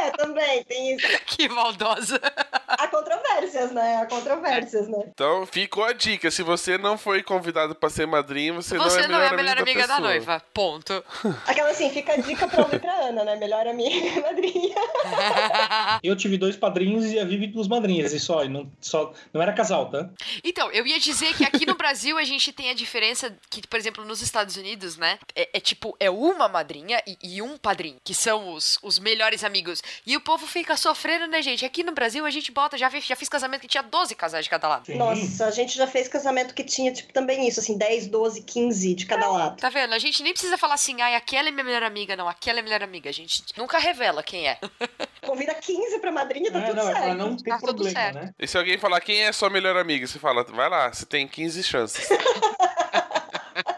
É, também, tem isso. que maldosa. Há controvérsias. né? Há controvérsias, né? Então ficou a dica: se você não foi convidado pra ser madrinha, você, Você não é a melhor, melhor amiga da, pessoa. noiva. Ponto. Aquela assim, fica a dica pra ouvir pra Ana, né? Melhor amiga madrinha. Eu tive dois padrinhos e a Vivi duas madrinhas, e só, e não, só, não era casal, tá? Então, eu ia dizer que aqui no Brasil a gente tem a diferença que, por exemplo, nos Estados Unidos, né? É, é tipo, é uma madrinha e, e um padrinho, que são os, os melhores amigos. E o povo fica sofrendo, né, gente? Aqui no Brasil a gente bota, já, fiz- já fiz casamento que tinha 12 casais de cada lado. Sim. Nossa, a gente já fez casamento que tinha, tipo, também isso, assim, 10, 12, 15 de cada lado. Tá vendo? A gente nem precisa falar assim, ai, aquela é minha melhor amiga, não, aquela é minha melhor amiga. A gente nunca revela quem é. Convida 15 pra madrinha, tá É, tudo não, é certo. não ter Tá tudo problema, certo. né? E se alguém falar quem é sua melhor amiga, você fala, vai lá, você tem 15 chances.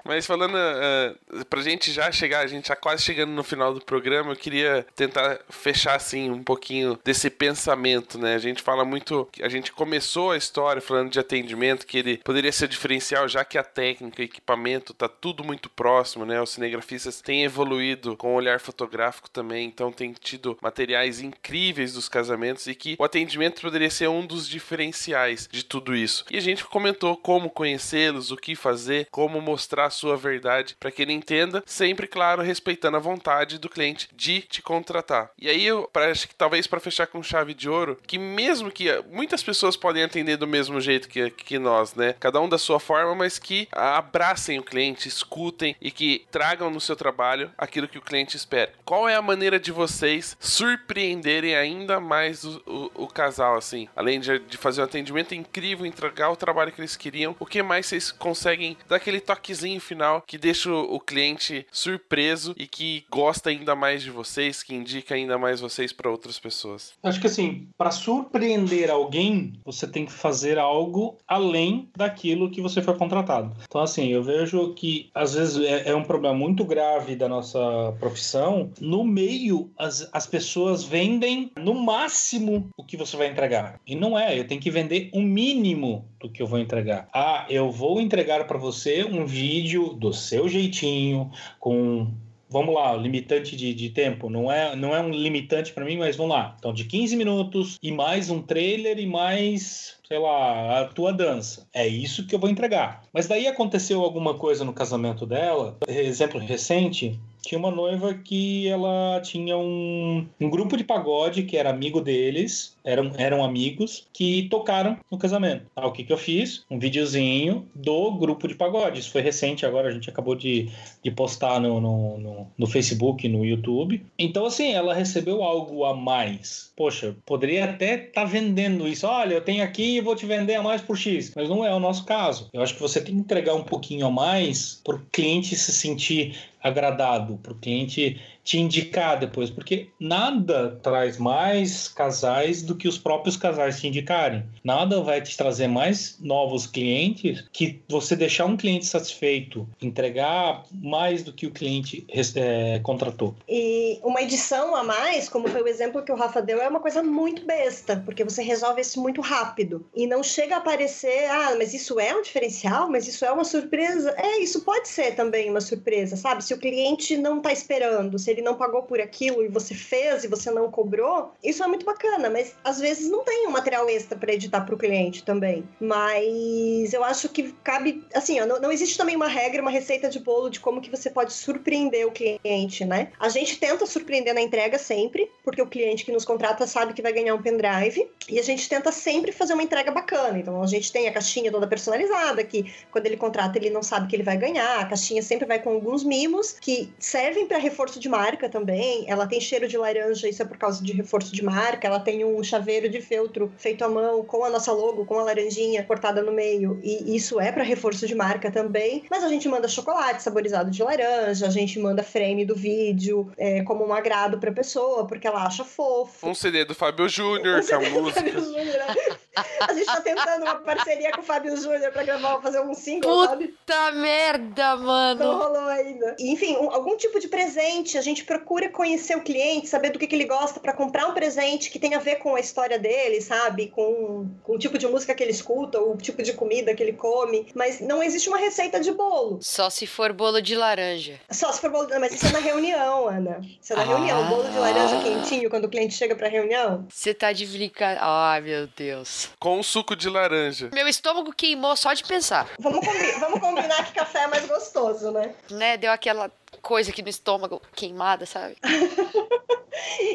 Mas falando, uh, pra gente já chegar, a gente já quase chegando no final do programa, eu queria tentar fechar assim um pouquinho desse pensamento, né? A gente fala muito, a gente começou a história falando de atendimento, que ele poderia ser diferencial, já que a técnica, equipamento tá tudo muito próximo, né? Os cinegrafistas têm evoluído com o olhar fotográfico também, então tem tido materiais incríveis dos casamentos e que o atendimento poderia ser um dos diferenciais de tudo isso. E a gente comentou como conhecê-los, o que fazer, como mostrar a sua verdade para que ele entenda, sempre claro, respeitando a vontade do cliente de te contratar. E aí eu acho que talvez para fechar com chave de ouro, que mesmo que muitas pessoas podem atender do mesmo jeito que, que nós, né? Cada um da sua forma, mas que abracem o cliente, escutem e que tragam no seu trabalho aquilo que o cliente espera. Qual é a maneira de vocês surpreenderem ainda mais o, o, o casal, assim? Além de, de fazer um atendimento incrível, entregar o trabalho que eles queriam, o que mais vocês conseguem dar aquele toquezinho final que deixa o, cliente surpreso e que gosta ainda mais de vocês, que indica ainda mais vocês para outras pessoas? Acho que assim, para surpreender alguém, você tem que fazer algo além daquilo que você foi contratado. Então, assim, eu vejo que às vezes é, é um problema muito grave da nossa profissão. No meio, as, as pessoas vendem no máximo o que você vai entregar. E não é, eu tenho que vender o mínimo do que eu vou entregar. Ah, eu vou entregar para você um vídeo do seu jeitinho, com vamos lá, limitante de, de tempo, não é, não é um limitante para mim, mas vamos lá. Então, de 15 minutos e mais um trailer e mais, sei lá, a tua dança. É isso que eu vou entregar. Mas daí aconteceu alguma coisa no casamento dela, exemplo recente, tinha uma noiva que ela tinha um, um grupo de pagode que era amigo deles, eram, eram amigos, que tocaram no casamento. Ah, o que, que eu fiz? Um videozinho do grupo de pagode. Isso foi recente agora, a gente acabou de, de postar no, no, no, no Facebook, no YouTube. Então, assim, ela recebeu algo a mais. Poxa, poderia até estar tá vendendo isso. Olha, eu tenho aqui e vou te vender a mais por X. Mas não é o nosso caso. Eu acho que você tem que entregar um pouquinho a mais para o cliente se sentir agradado, para o cliente te indicar depois, porque nada traz mais casais do que os próprios casais te indicarem. Nada vai te trazer mais novos clientes que você deixar um cliente satisfeito, entregar mais do que o cliente é, contratou. E uma edição a mais, como foi o exemplo que o Rafa deu, é uma coisa muito besta, porque você resolve isso muito rápido e não chega a aparecer, ah, mas isso é um diferencial, mas isso é uma surpresa. É, isso pode ser também uma surpresa, sabe? Se o cliente não tá esperando, se ele não pagou por aquilo e você fez e você não cobrou, isso é muito bacana, mas às vezes não tem um material extra para editar para o cliente também. Mas eu acho que cabe, assim, ó, não, não, existe também uma regra, uma receita de bolo de como que você pode surpreender o cliente, né? A gente tenta surpreender na entrega sempre, porque o cliente que nos contrata sabe que vai ganhar um pendrive, e a gente tenta sempre fazer uma entrega bacana. Então a gente tem a caixinha toda personalizada, que quando ele contrata ele não sabe que ele vai ganhar, a caixinha sempre vai com alguns mimos que servem para reforço de marca também. Ela tem cheiro de laranja, isso é por causa de reforço de marca. Ela tem um chaveiro de feltro feito à mão com a nossa logo, com a laranjinha cortada no meio, e isso é para reforço de marca também. Mas a gente manda chocolate saborizado de laranja, a gente manda frame do vídeo é, como um agrado para pessoa, porque ela acha fofo. Um CD do Fábio Júnior, Um com a CD do música. Fábio Júnior, né? A gente tá tentando uma parceria com o Fábio Júnior pra gravar, fazer um single, sabe? Puta merda, Não mano. rolou ainda. Enfim, um- algum tipo de presente, a gente procura conhecer o cliente, saber do que, que ele gosta pra comprar um presente que tenha a ver com a história dele, sabe? Com, com o tipo de música que ele escuta, o tipo de comida que ele come. Mas não existe uma receita de bolo. Só se for bolo de laranja. Só se for bolo. Não, mas isso é na reunião, Ana. Isso é na Ah. reunião. Bolo de laranja quentinho quando o cliente chega pra reunião. Você tá de brincadeira. Ai, meu Deus. Com um suco de laranja. Meu estômago queimou só de pensar. Vamos, combi- vamos combinar que café é mais gostoso, né? Né? Deu aquela coisa aqui no estômago queimada, sabe?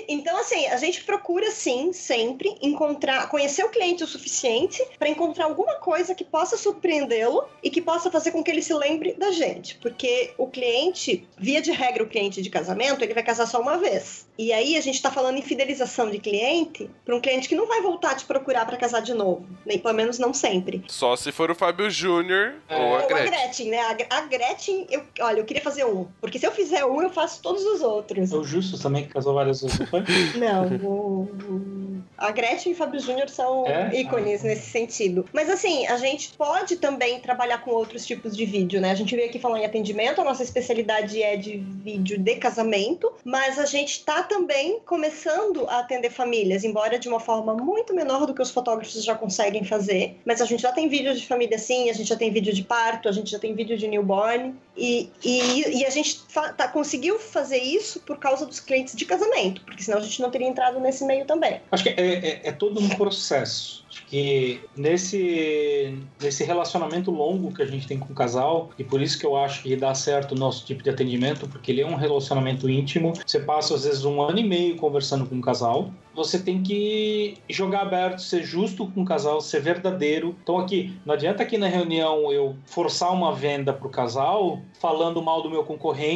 Então, assim, a gente procura sim, sempre, encontrar, conhecer o cliente o suficiente para encontrar alguma coisa que possa surpreendê-lo e que possa fazer com que ele se lembre da gente. Porque o cliente, via de regra, o cliente de casamento, ele vai casar só uma vez. E aí a gente tá falando em fidelização de cliente para um cliente que não vai voltar a te procurar para casar de novo. Nem pelo menos não sempre. Só se for o Fábio Júnior É. ou a Ou a Gretchen. Gretchen, né? A, a Gretchen, eu, olha, eu queria fazer um. Porque se eu fizer um, eu faço todos os outros. É o Justus também, que casou várias vezes, não foi? Não, o- o- a Gretchen e o Fábio Júnior são É? ícones Ah. nesse sentido. Mas assim, a gente pode também trabalhar com outros tipos de vídeo, né? A gente veio aqui falar em atendimento, a nossa especialidade é de vídeo de casamento, mas a gente tá também começando a atender famílias, embora de uma forma muito menor do que os fotógrafos já conseguem fazer. Mas a gente já tem vídeo de família sim, a gente já tem vídeo de parto, a gente já tem vídeo de newborn. E, e, e a gente fa- tá, conseguiu fazer isso por causa dos clientes de casamento, porque senão a gente não teria entrado nesse meio também. Acho que é, é- é todo um processo. Que nesse, nesse relacionamento longo que a gente tem com o casal, e por isso que eu acho que dá certo o nosso tipo de atendimento, porque ele é um relacionamento íntimo. Você passa às vezes um ano e meio conversando com o casal. Você tem que jogar aberto, ser justo com o casal, ser verdadeiro. Então aqui, não adianta aqui na reunião eu forçar uma venda pro casal falando mal do meu concorrente,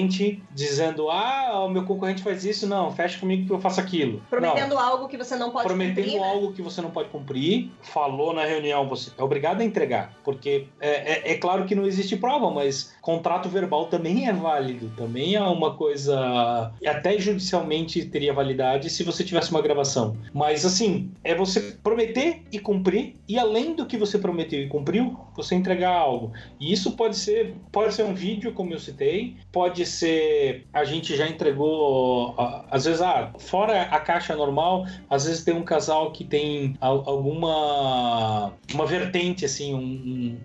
dizendo: "Ah, o meu concorrente faz isso, não, fecha comigo que eu faço aquilo". Não Prometendo algo que você não pode prometendo cumprir, né? algo que você não pode cumprir, falou na reunião, você é obrigado a entregar. Porque é, é- é claro que não existe prova, mas contrato verbal também é válido, também é uma coisa. Até judicialmente teria validade se você tivesse uma gravação. Mas assim, é você prometer e cumprir, e além do que você prometeu e cumpriu, você entregar algo. E isso pode ser, pode ser um vídeo, como eu citei, pode ser. A gente já entregou, às vezes, ah, fora a caixa normal, às vezes tem um casal que tem al- alguma uma vertente assim, um, um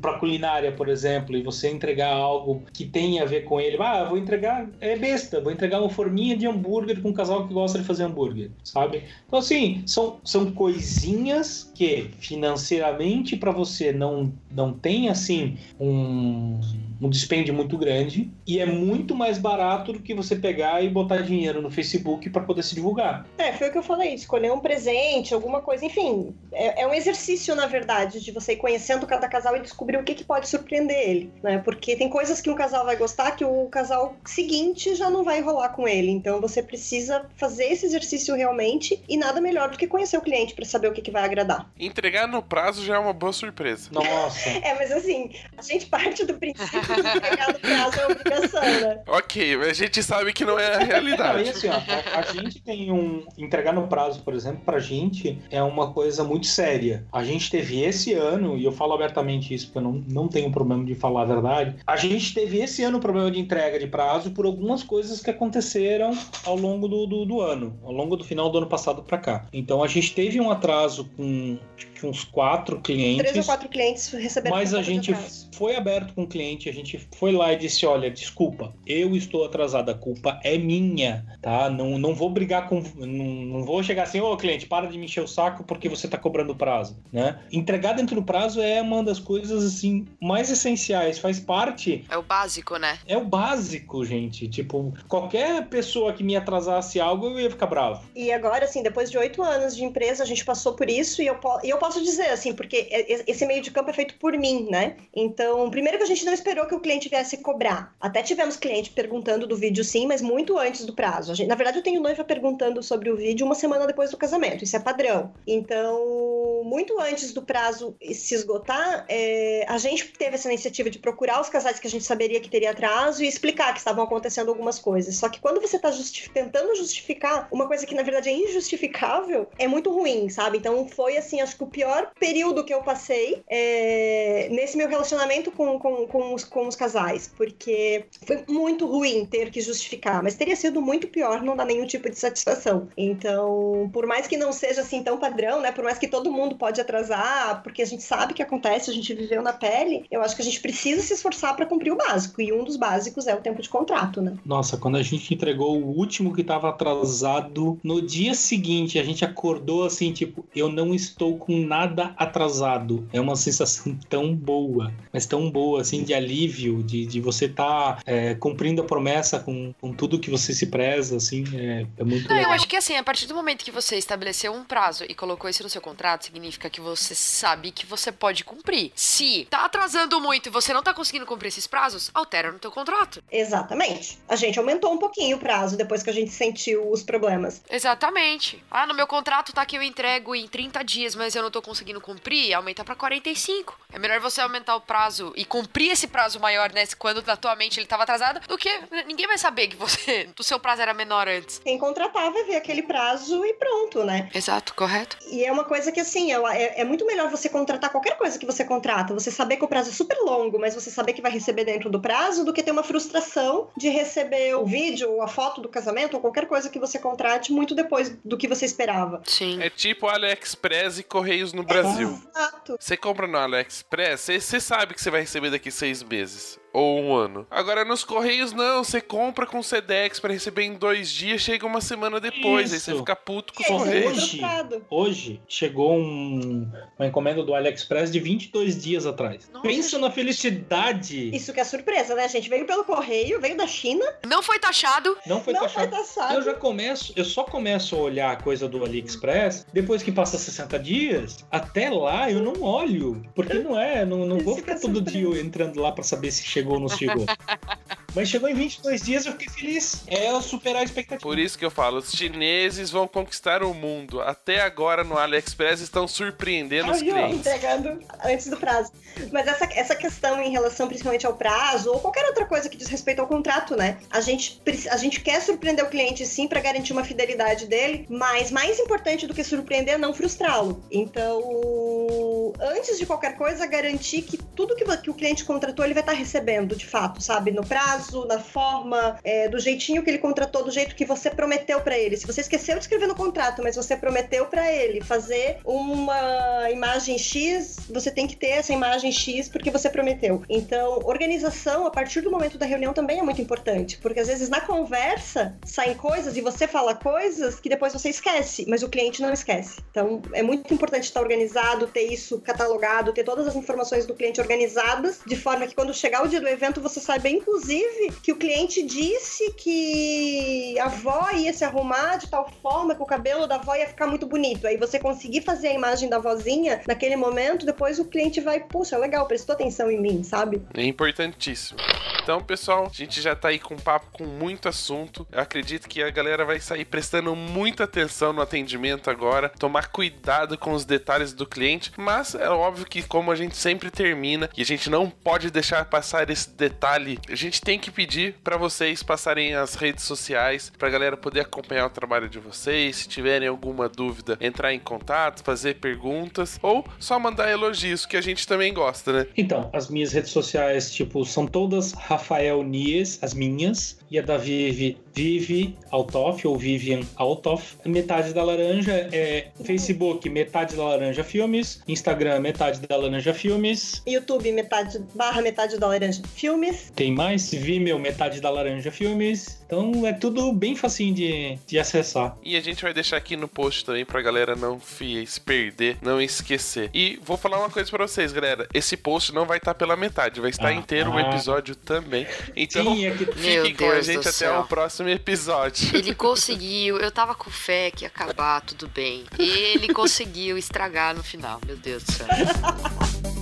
para culinária, por exemplo, e você entregar algo que tenha a ver com ele, ah, vou entregar é besta, vou entregar uma forminha de hambúrguer com um casal que gosta de fazer hambúrguer, sabe? Então assim, são, são coisinhas que financeiramente para você não não tem assim um um dispêndio muito grande e é muito mais barato do que você pegar e botar dinheiro no Facebook para poder se divulgar. É, foi o que eu falei, escolher um presente, alguma coisa, enfim, é, é um exercício, na verdade, de você ir conhecendo cada casal e descobrir o que, que pode surpreender ele, né? Porque tem coisas que um casal vai gostar que o casal seguinte já não vai rolar com ele, então você precisa fazer esse exercício realmente e nada melhor do que conhecer o cliente para saber o que, que vai agradar. Entregar no prazo já é uma boa surpresa. Nossa. É, mas assim, a gente parte do princípio que entregar no prazo é obrigação, né? Ok, mas a gente sabe que não é a Não, e realidade. assim, ó, a, a gente tem um. Entregar no prazo, por exemplo, pra gente é uma coisa muito séria. A gente teve esse ano, e eu falo abertamente isso porque eu não, não tenho problema de falar a verdade. A gente teve esse ano um problema de entrega de prazo por algumas coisas que aconteceram ao longo do, do, do ano, ao longo do final do ano passado pra cá. Então a gente teve um atraso com uns quatro clientes. Três ou quatro clientes receberam Mas a gente. Foi aberto com o cliente, a gente foi lá e disse: olha, desculpa, eu estou atrasado, a culpa é minha, tá? Não, não vou brigar com. Não, não vou chegar assim, ô cliente, para de me encher o saco porque você tá cobrando prazo, né? Entregar dentro do prazo é uma das coisas assim mais essenciais, faz parte, É o básico, né? é o básico, gente. Tipo, qualquer pessoa que me atrasasse algo, eu ia ficar bravo. E agora, assim, depois de oito anos de empresa, a gente passou por isso e eu, po- e eu posso dizer, assim, porque esse meio de campo é feito por mim, né? Então, primeiro que a gente não esperou que o cliente viesse cobrar. Até tivemos cliente perguntando do vídeo, sim, mas muito antes do prazo. Gente- na verdade, eu tenho noiva perguntando sobre o vídeo uma semana depois do casamento. Isso é padrão. Então, muito antes do prazo se esgotar, é, a gente teve essa iniciativa de procurar os casais que a gente saberia que teria atraso e explicar que estavam acontecendo algumas coisas. Só que quando você está tentando justificar uma coisa que na verdade é injustificável, é muito ruim, sabe? Então foi assim, acho que o pior período que eu passei é, nesse meu relacionamento com, com, com, os, com os casais, porque foi muito ruim ter que justificar, mas teria sido muito pior não dar nenhum tipo de satisfação. Então, por mais que não seja assim tão padrão, né? Por mais que todo mundo pode atrasar, porque a gente sabe que acontece, a gente viveu na pele, eu acho que a gente precisa se esforçar para cumprir o básico. E um dos básicos é o tempo de contrato, né? Nossa, quando a gente entregou o último que estava atrasado, no dia seguinte a gente acordou assim, tipo, eu não estou com nada atrasado. É uma sensação tão boa, mas tão boa, assim, de alívio, de, de você estar tá, é, cumprindo a promessa com, com tudo que você se preza, assim, é, é muito não, legal. Eu acho que assim, a partir do momento que você estabeleceu um prazo e colocou isso no seu contrato, significa que você sabe que você pode cumprir. Se tá atrasando muito e você não tá conseguindo cumprir esses prazos, altera no teu contrato. Exatamente. A gente aumentou um pouquinho o prazo depois que a gente sentiu os problemas. Exatamente. Ah, no meu contrato tá que eu entrego em 30 dias, mas eu não tô conseguindo cumprir, aumenta para 45. É melhor você aumentar o prazo e cumprir esse prazo maior, né, quando na tua mente ele tava atrasado, do que ninguém vai saber que você, o seu prazo era menor antes. Quem contratar vai ver aquele prazo e pronto, né? Exato, correto. E é uma coisa que assim, é, é, é muito melhor você contratar qualquer coisa que você contrata, você saber que o prazo é super longo, mas você saber que vai receber dentro do prazo, do que ter uma frustração de receber o vídeo ou a foto do casamento ou qualquer coisa que você contrate muito depois do que você esperava. Sim. É tipo AliExpress e Correios no Brasil. Exato. Você compra no AliExpress, você sabe que você vai receber daqui seis meses ou um ano. Agora nos Correios não, você compra com Sedex para receber em dois dias, chega uma semana depois, Isso. aí você fica puto com E os Correios. fica frustrado. Hoje chegou um- uma encomenda do AliExpress de 22 dias atrás. Nossa, Pensa na felicidade. Isso que é surpresa, né, gente? Veio pelo correio, veio da China, Não foi taxado. Não foi não foi taxado. taxado. Eu já começo, eu só começo a olhar a coisa do AliExpress depois que passa 60 dias. Até lá eu não olho, porque não é, não, não vou Isso que é ficar todo dia surpresa. entrando lá pra saber se chegou ou não chegou. Mas chegou em 22 dias, eu fiquei feliz. É superar a expectativa. Por isso que eu falo, os chineses vão conquistar o mundo. Até agora no AliExpress estão surpreendendo os Aí, ó, clientes. entregando antes do prazo. Mas essa, essa questão em relação principalmente ao prazo ou qualquer outra coisa que diz respeito ao contrato, né? A gente, a gente quer surpreender o cliente sim para garantir uma fidelidade dele, mas mais importante do que surpreender é não frustrá-lo. Então, antes de qualquer coisa, garantir que tudo que, que o cliente contratou ele vai estar recebendo de fato, sabe? No prazo, na forma, é, do jeitinho que ele contratou, do jeito que você prometeu para ele. Se você esqueceu de escrever no contrato, mas você prometeu para ele fazer uma imagem X, você tem que ter essa imagem X porque você prometeu. Então, organização a partir do momento da reunião também é muito importante, porque às vezes na conversa saem coisas e você fala coisas que depois você esquece, mas o cliente não esquece. Então, é muito importante estar organizado, ter isso catalogado, ter todas as informações do cliente organizadas, de forma que quando chegar o dia do evento você saiba, inclusive, que o cliente disse que a avó ia se arrumar de tal forma que o cabelo da avó ia ficar muito bonito. Aí você conseguir fazer a imagem da vozinha naquele momento, depois o cliente vai, puxa, legal, prestou atenção em mim, sabe? É importantíssimo. Então, pessoal, a gente já tá aí com papo com muito assunto. Eu acredito que a galera vai sair prestando muita atenção no atendimento agora, tomar cuidado com os detalhes do cliente, mas é óbvio que como a gente sempre termina e a gente não pode deixar passar esse detalhe, a gente tem que pedir para vocês passarem as redes sociais pra galera poder acompanhar o trabalho de vocês, se tiverem alguma dúvida, entrar em contato, fazer perguntas ou só mandar elogios, que a gente também gosta, né? Então, as minhas redes sociais, tipo, são todas Rafael Nies, as minhas, e a da Vivi, Vivi Altoff, ou Vivian Altoff. Metade da Laranja é Facebook, Metade da Laranja Filmes, Instagram, Metade da Laranja Filmes. YouTube, metade, barra metade da laranja. Filmes. Tem mais? Vimeo, Metade da Laranja Filmes. Então é tudo bem facinho de, de acessar. E a gente vai deixar aqui no post também pra galera não se perder, não esquecer. E vou falar uma coisa pra vocês, galera. Esse post não vai estar pela metade, vai estar Ah, inteiro o ah. episódio também. Então, Sim, é que fiquem com a gente até o próximo episódio. Ele conseguiu, eu tava com fé que ia acabar tudo bem. Ele conseguiu estragar no final, meu Deus do céu.